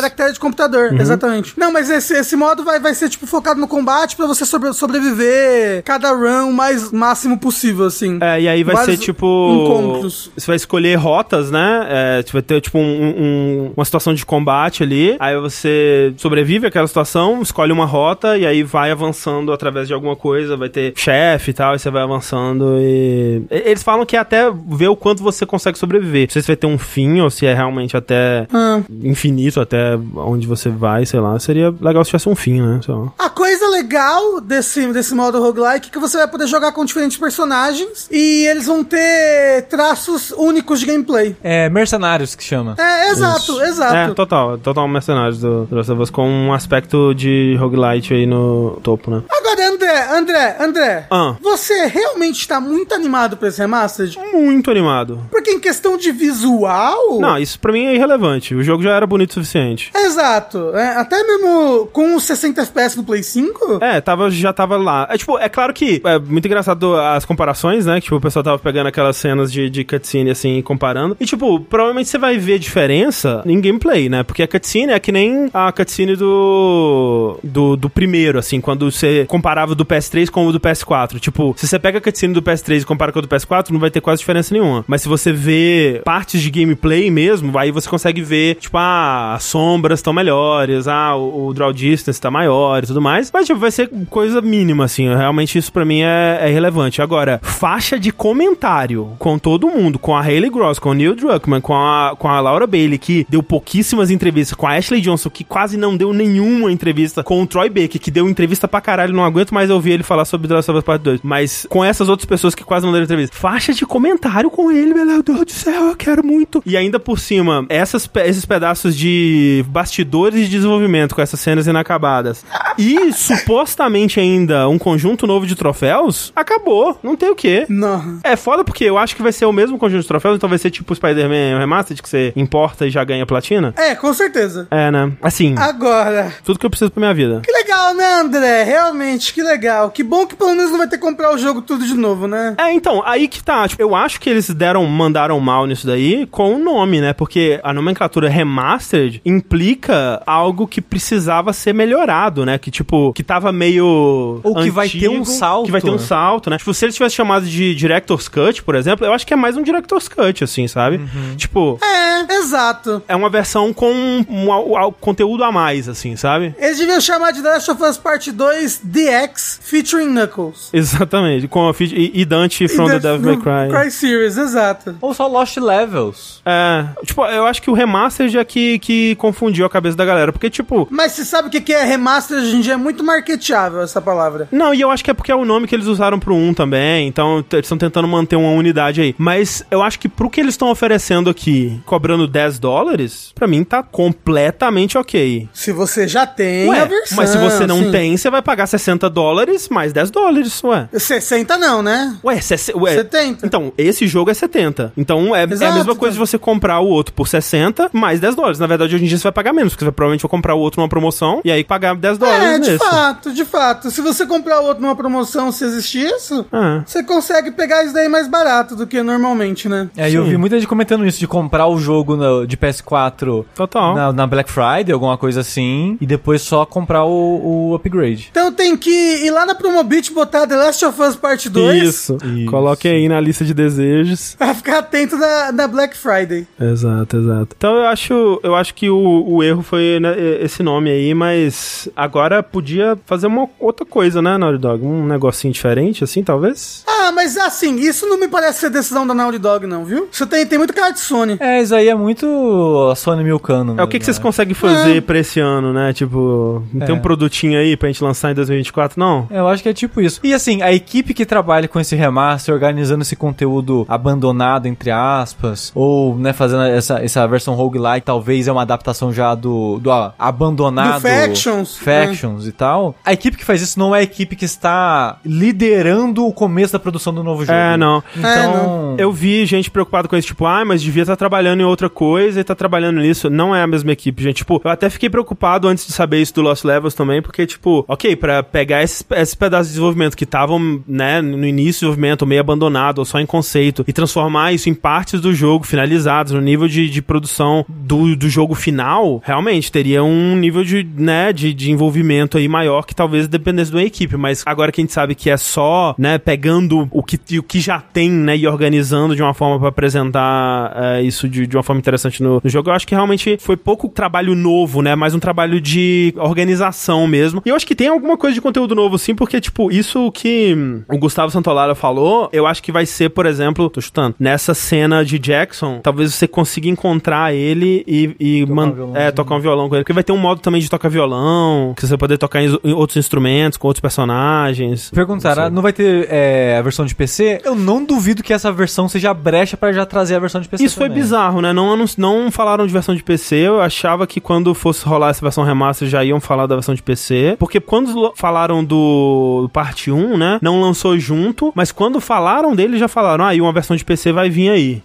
Caractere, Isso. caractere de computador. Uhum. Exatamente. Não, mas esse, esse modo vai, vai ser, tipo, focado no combate pra você sobre- sobreviver cada run o mais máximo possível, assim. É, e aí vai Vários ser tipo. encontros. Você vai escolher rotas, né? É, você vai ter tipo um- um- uma situação de combate ali. Aí você sobrevive àquela situação, escolhe uma rota e aí vai avançando através de alguma coisa. Vai ter chefe e tal, e você vai avançando e. e- Eles falam que é até ver o quanto você consegue sobreviver. Não sei se vai ter um fim ou se é realmente até Ah. infinito, até onde você vai, sei lá. Seria legal se tivesse um fim, né? Sei lá. A coisa legal desse, desse modo roguelike é que você vai poder jogar com diferentes personagens e eles vão ter traços únicos de gameplay. É, mercenários que chama. É, exato, exato. É, total. Total mercenários do do Last of Us com um aspecto de roguelite aí no topo, né? Agora, André, André, André, Ah. você realmente tá muito animado pra esse remastered? Muito animado. Porque em questão de visual. Não, isso pra mim é irrelevante. O jogo já era bonito o suficiente. Exato. É, até mesmo com os 60 FPS do Play 5. É, tava, já tava lá. É tipo, é claro que é muito engraçado as comparações, né? Que tipo, o pessoal tava pegando aquelas cenas de, de cutscene assim, comparando. E tipo, provavelmente você vai ver diferença em gameplay, né? Porque a cutscene é que nem a cutscene do, do, do primeiro, assim, quando você comparava do PS3 com o do PS4. Tipo, se você pega a cutscene do PS3 e compara com a do PS4, não vai ter quase diferença nenhuma. Mas se você vê partes de gameplay mesmo, aí você consegue ver, tipo, ah, as sombras estão melhores, ah, o, o draw distance tá maior e tudo mais. Mas, tipo, vai ser coisa mínima, assim. Realmente isso pra mim é, é relevante. Agora, faixa de comentário com todo mundo, com a Hayley Gross, com o Neil Druckmann, com a, com a Laura Bailey, que deu pouquíssimas entrevistas, com a Ashley Johnson, que quase não deu nenhuma entrevista, com o Troy Baker, que deu entrevista pra caralho, não aguento mais ouvir ele falar sobre The Last of Us Part 2. Mas com essas outras pessoas que quase não deram entrevista. Faixa de comentário com ele, meu Deus do céu, eu quero muito. E ainda por cima, essas, esses pedaços de bastidores de desenvolvimento com essas cenas inacabadas. E supostamente ainda um conjunto novo de troféus, acabou. Não tem o quê. Não. É foda porque eu acho que vai ser o mesmo conjunto de troféus, então vai ser tipo Spider-Man Remastered, que você importa e já ganha platina. É, com certeza. É, né? Assim, Agora, tudo que eu preciso pra minha vida. que legal, né, André? Realmente, que legal. Que bom que pelo menos não vai ter que comprar o jogo tudo de novo, né? É, então, aí que tá. Tipo, eu acho que eles deram, mandaram mal nisso daí com o nome, né? Porque a nomenclatura remastered implica algo que precisava ser melhorado, né? Que, tipo, que tava meio. Ou que vai ter um salto, Que vai ter um salto, né? Tipo, se eles tivessem chamado de Director's Cut, por exemplo, eu acho que é mais um Director's Cut, assim, sabe? Uhum. Tipo. É, exato. É uma versão com um, um- um conteúdo a mais, assim, sabe? Eles deviam chamar de The Last of Us Part 2 DX featuring Knuckles. Exatamente. Com a e, e Dante from E the Devil May Cry. Cry Series, exato. Ou só Lost Levels. É, tipo, eu acho que o remaster já que, que confundiu a cabeça da galera, porque, tipo... Mas você sabe o que que é remaster hoje em dia? É muito marketeável essa palavra. Não, e eu acho que é porque é o nome que eles usaram pro 1 também, então t- eles estão tentando manter uma unidade aí. Mas eu acho que pro que eles estão oferecendo aqui, cobrando 10 dólares, pra mim tá completamente ok. Se você já tem Ué, a versão. mas se você não sim. tem, você vai pagar 60 dólares mais 10 dólares, ué. 60 não, né? Ué, sesse- ué, 70. Então, esse jogo é 70. Então, é, é a Exato, mesma coisa de então. você comprar o outro por 60 mais 10 dólares. Na verdade, hoje em dia você vai pagar menos, porque você vai, provavelmente vai comprar o outro numa promoção e aí pagar 10 dólares É, de nesse. fato, de fato. Se você comprar outro numa promoção, se existir isso, Ah. você consegue pegar isso daí mais barato do que normalmente, né? É, e eu Sim. vi muita gente comentando isso, de comprar o jogo no- de PS4 Total. na, na Black Friday, alguma coisa assim, e depois só comprar o, o upgrade. Então tem que ir lá na Promobit botar The Last of Us Part 2 Isso. Isso. Coloque aí na lista de desejos. pra ficar atento na, na Black Friday. Exato, exato. Então eu acho, eu acho que o, o erro foi né, esse nome aí, mas agora podia fazer uma outra coisa, né, Naughty Dog? Um negocinho diferente, assim, talvez? Ah, mas assim, isso não me parece ser decisão da Naughty Dog, não, viu? Isso tem, tem muito cara de Sony. É, isso aí é muito a Sony Milcano. É o que, que vocês mesmo, conseguem fazer pra esse ano, né? Tipo, não tem É. um produtinho aí pra gente lançar em 2024, não? Eu acho que é tipo isso. E assim, a equipe que trabalha com esse remaster, organizando esse conteúdo abandonado, entre aspas, ou, né, fazendo essa, essa versão roguelike, talvez é uma adaptação já do, do ah, abandonado. Do Factions, Factions e tal. A equipe que faz isso não é a equipe que está liderando o começo da produção do novo jogo. É, não. Então, É, não. Eu vi gente preocupada com isso, tipo, ah, mas devia estar trabalhando em outra coisa e tá trabalhando nisso. Não é a mesma equipe, gente. Tipo, eu até fiquei preocupado antes de saber isso do Lost Levels também, porque, tipo, ok, pra pegar esses, esses pedaços de desenvolvimento que estavam, né, no início do desenvolvimento, meio abandonado ou só em conceito, e transformar isso em partes do jogo finalizadas, no nível de, de produção do, do jogo final, realmente teria um nível de, né, de, de envolvimento aí maior que talvez dependesse de uma equipe. Mas agora que a gente sabe que é só, né, pegando o que, o que já tem, né, e organizando de uma forma pra apresentar é, isso de, de uma forma interessante no, no jogo, eu acho que realmente foi pouco trabalho novo, né, mais um trabalho de organização mesmo. E eu acho que tem alguma coisa de conteúdo novo, sim, porque, tipo, isso que o Gustavo Santolara falou, eu acho que vai ser, por exemplo, tô chutando, nessa cena de Jackson, talvez você consiga encontrar ele e, e Tocar um violãozinho. é, tocar um violão com ele. Porque vai ter um modo também de tocar violão, que você vai poder tocar em, em outros instrumentos, com outros personagens. Perguntaram, Não não vai ter é, a versão de PC? Eu não duvido que essa versão seja a brecha pra já trazer a versão de PC Isso foi também. bizarro, né? Não, anun- não falaram de versão de PC. Eu achava que quando fosse rolar essa versão remaster já iam falar da versão de PC. Porque quando falaram do, do parte 1, né? Não lançou junto. Mas quando falaram dele, já falaram: ah, e uma versão de PC vai vir aí.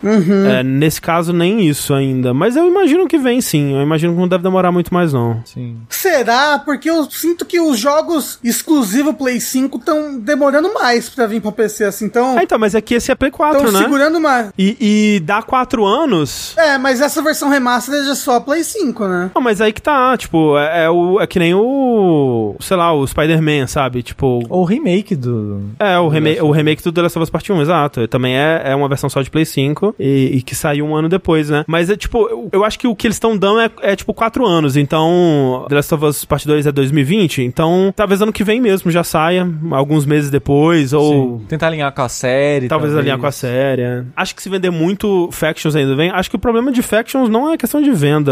É, nesse caso, nem isso ainda. Mas eu imagino que vem sim. Eu imagino que não deve demorar muito mais, não. Sim. Será? Porque eu sinto que os jogos exclusivos Play 5 estão demorando mais pra vir pra PC assim. Então, Ah, então, mas é que esse é Play 4, estão né? segurando uma. E, e dá 4 anos. É, mas essa versão remastered é só Play 5, né? Não, mas aí que tá, tipo, é, é o, é que nem o. Sei lá, o Spider-Man, sabe? Tipo. Ou o remake do. É, o, rema o remake do The Last of Us Part 1, exato. Também é, é uma versão só de Play 5 e, e que saiu um ano depois, né? Mas é tipo, eu, eu acho que o que eles estão dando é, é tipo 4 anos. Então, The Last of Us Part 2 é 2020. Então, talvez ano que vem mesmo já saia, alguns meses depois, ou. Sim. Tentar alinhar com a série. Talvez alinhar com a série. é. Acho que se vender muito Factions ainda vem. Acho que o problema de Factions não é questão de venda,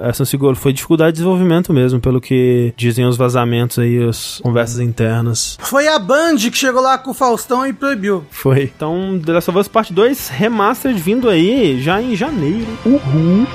essa seguro, foi dificuldade de desenvolvimento mesmo, pelo que dizem os vazamentos aí, as conversas internas. Foi a Band que chegou lá com o Faustão e proibiu. Foi. Então, The Last of Us Part 2 Remastered vindo aí já em janeiro. Uhul.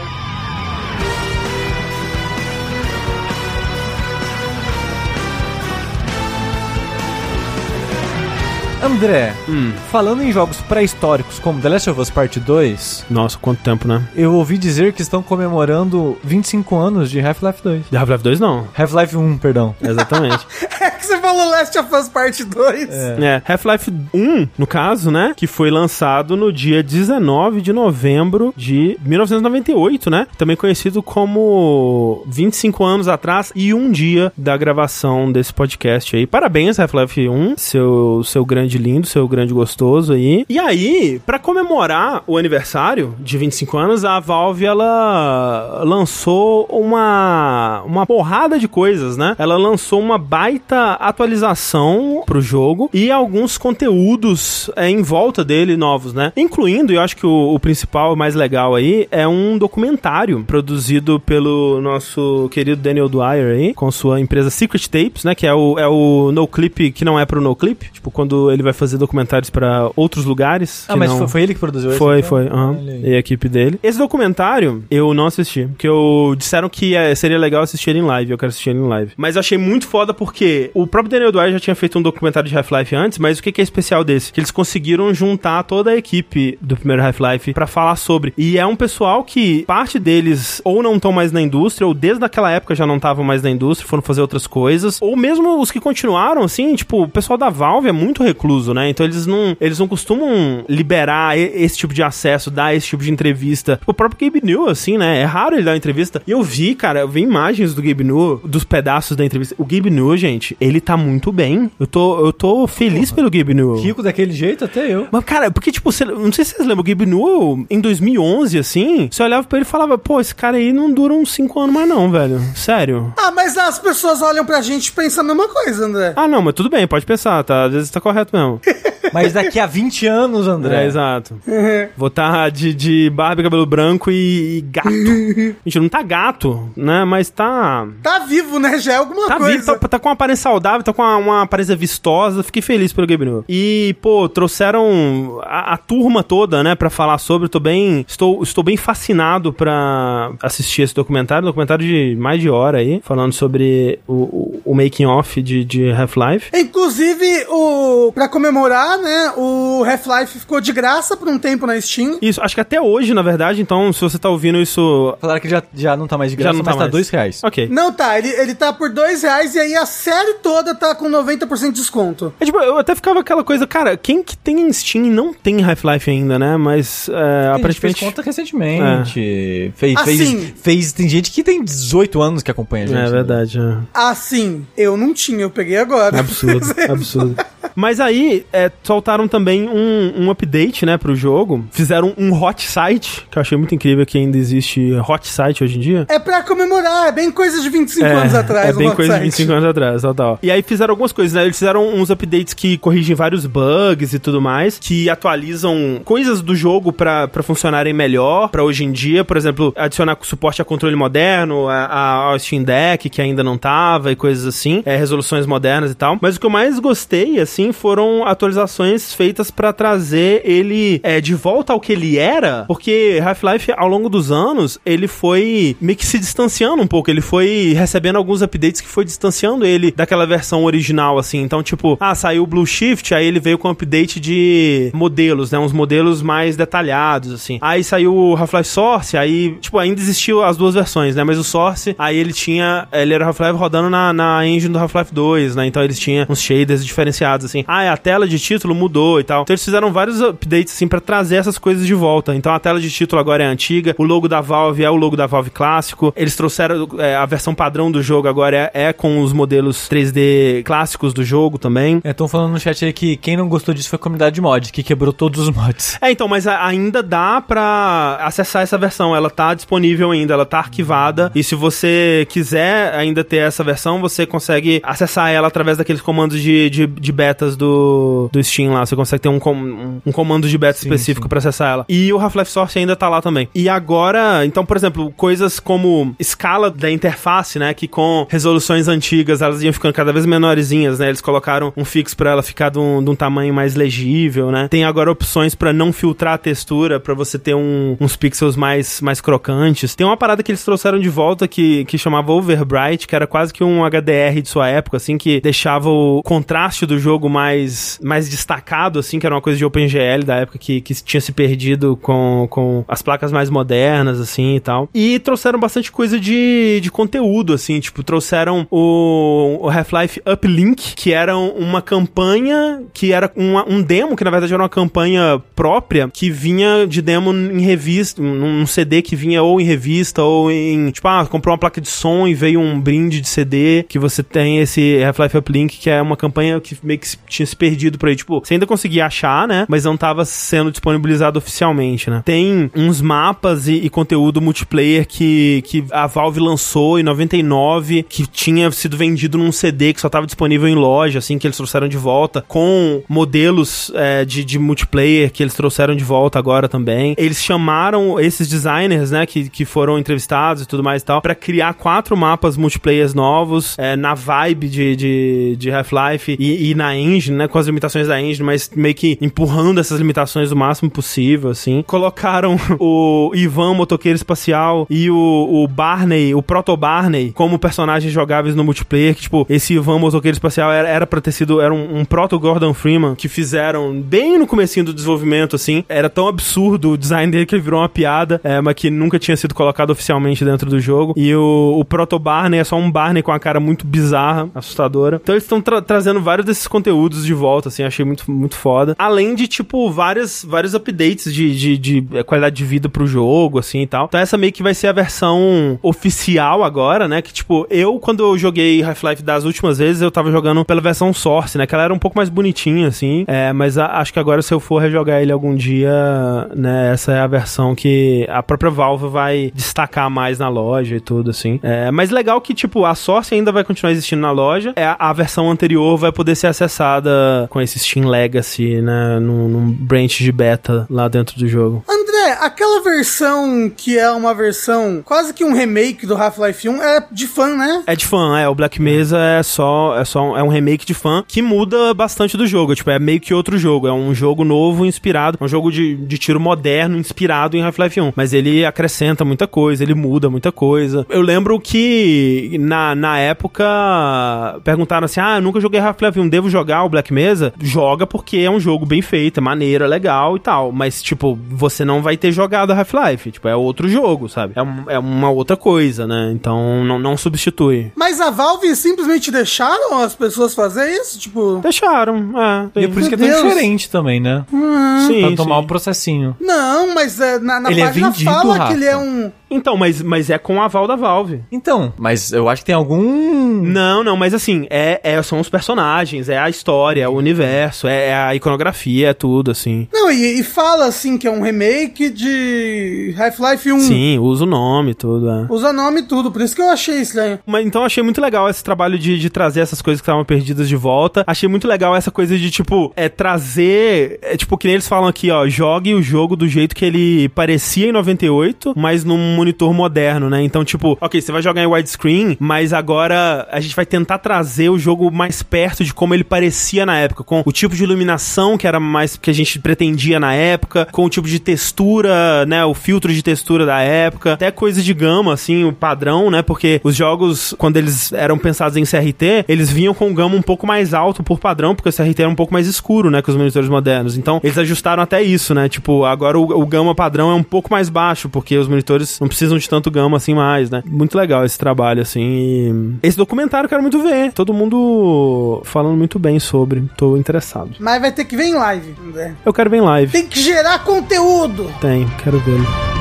André, Hum. falando em jogos pré-históricos como The Last of Us Part 2, Nossa, quanto tempo, né? eu ouvi dizer que estão comemorando 25 anos de Half-Life 2. The Half-Life 2 não. Half-Life 1, perdão. Exatamente. É que você falou Last of Us Part 2. É, Half-Life 1, no caso, né? Que foi lançado no dia 19 de novembro de 1998, né? Também conhecido como 25 anos atrás e um dia da gravação desse podcast aí. Parabéns, Half-Life 1, seu, seu grande lindo, seu grande gostoso aí. E aí, pra comemorar o aniversário de 25 anos, a Valve, ela lançou uma, uma porrada de coisas, né? Ela lançou uma baita atualização pro jogo e alguns conteúdos é, em volta dele novos, né? Incluindo, eu acho que o, o principal, o mais legal aí, é um documentário produzido pelo nosso querido Daniel Dwyer aí, com sua empresa Secret Tapes, né? Que é o, é o No Clip que não é pro No Clip. Tipo, quando ele vai fazer documentários pra outros lugares. Ah, mas não... foi, foi ele que produziu esse? Foi, então? foi. aí. E a equipe dele. Esse documentário eu não assisti. Porque eu disseram que é, seria legal assistir ele em live. Eu quero assistir ele em live. Mas eu achei muito foda porque o próprio Daniel Dwyer já tinha feito um documentário de Half-Life antes. Mas o que, que é especial desse? Que eles conseguiram juntar toda a equipe do primeiro Half-Life pra falar sobre. E é um pessoal que parte deles ou não estão mais na indústria, ou desde aquela época já não estavam mais na indústria, foram fazer outras coisas. Ou mesmo os que continuaram, assim, tipo, o pessoal da Valve é muito recluso, né? Então eles não, eles não costumam liberar e- esse tipo de acesso, dar esse tipo de entrevista. O próprio Gabe New, assim, né? É raro ele dar uma entrevista. E eu vi, cara, eu vi imagens do Gabe New, dos pedaços da entrevista. O Gabe New, gente, ele tá muito bem. Eu tô, eu tô feliz pelo Gabe New. Rico daquele jeito, até eu. Mas, cara, porque, tipo, você, não sei se vocês lembram, o Gabe Newell, em 2011, assim, você olhava pra ele e falava, pô, esse cara aí não dura uns 5 anos mais não, velho. Sério. Ah, mas as pessoas olham pra gente pensando a mesma coisa, André. Ah, não, mas tudo bem, pode pensar, tá? Às vezes tá correto mesmo. Mas daqui a 20 anos, André. É, exato. Vou tá de, de barba e cabelo branco e, e gato. Gente, não tá gato, né? Mas tá... Tá vivo, né? Já é alguma Tá coisa. vivo, tá, tá com uma aparência saudável, tá com uma, uma aparência vistosa. Fiquei feliz pelo Gabe Newell. E, pô, trouxeram a, a turma toda, né, pra falar sobre. Tô bem, estou, estou bem fascinado pra assistir esse documentário. Documentário de mais de hora aí, falando sobre o, o, o making-off de, de Half-Life. Inclusive, o pra comemorar, né, o Half-Life ficou de graça por um tempo na Steam. Isso, acho que até hoje, na verdade. Então, se você tá ouvindo isso... Falaram que já, já não tá mais de Já graça, não tá mas tá mais. dois reais. Ok. Não tá, ele, ele tá por dois reais e aí a série toda tá com 90% de desconto. É, tipo, eu até ficava aquela coisa, cara, quem que tem em Steam e não tem Half-Life ainda, né? Mas, é, Tem gente que aparentemente... fez conta recentemente. Fez, Assim. fez, fez. Tem gente que tem 18 anos que acompanha a gente. É né? verdade, é. Assim, eu não tinha, eu peguei agora. Absurdo, absurdo. Mas aí, é, soltaram também um, um update, né, pro jogo. Fizeram um hot site, que eu achei muito incrível que ainda existe hot site hoje em dia. É pra comemorar, é bem coisa de 25 anos atrás. É bem o coisa de Hot 25 anos atrás, total. E aí fizeram algumas coisas, né? Eles fizeram uns updates que corrigem vários bugs e tudo mais, que atualizam coisas do jogo pra, pra funcionarem melhor pra hoje em dia. Por exemplo, adicionar suporte a controle moderno, a, a, ao Steam Deck, que ainda não tava, e coisas assim. É, resoluções modernas e tal. Mas o que eu mais gostei, assim, foram atualizações feitas pra trazer ele é, de volta ao que ele era, porque Half-Life, ao longo dos anos, ele foi meio que se distanciando um pouco. Ele foi recebendo alguns updates que foi distanciando ele daquela versão original, assim. Então, tipo, ah, saiu o Blue Shift, aí ele veio com um update de modelos, né? Uns modelos mais detalhados, assim. Aí saiu o Half-Life Source, aí, tipo, ainda existiu as duas versões, né? Mas o Source, aí ele tinha. Ele era Half-Life rodando na, na engine do Half-Life 2, né? Então eles tinham uns shaders diferenciados, assim. Ah, a tela de título mudou e tal. Então eles fizeram vários updates assim para trazer essas coisas de volta. Então a tela de título agora é antiga, o logo da Valve é o logo da Valve clássico. Eles trouxeram é, a versão padrão do jogo agora é, é, com os modelos 3D clássicos do jogo também. Estão é, falando no chat aí que quem não gostou disso foi a comunidade de mod, que quebrou todos os mods. É, então, mas a, ainda dá pra acessar essa versão. Ela tá disponível ainda, ela tá arquivada. E se você quiser ainda ter essa versão, você consegue acessar ela através daqueles comandos de, de, de betas do, do Steam lá. Você consegue ter um, com, um, um comando de beta sim, específico para acessar ela. E o Half-Life Source ainda tá lá também. E agora, então, por exemplo, coisas como escala da interface, né? Que com resoluções antigas elas iam ficando cada vez menorzinhas, né? Eles colocaram um fixo para ela ficar de um, de um, tamanho mais legível, né? Tem agora opções para não filtrar a textura, para você ter um, uns pixels mais, mais crocantes. Tem uma parada que eles trouxeram de volta que, que chamava Overbright, que era quase que um HDR de sua época, assim, que deixava o contraste do jogo mais, mais destacado, assim, que era uma coisa de OpenGL da época que, que tinha se perdido com, com as placas mais modernas, assim, e tal. E trouxeram bastante coisa de, de conteúdo, assim, tipo, trouxeram o, o Half-Life Uplink, que era uma campanha, que era uma, um demo, que na verdade era uma campanha própria, que vinha de demo em revista, num CD que vinha ou em revista ou em, tipo, ah, comprou uma placa de som e veio um brinde de CD, que você tem esse Half-Life Uplink, que é uma campanha que meio que tinha se perdido por aí, tipo, você ainda conseguia achar, né, mas não tava sendo disponibilizado oficialmente, né. Tem uns mapas e, e conteúdo multiplayer que, que a Valve lançou em 99, que tinha sido vendido num CD que só tava disponível em loja, assim, que eles trouxeram de volta, com modelos é, de, de multiplayer que eles trouxeram de volta agora também. Eles chamaram esses designers, né, que, que foram entrevistados e tudo mais e tal, para criar quatro mapas multiplayers novos, é, na vibe de, de, de Half-Life e, e, na engine, né, com as limitações da engine, mas meio que empurrando essas limitações o máximo possível, assim. Colocaram o Ivan, motoqueiro espacial, e o, o Barney, o Proto Barney, como personagens jogáveis no multiplayer, que, tipo, esse Ivan, motoqueiro espacial, era, era pra ter sido, era um, um Proto Gordon Freeman, que fizeram bem no comecinho do desenvolvimento, assim. Era tão absurdo o design dele que ele virou uma piada, é, mas que nunca tinha sido colocado oficialmente dentro do jogo. E o, o Proto Barney é só um Barney com a cara muito bizarra, assustadora. Então eles estão tra trazendo vários desses conteúdos de volta, assim, achei muito, muito foda. Além de, tipo, várias, vários updates de, de, de é, qualidade de vida pro jogo, assim e tal. Então essa meio que vai ser a versão oficial agora, né? Que, tipo, eu, quando eu joguei Half-Life das últimas vezes, eu tava jogando pela versão Source, né? Que ela era um pouco mais bonitinha, assim. É, mas a, acho que agora, se eu for rejogar ele algum dia, né? Essa é a versão que a própria Valve vai destacar mais na loja e tudo, assim. É, mas legal que, tipo, a Source ainda vai continuar existindo na loja. É, a versão anterior vai poder ser acessada com esse Steam Legacy, né? Num, num branch de beta lá dentro do jogo. Aquela versão que é uma versão quase que um remake do Half-Life 1 é de fã, né? É de fã, é. O Black Mesa é só, é só é um remake de fã que muda bastante do jogo. Tipo, é meio que outro jogo. É um jogo novo inspirado, é um jogo de, de tiro moderno inspirado em Half-Life 1. Mas ele acrescenta muita coisa, ele muda muita coisa. Eu lembro que na, na época perguntaram assim: ah, eu nunca joguei Half-Life 1, devo jogar o Black Mesa? Joga porque é um jogo bem feito, é maneiro, é legal e tal. Mas, tipo, você não vai ter jogado Half-Life. Tipo, é outro jogo, sabe? É, um, é uma outra coisa, né? Então não, não substitui. Mas a Valve simplesmente deixaram as pessoas fazer isso? Tipo. Deixaram, é. E é por isso que é tão Deus. diferente também, né? Hum. Sim, pra tomar sim. o processinho. Não, mas é, na, na Ele é página vendido, fala Rafa. que ele é um. Então, mas, mas é com o aval da Valve. Então, mas eu acho que tem algum. Não, não, mas assim, é, é- são os personagens, é a história, é o universo, é, é a iconografia, é tudo, assim. Não, e, e fala assim que é um remake de Half-Life 1. Sim, usa o nome, tudo, é. Usa nome e tudo, por isso que eu achei estranho. Mas então achei muito legal esse trabalho de, de trazer essas coisas que estavam perdidas de volta. Achei muito legal essa coisa de, tipo, é trazer. É, tipo, que nem eles falam aqui, ó. Jogue o jogo do jeito que ele parecia em 98, mas num monitor moderno, né? Então, tipo, ok, você vai jogar em widescreen, mas agora a gente vai tentar trazer o jogo mais perto de como ele parecia na época, com o tipo de iluminação que era mais que a gente pretendia na época, com o tipo de textura textura, né, o filtro de textura da época, até coisa de gama, assim, o padrão, né, porque os jogos, quando eles eram pensados em CRT, eles vinham com gama um pouco mais alto por padrão, porque o CRT era um pouco mais escuro, né, que os monitores modernos. Então, eles ajustaram até isso, né, tipo, agora o, o gama padrão é um pouco mais baixo, porque os monitores não precisam de tanto gama assim mais, né. Muito legal esse trabalho, assim, e... Esse documentário eu quero muito ver. Todo mundo falando muito bem sobre. Tô interessado. Mas vai ter que ver em live, André. Eu quero ver em live. Tem que gerar conteúdo. Tem, quero ver.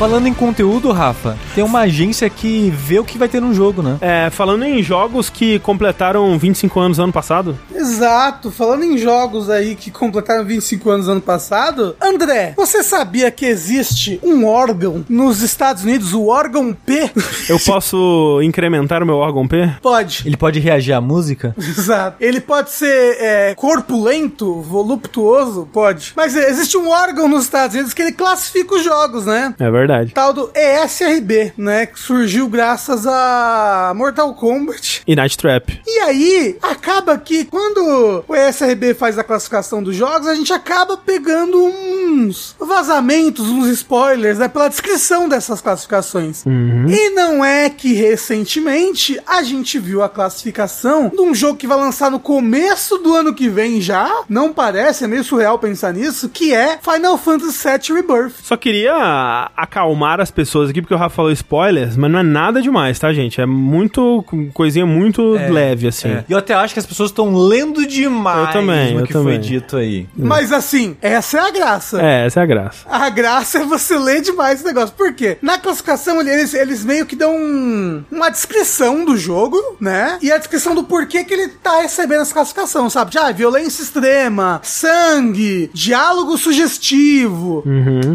Falando em conteúdo, Rafa, tem uma agência que vê o que vai ter no jogo, né? É, falando em jogos que completaram 25 anos ano passado. Exato. Falando em jogos aí que completaram 25 anos ano passado, André, você sabia que existe um órgão nos Estados Unidos, o órgão P? Eu posso incrementar o meu órgão P? Pode. Ele pode reagir à música? Exato. Ele pode ser é, corpulento, voluptuoso, pode. Mas existe um órgão nos Estados Unidos que ele classifica os jogos, né? É verdade. Tal do ESRB, né? Que surgiu graças a Mortal Kombat. E Night Trap. E aí, acaba que quando o ESRB faz a classificação dos jogos, a gente acaba pegando uns vazamentos, uns spoilers, né? Pela descrição dessas classificações. E não é que recentemente a gente viu a classificação de um jogo que vai lançar no começo do ano que vem já. Não parece, é meio surreal pensar nisso, que é Final Fantasy VII Rebirth. Só queria acalmar as pessoas aqui, porque o Rafa falou spoilers, mas não é nada demais, tá, gente? É muito. coisinha muito leve, assim. É. E eu até acho que as pessoas estão lendo demais Eu também, eu que foi também. dito aí. Mas assim, essa é a graça. É, essa é a graça. A graça é você ler demais esse negócio. Por quê? Na classificação, eles, eles meio que dão um- uma descrição do jogo, né? E a descrição do porquê que ele tá recebendo essa classificação, sabe? Já, violência extrema, sangue, diálogo sugestivo.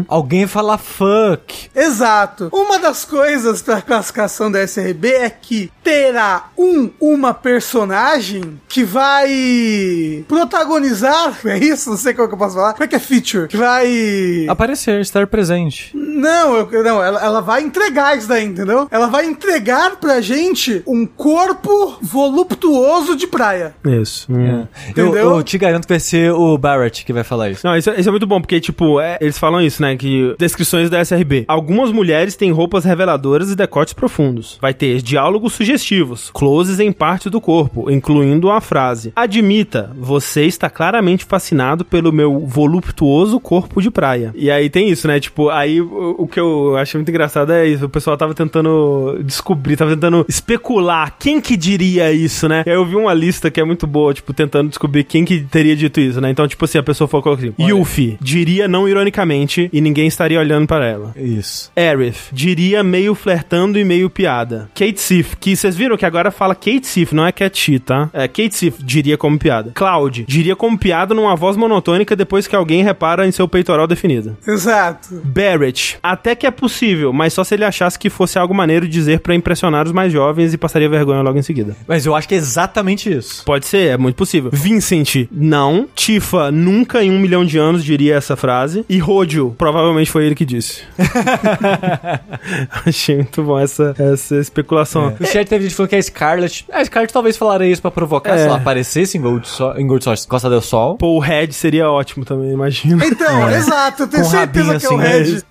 Alguém fala fuck. Exato. Uma das coisas da classificação da SRB é que terá um, uma personagem que vai protagonizar. É isso? Não sei como que eu posso falar. Como é que é feature? Que vai. Aparecer, estar presente. Não, eu, não ela, ela vai entregar isso daí, entendeu? Ela vai entregar pra gente um corpo voluptuoso de praia. Isso. Hum. Eu, Entendeu? eu te garanto que vai ser o Barrett que vai falar isso. Não, isso, é- isso é muito bom, porque, tipo, é- eles falam isso, né? Que descrições da SRB. Algumas mulheres têm roupas reveladoras e decotes profundos. Vai ter diálogos sugestivos, closes em parte do corpo, incluindo a frase: Admita, você está claramente fascinado pelo meu voluptuoso corpo de praia. E aí tem isso, né? Tipo, aí o, o que eu acho muito engraçado é isso. O pessoal tava tentando descobrir, tava tentando especular quem que diria isso, né? Aí eu vi uma lista que é muito boa, tipo, tentando descobrir quem que teria dito isso, né? Então, tipo assim, a pessoa falou assim: Yuffie diria não ironicamente e ninguém estaria olhando para ela. Isso. Aerith diria meio flertando e meio piada. Kate Sif, que vocês viram que agora fala Kate Sif, não é Cat She, tá? É Kate Sif diria como piada. Cloud diria como piada numa voz monotônica depois que alguém repara em seu peitoral definido. Exato. Barrett, até que é possível, mas só se ele achasse que fosse algo maneiro dizer pra impressionar os mais jovens e passaria vergonha logo em seguida. Mas eu acho que é exatamente isso. Pode ser, é muito possível. Vincent, não. Tifa, nunca em um milhão de anos diria essa frase. E Rodio, provavelmente foi ele que disse. Achei muito bom essa, essa especulação. O chat teve gente que falou que é Scarlet. A Scarlet talvez falaria isso pra provocar, É. se ela aparecesse em Gold, Sol, em Gold Sol, Costa del Sol. Pô, o Red seria ótimo também, imagina. Então, exato, eu tenho Com certeza rabinho que é o assim,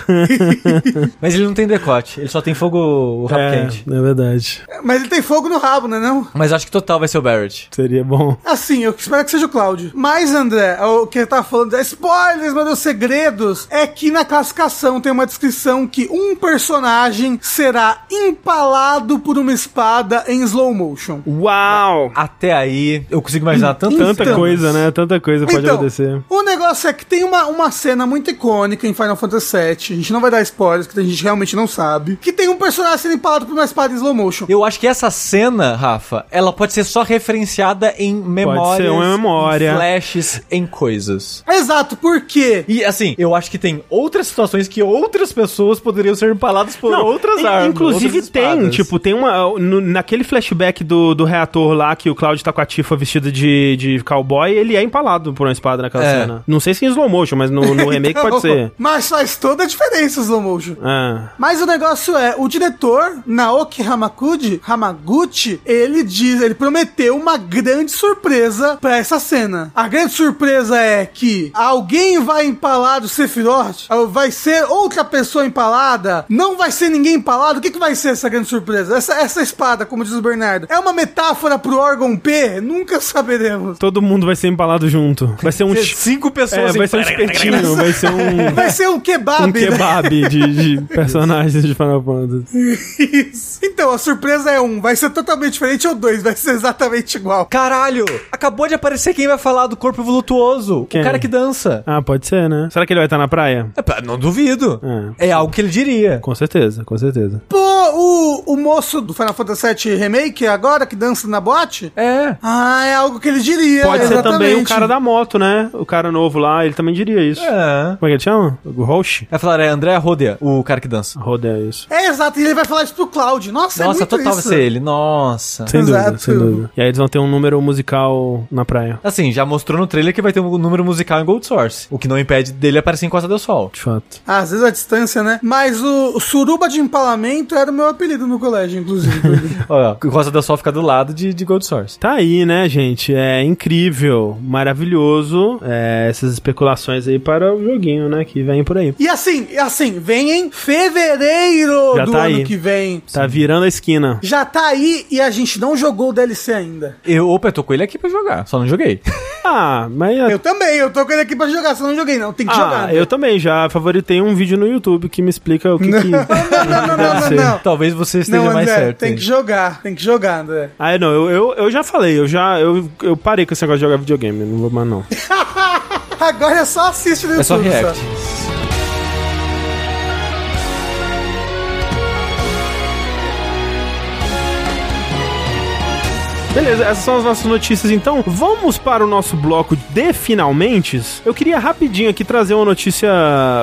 Red. Mas ele não tem decote, ele só tem fogo o rabo É, quente. é verdade. Mas ele tem fogo no rabo, né? Não? Mas acho que total vai ser o Barrett. Seria bom. Assim, eu espero que seja o Cláudio. Mas, André, o que ele tá falando é spoilers, mas os segredos é que na classificação tem uma descrição que um personagem será empalado por uma espada em slow motion. Uau! Até aí, eu consigo imaginar. Tanta Então. coisa, né? Tanta coisa pode Então, acontecer. o negócio é que tem uma, uma cena muito icônica em Final Fantasy VII. A gente não vai dar spoilers, que a gente realmente não sabe. Que tem um personagem sendo empalado por uma espada em slow motion. Eu acho que essa cena, Rafa, ela pode ser só referenciada em memórias, ser uma memória. em flashes, em coisas. Exato, por quê? E assim, eu acho que tem outras situações que outras pessoas poderiam ser empaladas por outras in- armas. Inclusive outras tem, tipo, tem uma. no- naquele flashback do, do reator lá que o Cloud tá com a Tifa vestida de, de cowboy, ele é empalado por uma espada naquela É. cena. Não sei se em slow motion, mas no, no remake Então, pode ser. Mas faz toda a diferença o slow motion. Ah, Mas o negócio é, o diretor, Naoki Hamaguchi, Hamaguchi, ele diz, ele prometeu uma grande surpresa pra essa cena. A grande surpresa é que alguém vai empalar o Sephiroth, ou vai ser outra pessoa empalada, não vai ser ninguém empalado. O que, que vai ser essa grande surpresa? Essa, essa espada, como diz o Bernardo, é uma metáfora pro órgão P? Nunca saberemos. todo mundo vai ser empalado junto. Vai ser um. Cinco É, pessoas vai ser um espetinho, vai ser um. Vai ser um kebab, Um né? kebab de, de personagens de Final Fantasy. Isso. Então, a surpresa é um, vai ser totalmente diferente ou dois, vai ser exatamente igual. Caralho! Acabou de aparecer quem vai falar do corpo voluptuoso. Quem? O cara que dança. Ah, pode ser, né? Será que ele vai estar na praia? É, não duvido. É. É algo que ele diria. Com certeza, com certeza. Pô, o, o moço do Final Fantasy VII Remake agora, que dança na bote? É. Ah, é algo que ele diria. Pode ser também o exatamente. cara da moto, né? O cara novo lá, ele também diria isso. É. Como é que ele chama? O Roche? Vai falar, é André Rodia, o cara que dança. Rodeia isso. É, exato, e ele vai falar isso pro Cloud. Nossa, é Nossa, muito total vai isso. ser ele. Nossa. Sem dúvida, Exato. sem dúvida. E aí eles vão ter um número musical na praia. Assim, já mostrou no trailer que vai ter um número musical em Gold Source. O que não impede dele aparecer em Costa del Sol. De fato. Ah, às vezes a distância, né? Mas o, o Suruba de Empalamento era o meu apelido no colégio, inclusive. Olha, o Costa del Sol fica do lado de, de Gold Source. Tá aí, né, gente? É incrível, maravilhoso. É, essas especulações aí para o joguinho, né? Que vem por aí. e assim, e assim, vem em fevereiro Já do tá ano aí. que vem. Tá virando a esquina. Já tá aí e a gente não jogou o DLC ainda. Eu, opa, eu tô com ele aqui pra jogar. Só não joguei. Ah, mas. Eu também, eu tô com ele aqui pra jogar, só não joguei não, tem que jogar. Ah, né? eu também já favoritei um vídeo no YouTube que me explica o que, que Não, não, não, não, ser. não. Talvez você esteja Não, mais André, certo. tem hein? que jogar, tem que jogar, André. Ah, não, eu, eu, eu já falei, eu já eu, eu parei com esse negócio de jogar videogame, não vou mais não. Agora é só assiste no É só YouTube. react. Beleza, essas são as nossas notícias então. Vamos para o nosso bloco de finalmente. Eu queria rapidinho aqui trazer uma notícia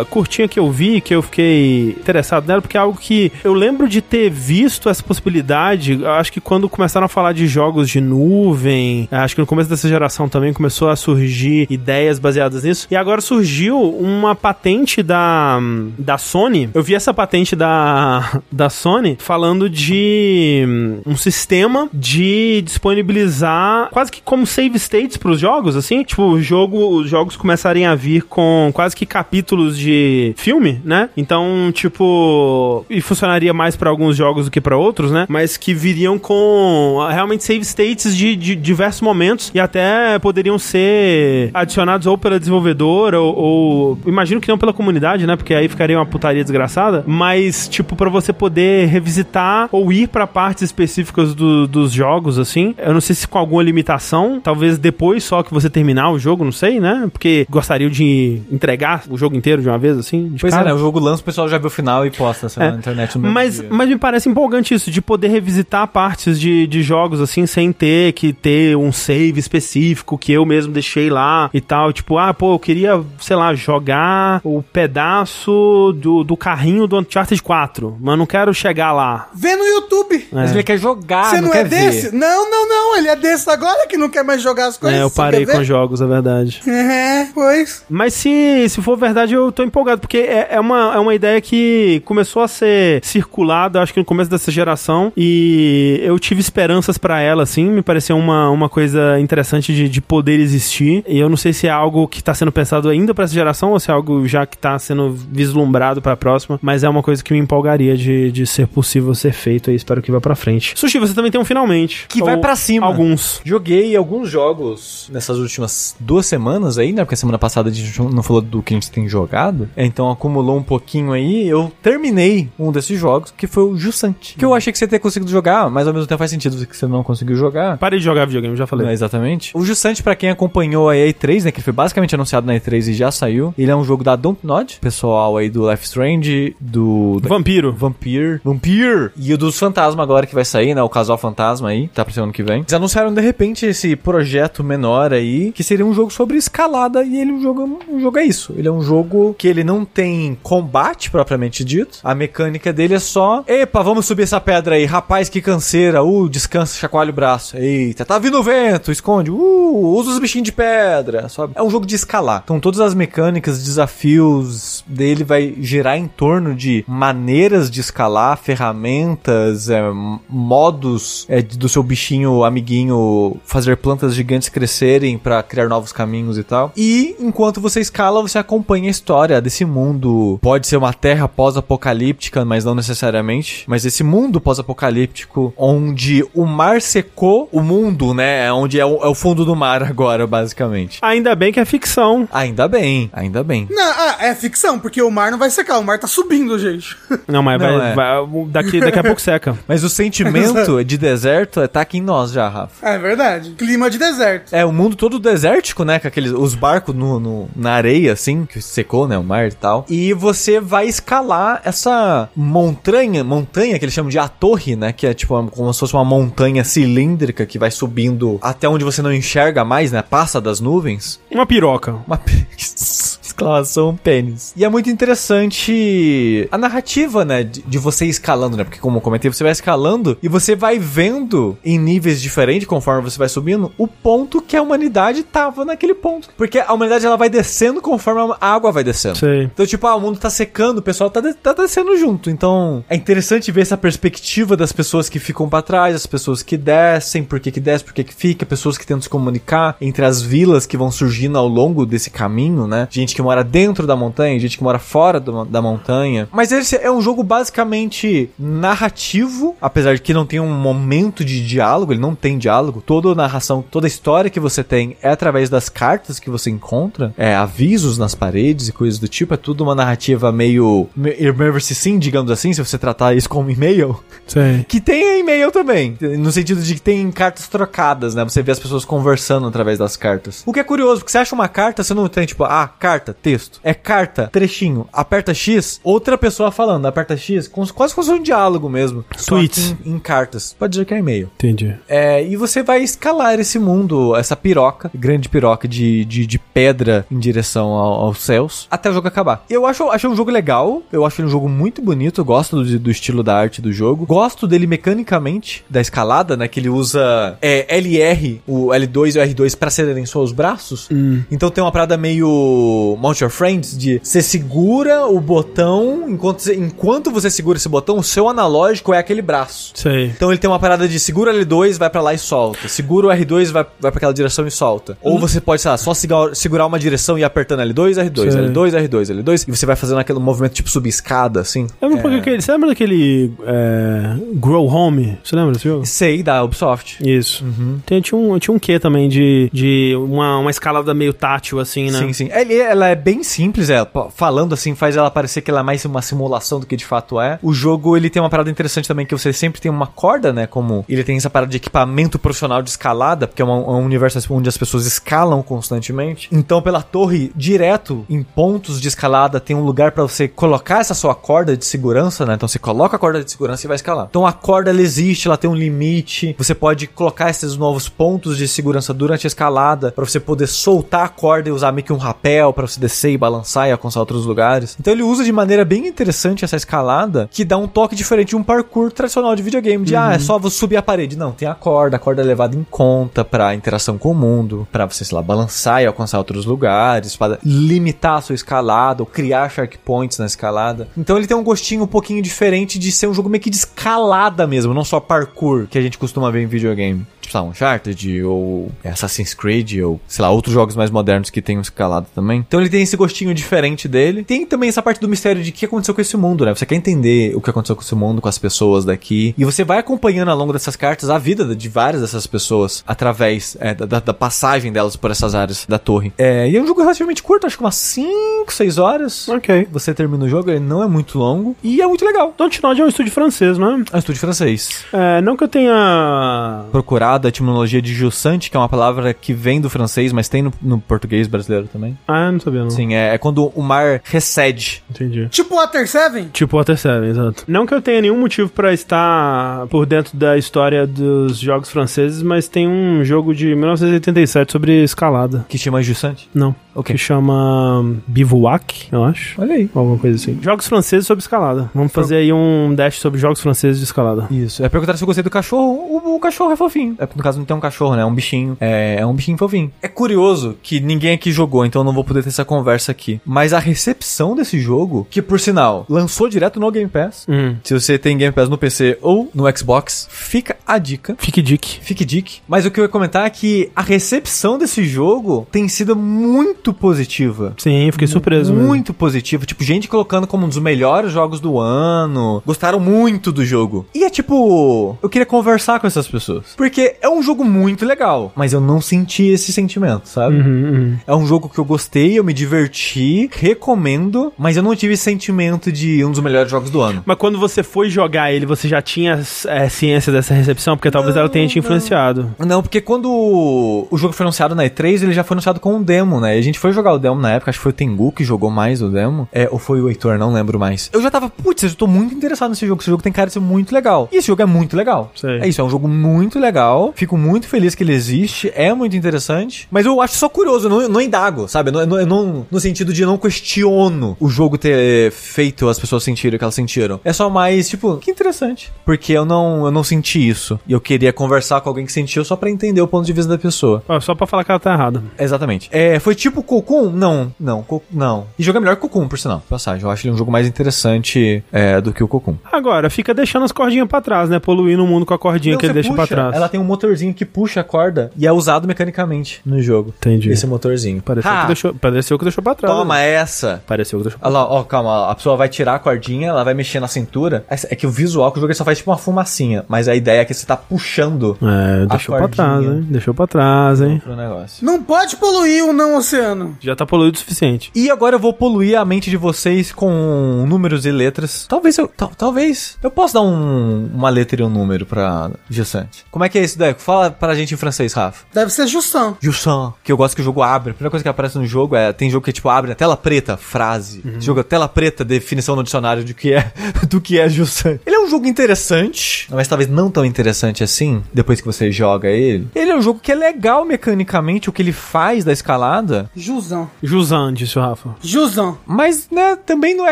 curtinha que eu vi, que eu fiquei interessado nela, porque é algo que eu lembro de ter visto essa possibilidade. Acho que quando começaram a falar de jogos de nuvem, acho que no começo dessa geração também começou a surgir ideias baseadas nisso. E agora surgiu uma patente da, da Sony. Eu vi essa patente da, da Sony falando de um sistema de disponibilizar quase que como save states pros jogos, assim. Tipo, o jogo, os jogos começarem a vir com quase que capítulos de filme, né? Então, tipo, e funcionaria mais pra alguns jogos do que pra outros, né? Mas que viriam com ah, realmente save states de, de diversos momentos e até poderiam ser adicionados ou pela desenvolvedora ou, ou- imagino que não pela comunidade, né? Porque aí ficaria uma putaria desgraçada, mas tipo pra você poder revisitar ou ir pra partes específicas do- dos jogos assim. Eu não sei se com alguma limitação, talvez depois só que você terminar o jogo, não sei, né? Porque gostariam de entregar o jogo inteiro de uma vez assim. de Pois cara. é, né? O jogo lança, o pessoal já vê o final e posta assim, É. na internet no mesmo Mas, dia. mas me parece empolgante isso, de poder revisitar partes de, de jogos assim, sem ter que ter um save específico que eu mesmo deixei lá e tal. Tipo, ah, pô, eu queria, sei lá, jogar o pedaço do, do carrinho do Uncharted 4, mas não quero chegar lá. Vê no YouTube. Mas ele quer jogar, Você não, não, quer é desse? ver. Não, não, não. Ele é desse agora que não quer mais jogar as coisas. É, eu parei com jogos, é verdade. É, pois. Mas se, se for verdade, eu tô empolgado, porque é, é, uma, é uma ideia que começou a ser circulada, acho que no começo dessa geração, e eu tive esperanças pra ela, assim, me pareceu uma, uma coisa interessante de, de poder existir, e eu não sei se é algo que tá sendo pensado ainda pra essa geração, ou se é algo já que tá sendo vislumbrado pra próxima, mas é uma coisa que me empolgaria de, de ser possível ser feito, e espero que vá pra frente. Sushi, você também tem um finalmente. Que vai Ou pra cima. Alguns. Joguei alguns jogos nessas últimas duas semanas aí, né? Porque semana passada a gente não falou do que a gente tem jogado. Então acumulou um pouquinho aí. Eu terminei um desses jogos, que foi o Justante. Que eu achei que você ter conseguido jogar, mas ao mesmo tempo faz sentido que você não conseguiu jogar. Parei de jogar videogame, já falei. Não, exatamente. O Justante, pra quem acompanhou a E3, né? Que foi basicamente anunciado na E3 e já saiu. Ele é um jogo da Dontnod, pessoal aí do Life Strange, do. Vampiro. Vampir. Vampir! E o dos Fantasma agora que vai sair, né? O Casal Fantasma aí. Tá pra ser ano que vem. Eles anunciaram de repente esse projeto menor aí, que seria um jogo sobre escalada, e ele um jogo, um jogo é isso. Ele é um jogo que ele não tem combate propriamente dito. A mecânica dele é só: epa, vamos subir essa pedra aí, rapaz, que canseira, uh, descansa, chacoalha o braço. Eita, tá vindo o vento, esconde, uh, usa os bichinhos de pedra? É um jogo de escalar. Então todas as mecânicas, desafios dele vai girar em torno de maneiras de escalar, ferramentas, é, modos é, do seu bichinho amiguinho fazer plantas gigantes crescerem para criar novos caminhos e tal. E enquanto você escala, você acompanha a história desse mundo. Pode ser uma terra pós-apocalíptica, mas não necessariamente. Mas esse mundo pós-apocalíptico, onde o mar secou o mundo, né? Onde é o, é o fundo do mar agora, basicamente. Ainda bem que é ficção. Ainda bem, ainda bem. Não, ah, é ficção, porque o mar não vai secar, o mar tá subindo, gente. Não, mas Não, vai, é. vai- daqui, daqui a pouco seca. Mas o sentimento de deserto é tá aqui em nós já, Rafa. É verdade. Clima de deserto. É, o mundo todo desértico, né? Com aqueles, os barcos no, no- na areia, assim, que secou, né? O mar e tal. E você vai escalar essa montanha, montanha que eles chamam de a torre, né? Que é tipo uma- como se fosse uma montanha cilíndrica que vai subindo até onde você não enxerga mais, né? Passa das nuvens. Uma piroca. Uma p- exclamação pênis. E é muito interessante a narrativa, né, de, de você escalando, né? Porque como eu comentei, você vai escalando e você vai vendo em níveis diferentes conforme você vai subindo o ponto que a humanidade tava naquele ponto. Porque a humanidade ela vai descendo conforme a água vai descendo. Sei. Então, tipo, ah, o mundo tá secando, o pessoal tá, de- tá descendo junto. Então, é interessante ver essa perspectiva das pessoas que ficam pra trás, as pessoas que descem, por que que desce, por que que fica, pessoas que tentam se comunicar entre as vilas que vão surgindo ao longo desse caminho, né? Gente que mora dentro da montanha, gente que mora fora do- da montanha. Mas esse é um jogo basicamente narrativo, apesar de que não tem um momento de diálogo, ele não tem diálogo. Toda a narração, toda a história que você tem é através das cartas que você encontra, é avisos nas paredes e coisas do tipo, é tudo uma narrativa meio me- emergency sim, digamos assim, se você tratar isso como e-mail. Sei. Que tem e-mail também, no sentido de que tem cartas trocadas, né? Você vê as pessoas conversando através das cartas. O que é curioso, porque você acha uma carta, você não tem tipo, ah, carta, texto. É carta, trechinho, aperta X, outra pessoa falando, aperta X, como- quase como um diálogo mesmo. Tweets. Em, em cartas. Pode dizer que é e-mail. Entendi. É, e você vai escalar esse mundo, essa piroca, grande piroca de, de, de pedra em direção ao- aos céus, até o jogo acabar. Eu acho, achei um jogo legal, eu acho ele um jogo muito bonito, gosto do, do estilo da arte do jogo. Gosto dele mecanicamente, da escalada, né? Que ele usa é, LR, o L2 e o R2 pra acelerar só os braços. Então tem uma parada meio Mount Your Friends, de você segura o botão, enquanto você, enquanto você segura esse botão, o seu analógico é aquele braço. Sei. Então ele tem uma parada de segura o L2, vai pra lá e solta. Segura o R2, vai, vai pra aquela direção e solta. Ou você pode, sei lá, só segurar, segurar uma direção e ir apertando L2, R2, Sei. L2, R2, L2. E você vai fazendo aquele movimento tipo subir escada, assim. Lembra um pouco aquele- Você lembra daquele é, Grow Home? Você lembra desse jogo? Sei, da Ubisoft. Isso. Tem, tinha, um, tinha um quê também de, de uma, uma escalada meio tátil, assim, né? Sim, sim. Ele- ela é bem simples, pô, falando assim, faz ela parecer que ela é mais uma simulação do que de fato é. O jogo, ele tem uma parada interessante também, que você sempre tem uma corda, né, como ele tem essa parada de equipamento profissional de escalada, porque é uma- um universo onde as pessoas escalam constantemente. Então, pela torre, direto, em pontos de escalada, tem um lugar pra você colocar essa sua corda de segurança, né, então você coloca a corda de segurança e vai escalar. Então, a corda, ela existe, ela tem um limite, você pode colocar esses novos pontos de segurança durante a escalada, pra você poder soltar a corda e usar meio que um rapel pra você descer e balançar e alcançar outros lugares. Então ele usa de maneira bem interessante essa escalada, que dá um toque diferente de um parkour tradicional de videogame, de ah, é só você subir a parede. Não, tem a corda, a corda é levada em conta pra interação com o mundo, pra você, sei lá, balançar e alcançar outros lugares, para limitar a sua escalada, ou criar shark points na escalada. Então ele tem um gostinho um pouquinho diferente de ser um jogo meio que de escalada mesmo, não só parkour, que a gente costuma ver em videogame. Tipo, sei lá, Uncharted, ou Assassin's Creed, ou, sei lá, outros jogos mais modernos que tem escalada também. Então ele tem esse gostinho diferente dele. Tem também essa parte do mistério de o que aconteceu com esse mundo, né? Você quer entender o que aconteceu com esse mundo, com as pessoas daqui. E você vai acompanhando ao longo dessas cartas a vida de várias dessas pessoas através é, da, da- passagem delas por essas áreas da torre. É, e é um jogo relativamente curto, acho que umas 5, 6 horas. Ok. Você termina o jogo, ele não é muito longo e é muito legal. Dontnod é um estúdio francês, não é? É um estúdio francês. É, não que eu tenha... Procurado usado a etimologia de jussante, que é uma palavra que vem do francês, mas tem no, no português brasileiro também. Ah, eu não sabia não. Sim, é, é quando o mar recede. Entendi. Tipo Water 7? Tipo Water 7, exato. Não que eu tenha nenhum motivo pra estar por dentro da história dos jogos franceses, mas tem um jogo de 1987 sobre escalada. Que chama jussante? Não. Ok. Que chama Bivouac, eu acho. Olha aí. Alguma coisa assim. Jogos franceses sobre escalada. Vamos fazer aí um dash sobre jogos franceses de escalada. Isso. É perguntar se eu gostei do cachorro. O, o cachorro é fofinho. É, no caso, não tem um cachorro, né? É um bichinho. É, é um bichinho fofinho. É curioso que ninguém aqui jogou, então eu não vou poder ter essa conversa aqui. Mas a recepção desse jogo, que por sinal, lançou direto no Game Pass. Hum. Se você tem Game Pass no PC ou no Xbox, fica a dica. Fique dick. Fique dick. Mas o que eu ia comentar é que a recepção desse jogo tem sido muito positiva. Sim, fiquei surpreso mesmo. Muito positiva. Tipo, gente colocando como um dos melhores jogos do ano. Gostaram muito do jogo. E é tipo, eu queria conversar com essas pessoas. Porque é um jogo muito legal. Mas eu não senti esse sentimento, sabe? Uhum, uhum. É um jogo que eu gostei, eu me diverti, recomendo, mas eu não tive esse sentimento de um dos melhores jogos do ano. Mas quando você foi jogar ele, você já tinha é, ciência dessa recepção? Porque talvez ela tenha te influenciado. Não, porque quando o jogo foi anunciado na E3, ele já foi anunciado com um demo, né? E a gente foi jogar o demo na época, acho que foi o Tengu que jogou mais o demo. É, ou foi o Heitor, não lembro mais. Eu já tava, putz, eu tô muito interessado nesse jogo. Esse jogo tem cara de ser muito legal. E esse jogo é muito legal. Sei. É isso, é um jogo muito legal. Fico muito feliz que ele existe. É muito interessante. Mas eu acho só curioso, eu não, não indago, sabe? Eu não, eu não- no sentido de não questiono o jogo ter feito as pessoas sentirem o que elas sentiram. É só mais, tipo, que interessante. Porque eu não, eu não senti isso. E eu queria conversar com alguém que sentiu só pra entender o ponto de vista da pessoa. Só pra falar que ela tá errada. Exatamente. É, foi tipo Cocoon? Não, não, Co- não. E jogo é melhor que Cocoon, por sinal. Passagem, eu acho ele um jogo mais interessante é, do que o Cocoon. Agora, fica deixando as cordinhas pra trás, né? Poluindo o mundo com a cordinha Não, que ele deixa pra trás. Ela tem um motorzinho que puxa a corda e é usado mecanicamente no jogo. Entendi. Esse motorzinho. Pareceu, que deixou, pareceu que deixou pra trás. Toma né? essa. Pareceu que deixou Olha lá, ó, calma, a pessoa vai tirar a cordinha, ela vai mexer na cintura. É que o visual que o jogo só faz tipo uma fumacinha, mas a ideia é que você tá puxando É, deixou pra cordinha. trás, hein? Deixou pra trás, hein? pro negócio. Não pode poluir o não oceano. Já tá poluído o suficiente. E agora eu vou poluir a mente de vocês com números e letras. Talvez eu. tal- talvez. Eu posso dar um- uma letra e um número pra Jussante. Como é que é isso, Deco? Fala pra gente em francês, Rafa. Deve ser Justão. Jussan, que eu gosto que o jogo abre. A primeira coisa que aparece no jogo é. Tem jogo que tipo abre na tela preta, frase. Esse jogo é tela preta, definição no dicionário de que é, do que é Jussan. Ele é um jogo interessante, mas talvez não tão interessante assim, depois que você joga ele. Ele é um jogo que é legal mecanicamente, o que ele faz da escalada. Jusão. Jusan, disse o Rafa. Jusão. Mas, né, também não é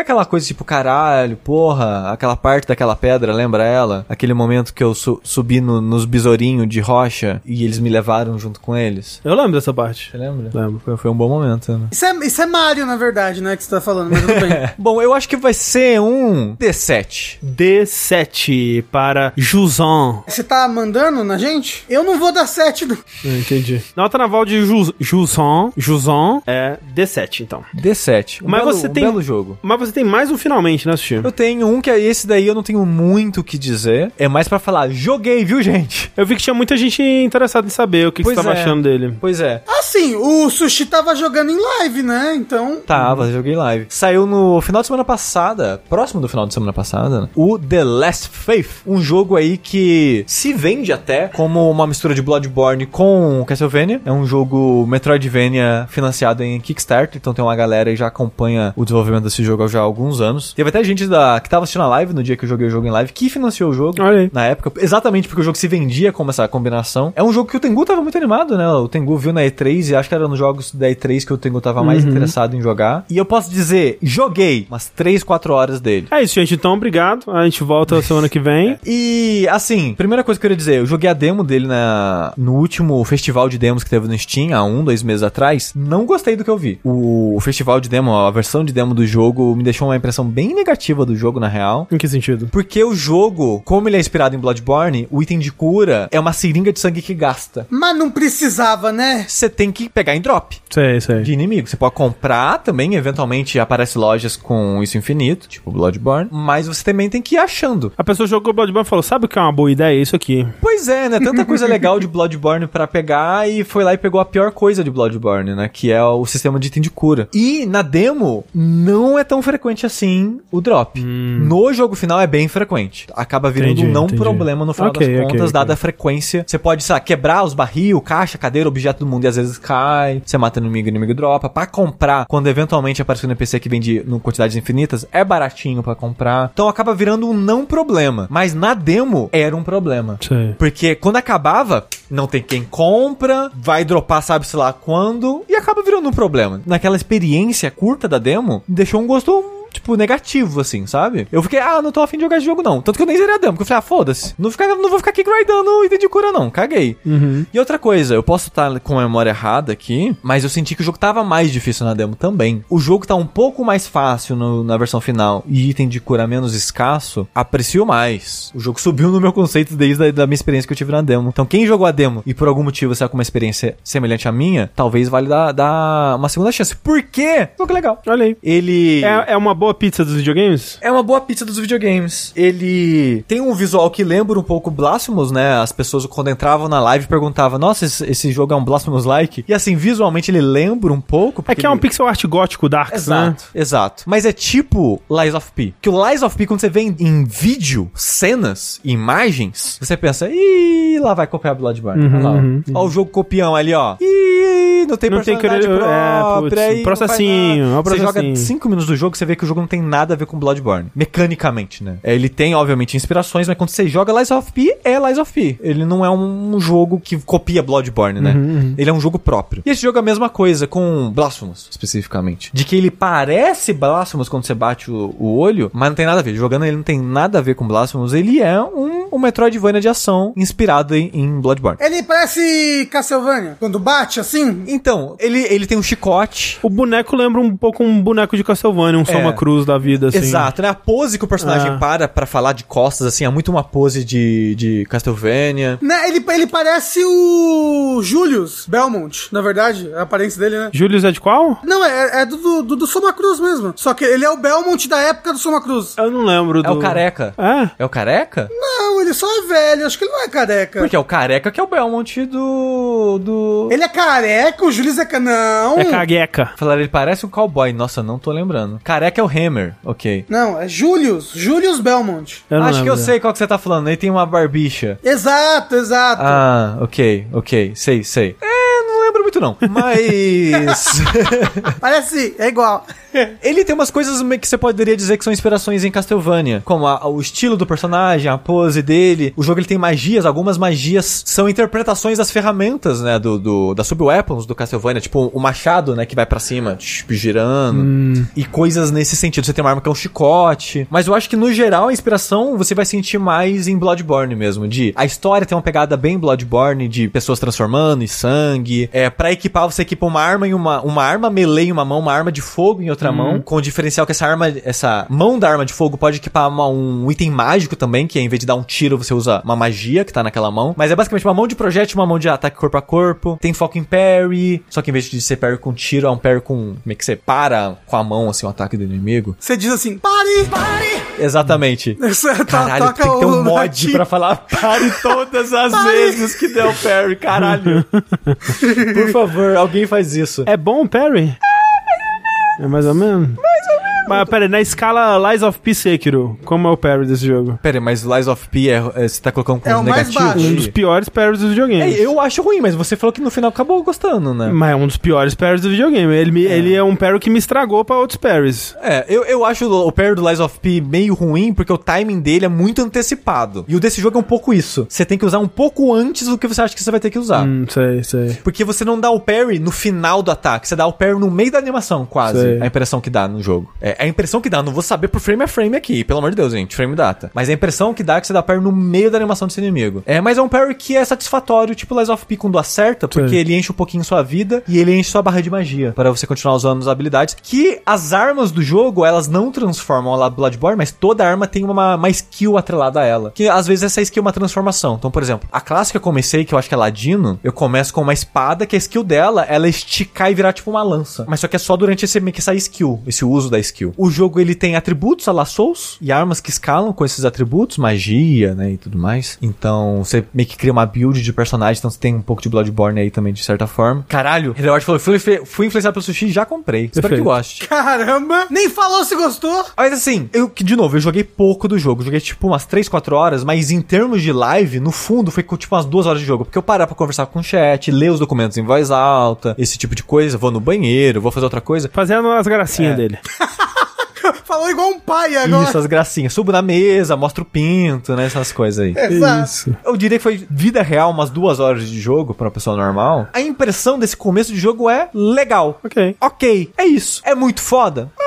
aquela coisa tipo, caralho, porra, aquela parte daquela pedra, lembra ela? Aquele momento que eu su- subi no- nos besourinhos de rocha e eles me levaram junto com eles. Eu lembro dessa parte. Você lembra? Lembro. Foi, foi um bom momento, né? Isso é, isso é Mario, na verdade, né? Que você tá falando, mas tudo bem. Bom, eu acho que vai ser um D7. D7 para Jusan. Você tá mandando na gente? Eu não vou dar 7, não. Entendi. Nota naval de Ju- Jusan. Jusan é D7, então. D7. Um Mas belo, você um tem- belo jogo. Mas você tem mais um finalmente, né, Sushi? Eu tenho um que é esse daí, eu não tenho muito o que dizer. É mais pra falar, joguei, viu, gente? Eu vi que tinha muita gente interessada em saber o que, que você tava é. achando dele. Pois é. Assim, o Sushi tava jogando em live, né? Então. Tava, joguei live. Saiu no final de semana passada, próximo do final de semana passada, né? o The Last Faith. Um jogo aí que se vende até como uma mistura de Bloodborne com Castlevania. É um jogo Metroidvania financiado em Kickstarter, então tem uma galera que já acompanha o desenvolvimento desse jogo já há alguns anos. Teve até gente da, que tava assistindo a live no dia que eu joguei o jogo em live que financiou o jogo na época, exatamente porque o jogo se vendia como essa combinação. É um jogo que o Tengu tava muito animado, né? O Tengu viu na E3 e acho que era nos jogos da E3 que o Tengu tava mais interessado em jogar. E eu posso dizer, joguei umas 3, 4 horas dele. É isso, gente. Então, obrigado. A gente volta semana que vem. E, assim, primeira coisa que eu queria dizer, eu joguei a demo dele na, no último festival de demos que teve no Steam, há um, dois meses atrás. Não gostei do que eu vi. O, o festival de demo, a versão de demo do jogo, me deixou uma impressão bem negativa do jogo, na real. Em que sentido? Porque o jogo, como ele é inspirado em Bloodborne, o item de cura é uma seringa de sangue que gasta. Mas não precisava, né? Você tem que pegar em drop Sei, sei. de inimigo. Você pode comprar também, eventualmente aparece lojas com isso infinito, tipo Bloodborne, mas você também tem que ir achando. A pessoa jogou Bloodborne e falou: Sabe o que é uma boa ideia? Isso aqui. Pois é, né? Tanta coisa legal de Bloodborne pra pegar e foi lá e pegou a pior coisa de Bloodborne, né? Que que é o sistema de item de cura. E na demo, não é tão frequente assim o drop. No jogo final é bem frequente. Acaba virando Entendi, um não entendi. problema no final Ok, das contas, ok. dada a frequência. Você pode, sei lá, quebrar os barril, caixa, cadeira, objeto do mundo e às vezes cai. Você mata inimigo, inimigo dropa. Pra comprar, quando eventualmente aparecer um NPC que vende em quantidades infinitas, é baratinho pra comprar. Então acaba virando um não problema. Mas na demo era um problema. Sei. Porque quando acabava, não tem quem compra, vai dropar sabe-se lá quando, e acaba virando um problema. Naquela experiência curta da demo, deixou um gosto. Tipo, negativo, assim, sabe? Eu fiquei, ah, não tô afim de jogar esse jogo, não. Tanto que eu nem zerei a demo, porque eu falei, ah, foda-se. Não, ficar- não vou ficar aqui grindando item de cura, não. Caguei. E outra coisa, eu posso estar com a memória errada aqui, mas eu senti que o jogo tava mais difícil na demo também. O jogo tá um pouco mais fácil no- na versão final e item de cura menos escasso, aprecio mais. O jogo subiu no meu conceito desde a da minha experiência que eu tive na demo. Então, quem jogou a demo e por algum motivo você tá com uma experiência semelhante à minha, talvez vale dar, dar uma segunda chance. Por quê? Jogo legal. Olha aí. Ele. É, é uma boa pizza dos videogames? É uma boa pizza dos videogames. Ele tem um visual que lembra um pouco Blasphemous, né? As pessoas quando entravam na live perguntavam: Nossa, esse, esse jogo é um Blasphemous-like? E assim, visualmente ele lembra um pouco. É que é um ele- pixel art gótico Darks, né? Exato, exato. Mas é tipo Lies of P. Que o Lies of P, quando você vê em, em vídeo, cenas, imagens, você pensa, ih, lá vai copiar Bloodborne. Olha lá, ó. Ó o jogo copião ali, ó. Ih, não tem Não tem personalidade querer- é, própria. putz, aí processinho, nada. ó o Você joga processinho. 5 minutos do jogo, você vê que o jogo não tem nada a ver com Bloodborne. Mecanicamente, né? É, Ele tem, obviamente, inspirações, mas quando você joga Lies of P, é Lies of P. Ele não é um jogo que copia Bloodborne, né? Ele é um jogo próprio. E esse jogo é a mesma coisa com Blasphemous, especificamente. De que ele parece Blasphemous quando você bate o, o olho, mas não tem nada a ver. Jogando ele não tem nada a ver com Blasphemous. Ele é um, um Metroidvania de ação inspirado em, em Bloodborne. Ele parece Castlevania. Quando bate assim. Então, ele, ele tem um chicote. O boneco lembra um pouco um boneco de Castlevania, um Soma Cruz da vida, assim. Exato, né? A pose que o personagem Ah. para pra falar de costas, assim, é muito uma pose de, de Castlevania. Né, ele, ele parece o Julius Belmont, na verdade. A aparência dele, né? Julius é de qual? Não, é, é do, do, do Soma Cruz mesmo. Só que ele é o Belmont da época do Soma Cruz. Eu não lembro do... É o careca. É? É o careca? Não, ele só é velho. Acho que ele não é careca. Porque é o careca que é o Belmont do. do. Ele é careca, o Julius é ca... Não. É cagueca. Falaram, ele parece um cowboy. Nossa, não tô lembrando. Careca é o Hammer, ok. Não, é Julius. Julius Belmont. Eu não Acho que eu lembro. sei qual que você tá falando. Ele tem uma barbicha. Exato, exato. Ah, ok, ok. Sei, sei. É, lembro muito não. Mas. Parece, é igual. Ele tem umas coisas que você poderia dizer que são inspirações em Castlevania, como a- o estilo do personagem, a pose dele. O jogo ele tem magias, algumas magias são interpretações das ferramentas, né, do, do das sub-weapons do Castlevania, tipo o machado, né, que vai pra cima, tch, girando, e coisas nesse sentido. Você tem uma arma que é um chicote, mas eu acho que no geral a inspiração você vai sentir mais em Bloodborne mesmo, de a história tem uma pegada bem Bloodborne de pessoas transformando e sangue. É, para equipar você equipa uma arma em uma uma arma melee em uma mão, uma arma de fogo em outra mão, com o diferencial que essa arma, essa mão da arma de fogo pode equipar uma- um item mágico também, que em vez de dar um tiro você usa uma magia que tá naquela mão. Mas é basicamente uma mão de projétil, uma mão de ataque corpo a corpo. Tem foco em parry, só que em vez de ser parry com tiro, é um parry com meio que você para com a mão assim o ataque do inimigo. Você diz assim, pare, pare. Exatamente. To- Caralho, tem que ter um mod pra falar pare todas as Pare. vezes que der o parry, caralho. Por favor, alguém faz isso. É bom o Perry? É mais ou menos? Mais ou menos. Mas pera aí, na escala Lies of P Sekiro, como é o Perry desse jogo? Pera aí, mas Lies of P é, é- você tá colocando como É mais negativo? Um dos piores Perrys dos videogames. É, eu acho ruim, mas você falou que no final acabou gostando, né? Mas é um dos piores parries do videogame. Ele, me- ele é um parry que me estragou pra outros parries. É, eu, eu acho o parry do Lies of P meio ruim porque o timing dele é muito antecipado. E o desse jogo é um pouco isso. Você tem que usar um pouco antes do que você acha que você vai ter que usar. Hum, sei, sei. Porque você não dá o parry no final do ataque, você dá o parry no meio da animação, quase. Sei. A impressão que dá no jogo. É, a impressão que dá, não vou saber por frame a frame aqui, pelo amor de Deus, gente, frame data. Mas a impressão que dá é que você dá parry no meio da animação desse inimigo. É, mas é um parry que é satisfatório, tipo Lies of P quando acerta, porque Sei. ele enche um pouquinho sua vida e ele enche sua barra de magia, para você continuar usando as habilidades. Que as armas do jogo, elas não transformam a Bloodborne, mas toda arma tem uma, uma skill atrelada a ela. Que às vezes essa skill é uma transformação. Então, por exemplo, a classe que eu comecei, que eu acho que é Ladino, eu começo com uma espada que a skill dela, ela é esticar e virar tipo uma lança. Mas só que é só durante esse, meio que essa skill, esse uso da skill. O jogo ele tem atributos a la Souls e armas que escalam com esses atributos, magia, né, e tudo mais. Então, você meio que cria uma build de personagem, então você tem um pouco de Bloodborne aí também, de certa forma. Caralho, Redward falou, fui, fui influenciado pelo sushi e já comprei. Espero que Perfeito. goste. Caramba! Nem falou se gostou. Mas assim, eu de novo, eu joguei pouco do jogo. Joguei tipo umas 3, 4 horas, mas em termos de live, no fundo, foi tipo umas 2 horas de jogo. Porque eu parar pra conversar com o chat, ler os documentos em voz alta, esse tipo de coisa, vou no banheiro, vou fazer outra coisa. Fazendo as gracinhas É. dele. Falou igual um pai agora. Isso, as gracinhas. Subo na mesa, mostro o pinto, né? Essas coisas aí. Exato. Eu diria que foi vida real, umas duas horas de jogo pra uma pessoa normal. A impressão desse começo de jogo é legal. Ok. Ok, é isso. É muito foda? Ah,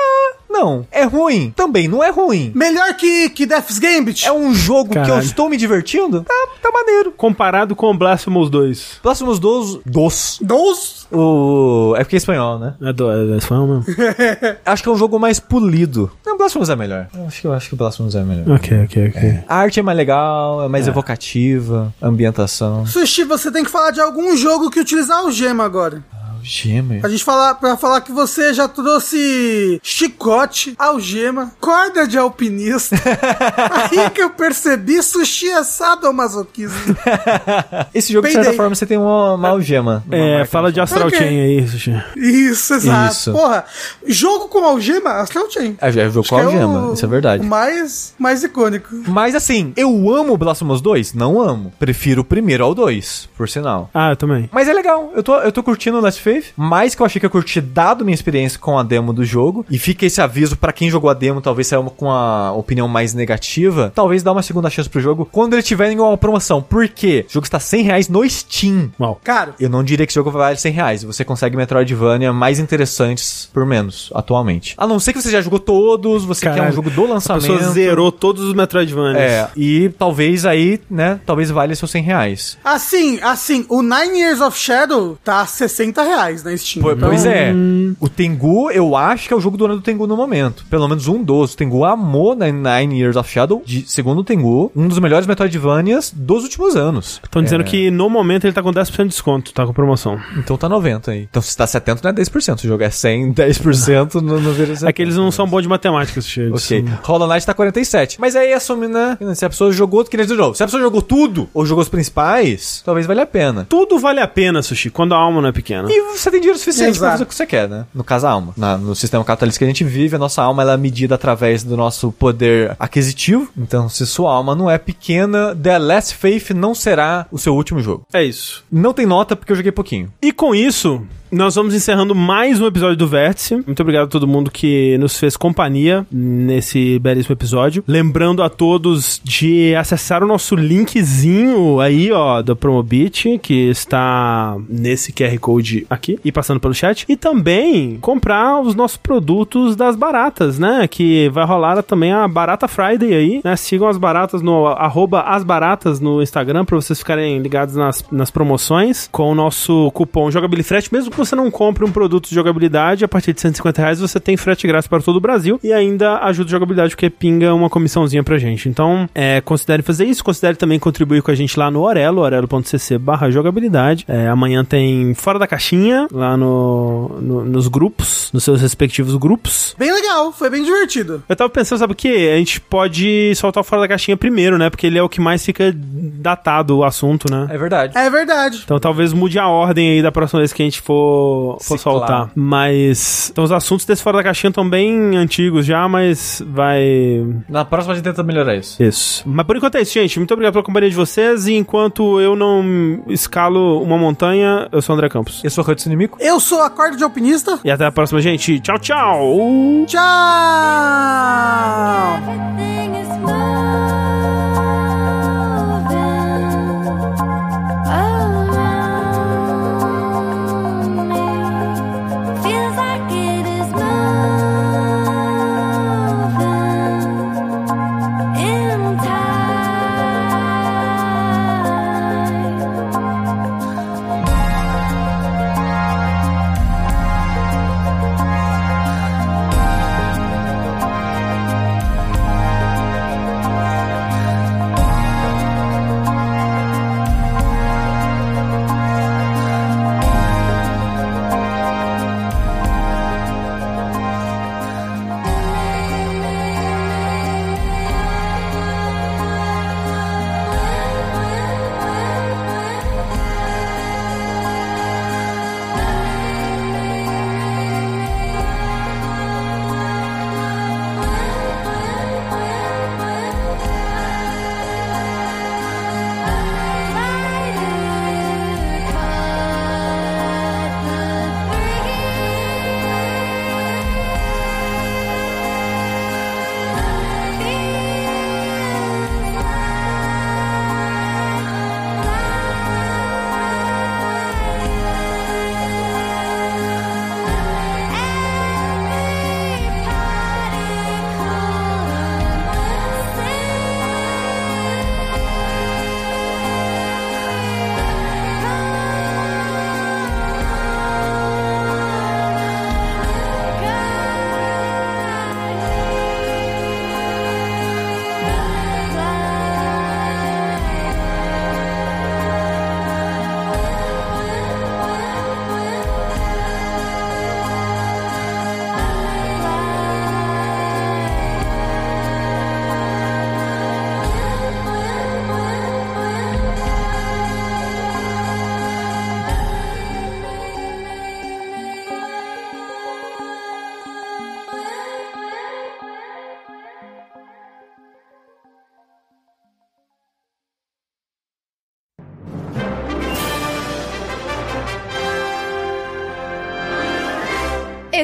não. É ruim? Também não é ruim. Melhor que, que Death's Gambit. É um jogo que eu Caralho. estou me divertindo? Tá, tá maneiro. Comparado com Blasphemous 2. Próximos dos. Dos. Dos. O. É porque é espanhol, né? É do, é fã mesmo? Acho que é um jogo mais polido. Não, Blasphemous é melhor. Eu acho que, eu acho que o Blasphemous é melhor. ok, ok, ok. A arte é mais legal, é mais evocativa, a ambientação. Sushi, você tem que falar de algum jogo que utilizar algema agora. Gêmeo. A gente falar pra falar que você já trouxe chicote, algema, corda de alpinista. Aí que eu percebi sushi é sadomasoquismo. Esse jogo, de certa forma, você tem uma, uma algema. Uma É, fala de Astral Ok. Chain aí, Sushi. Isso, exato. Isso. Porra, jogo com algema, Astral Chain. É, é jogo Acho com é algema, o- isso é verdade. O mais, mais icônico. Mas assim, eu amo Blasphemous 2? Não amo. Prefiro o primeiro ao 2, por sinal. Ah, eu também. Mas é legal, eu tô, eu tô curtindo o Last Faith, mais que eu achei que eu curti dado minha experiência com a demo do jogo. E fica esse aviso pra quem jogou a demo, talvez saia uma- com a opinião mais negativa, talvez dá uma segunda chance pro jogo quando ele tiver em uma promoção. Por quê? O jogo está 100 reais no Steam. Mal. Cara, Eu não diria que esse jogo vale 100 reais. Você consegue Metroidvania mais interessantes por menos, atualmente. A não ser que você já jogou todos, você quer um Caralho, jogo do A lançamento. pessoa zerou todos os Metroidvanias. É, e talvez aí, né, talvez valha seus 100 reais. assim, assim, o Nine Years of Shadow tá 60 reais na Steam. Po- Então, Pois é. O Tengu, eu acho que é o jogo do ano do Tengu no momento. Pelo menos um dos. O Tengu amou na Nine Years of Shadow, de, segundo o Tengu, um dos melhores Metroidvanias dos últimos anos. Estão dizendo É. que no momento ele tá com 10% de desconto, tá com promoção. Então tá 90 aí. Então se tá 70 não é 10%. Se o jogo é 100, 10% não, não vira 70. É que eles não são bons de matemática, Sushi. eles Ok. Hollow Knight tá 47. Mas aí assume, né? Se a pessoa jogou, que nem novo. Se a pessoa jogou tudo, ou jogou os principais, talvez valha a pena. Tudo vale a pena, Sushi, quando a alma não é pequena. E você tem dinheiro suficiente pra Exato. fazer o que você quer, né? No caso, a alma. Na- no sistema capitalista que a gente vive, a nossa alma ela é medida através do nosso poder aquisitivo. Então, se sua alma não é pequena, The Last Faith não será o seu último jogo. É isso. Não tem nota porque eu joguei pouquinho. E com isso, nós vamos encerrando mais um episódio do Vértice. Muito obrigado a todo mundo que nos fez companhia nesse belíssimo episódio. Lembrando a todos de acessar o nosso linkzinho aí, ó, da Promobit, que está nesse QR Code aqui e passando pelo chat. E também comprar os nossos produtos das baratas, né? Que vai rolar também a Barata Friday aí, né? Sigam as baratas no arroba as baratas no Instagram pra vocês ficarem ligados nas, nas promoções. Com o nosso cupom Jogabilifrete, mesmo que você não compre um produto de jogabilidade, a partir de 150 reais você tem frete grátis para todo o Brasil e ainda ajuda a jogabilidade porque pinga uma comissãozinha pra gente. Então, é, considere fazer isso, considere também contribuir com a gente lá no Orelo, orelo.cc barra jogabilidade. É, amanhã tem Fora da Caixinha, lá no, no- nos grupos, nos seus respectivos grupos. Bem legal, foi bem divertido. Eu tava pensando, sabe o que? A gente pode soltar o Fora da Caixinha primeiro, né? Porque ele é o que mais fica datado o assunto, né? É verdade. É verdade. Então talvez mude a ordem aí da próxima vez que a gente for, for Ciclar. soltar. Mas. Então os assuntos desse Fora da Caixinha estão bem antigos já, mas vai. Na próxima a gente tenta melhorar isso. Isso. Mas por enquanto é isso, gente. Muito obrigado pela companhia de vocês. E enquanto eu não escalo uma montanha, eu sou o André Campos. Eu sou o Hudson Inimigo. Eu sou a corda de alpinista. E até a próxima, gente. Tchau, tchau! Tchau!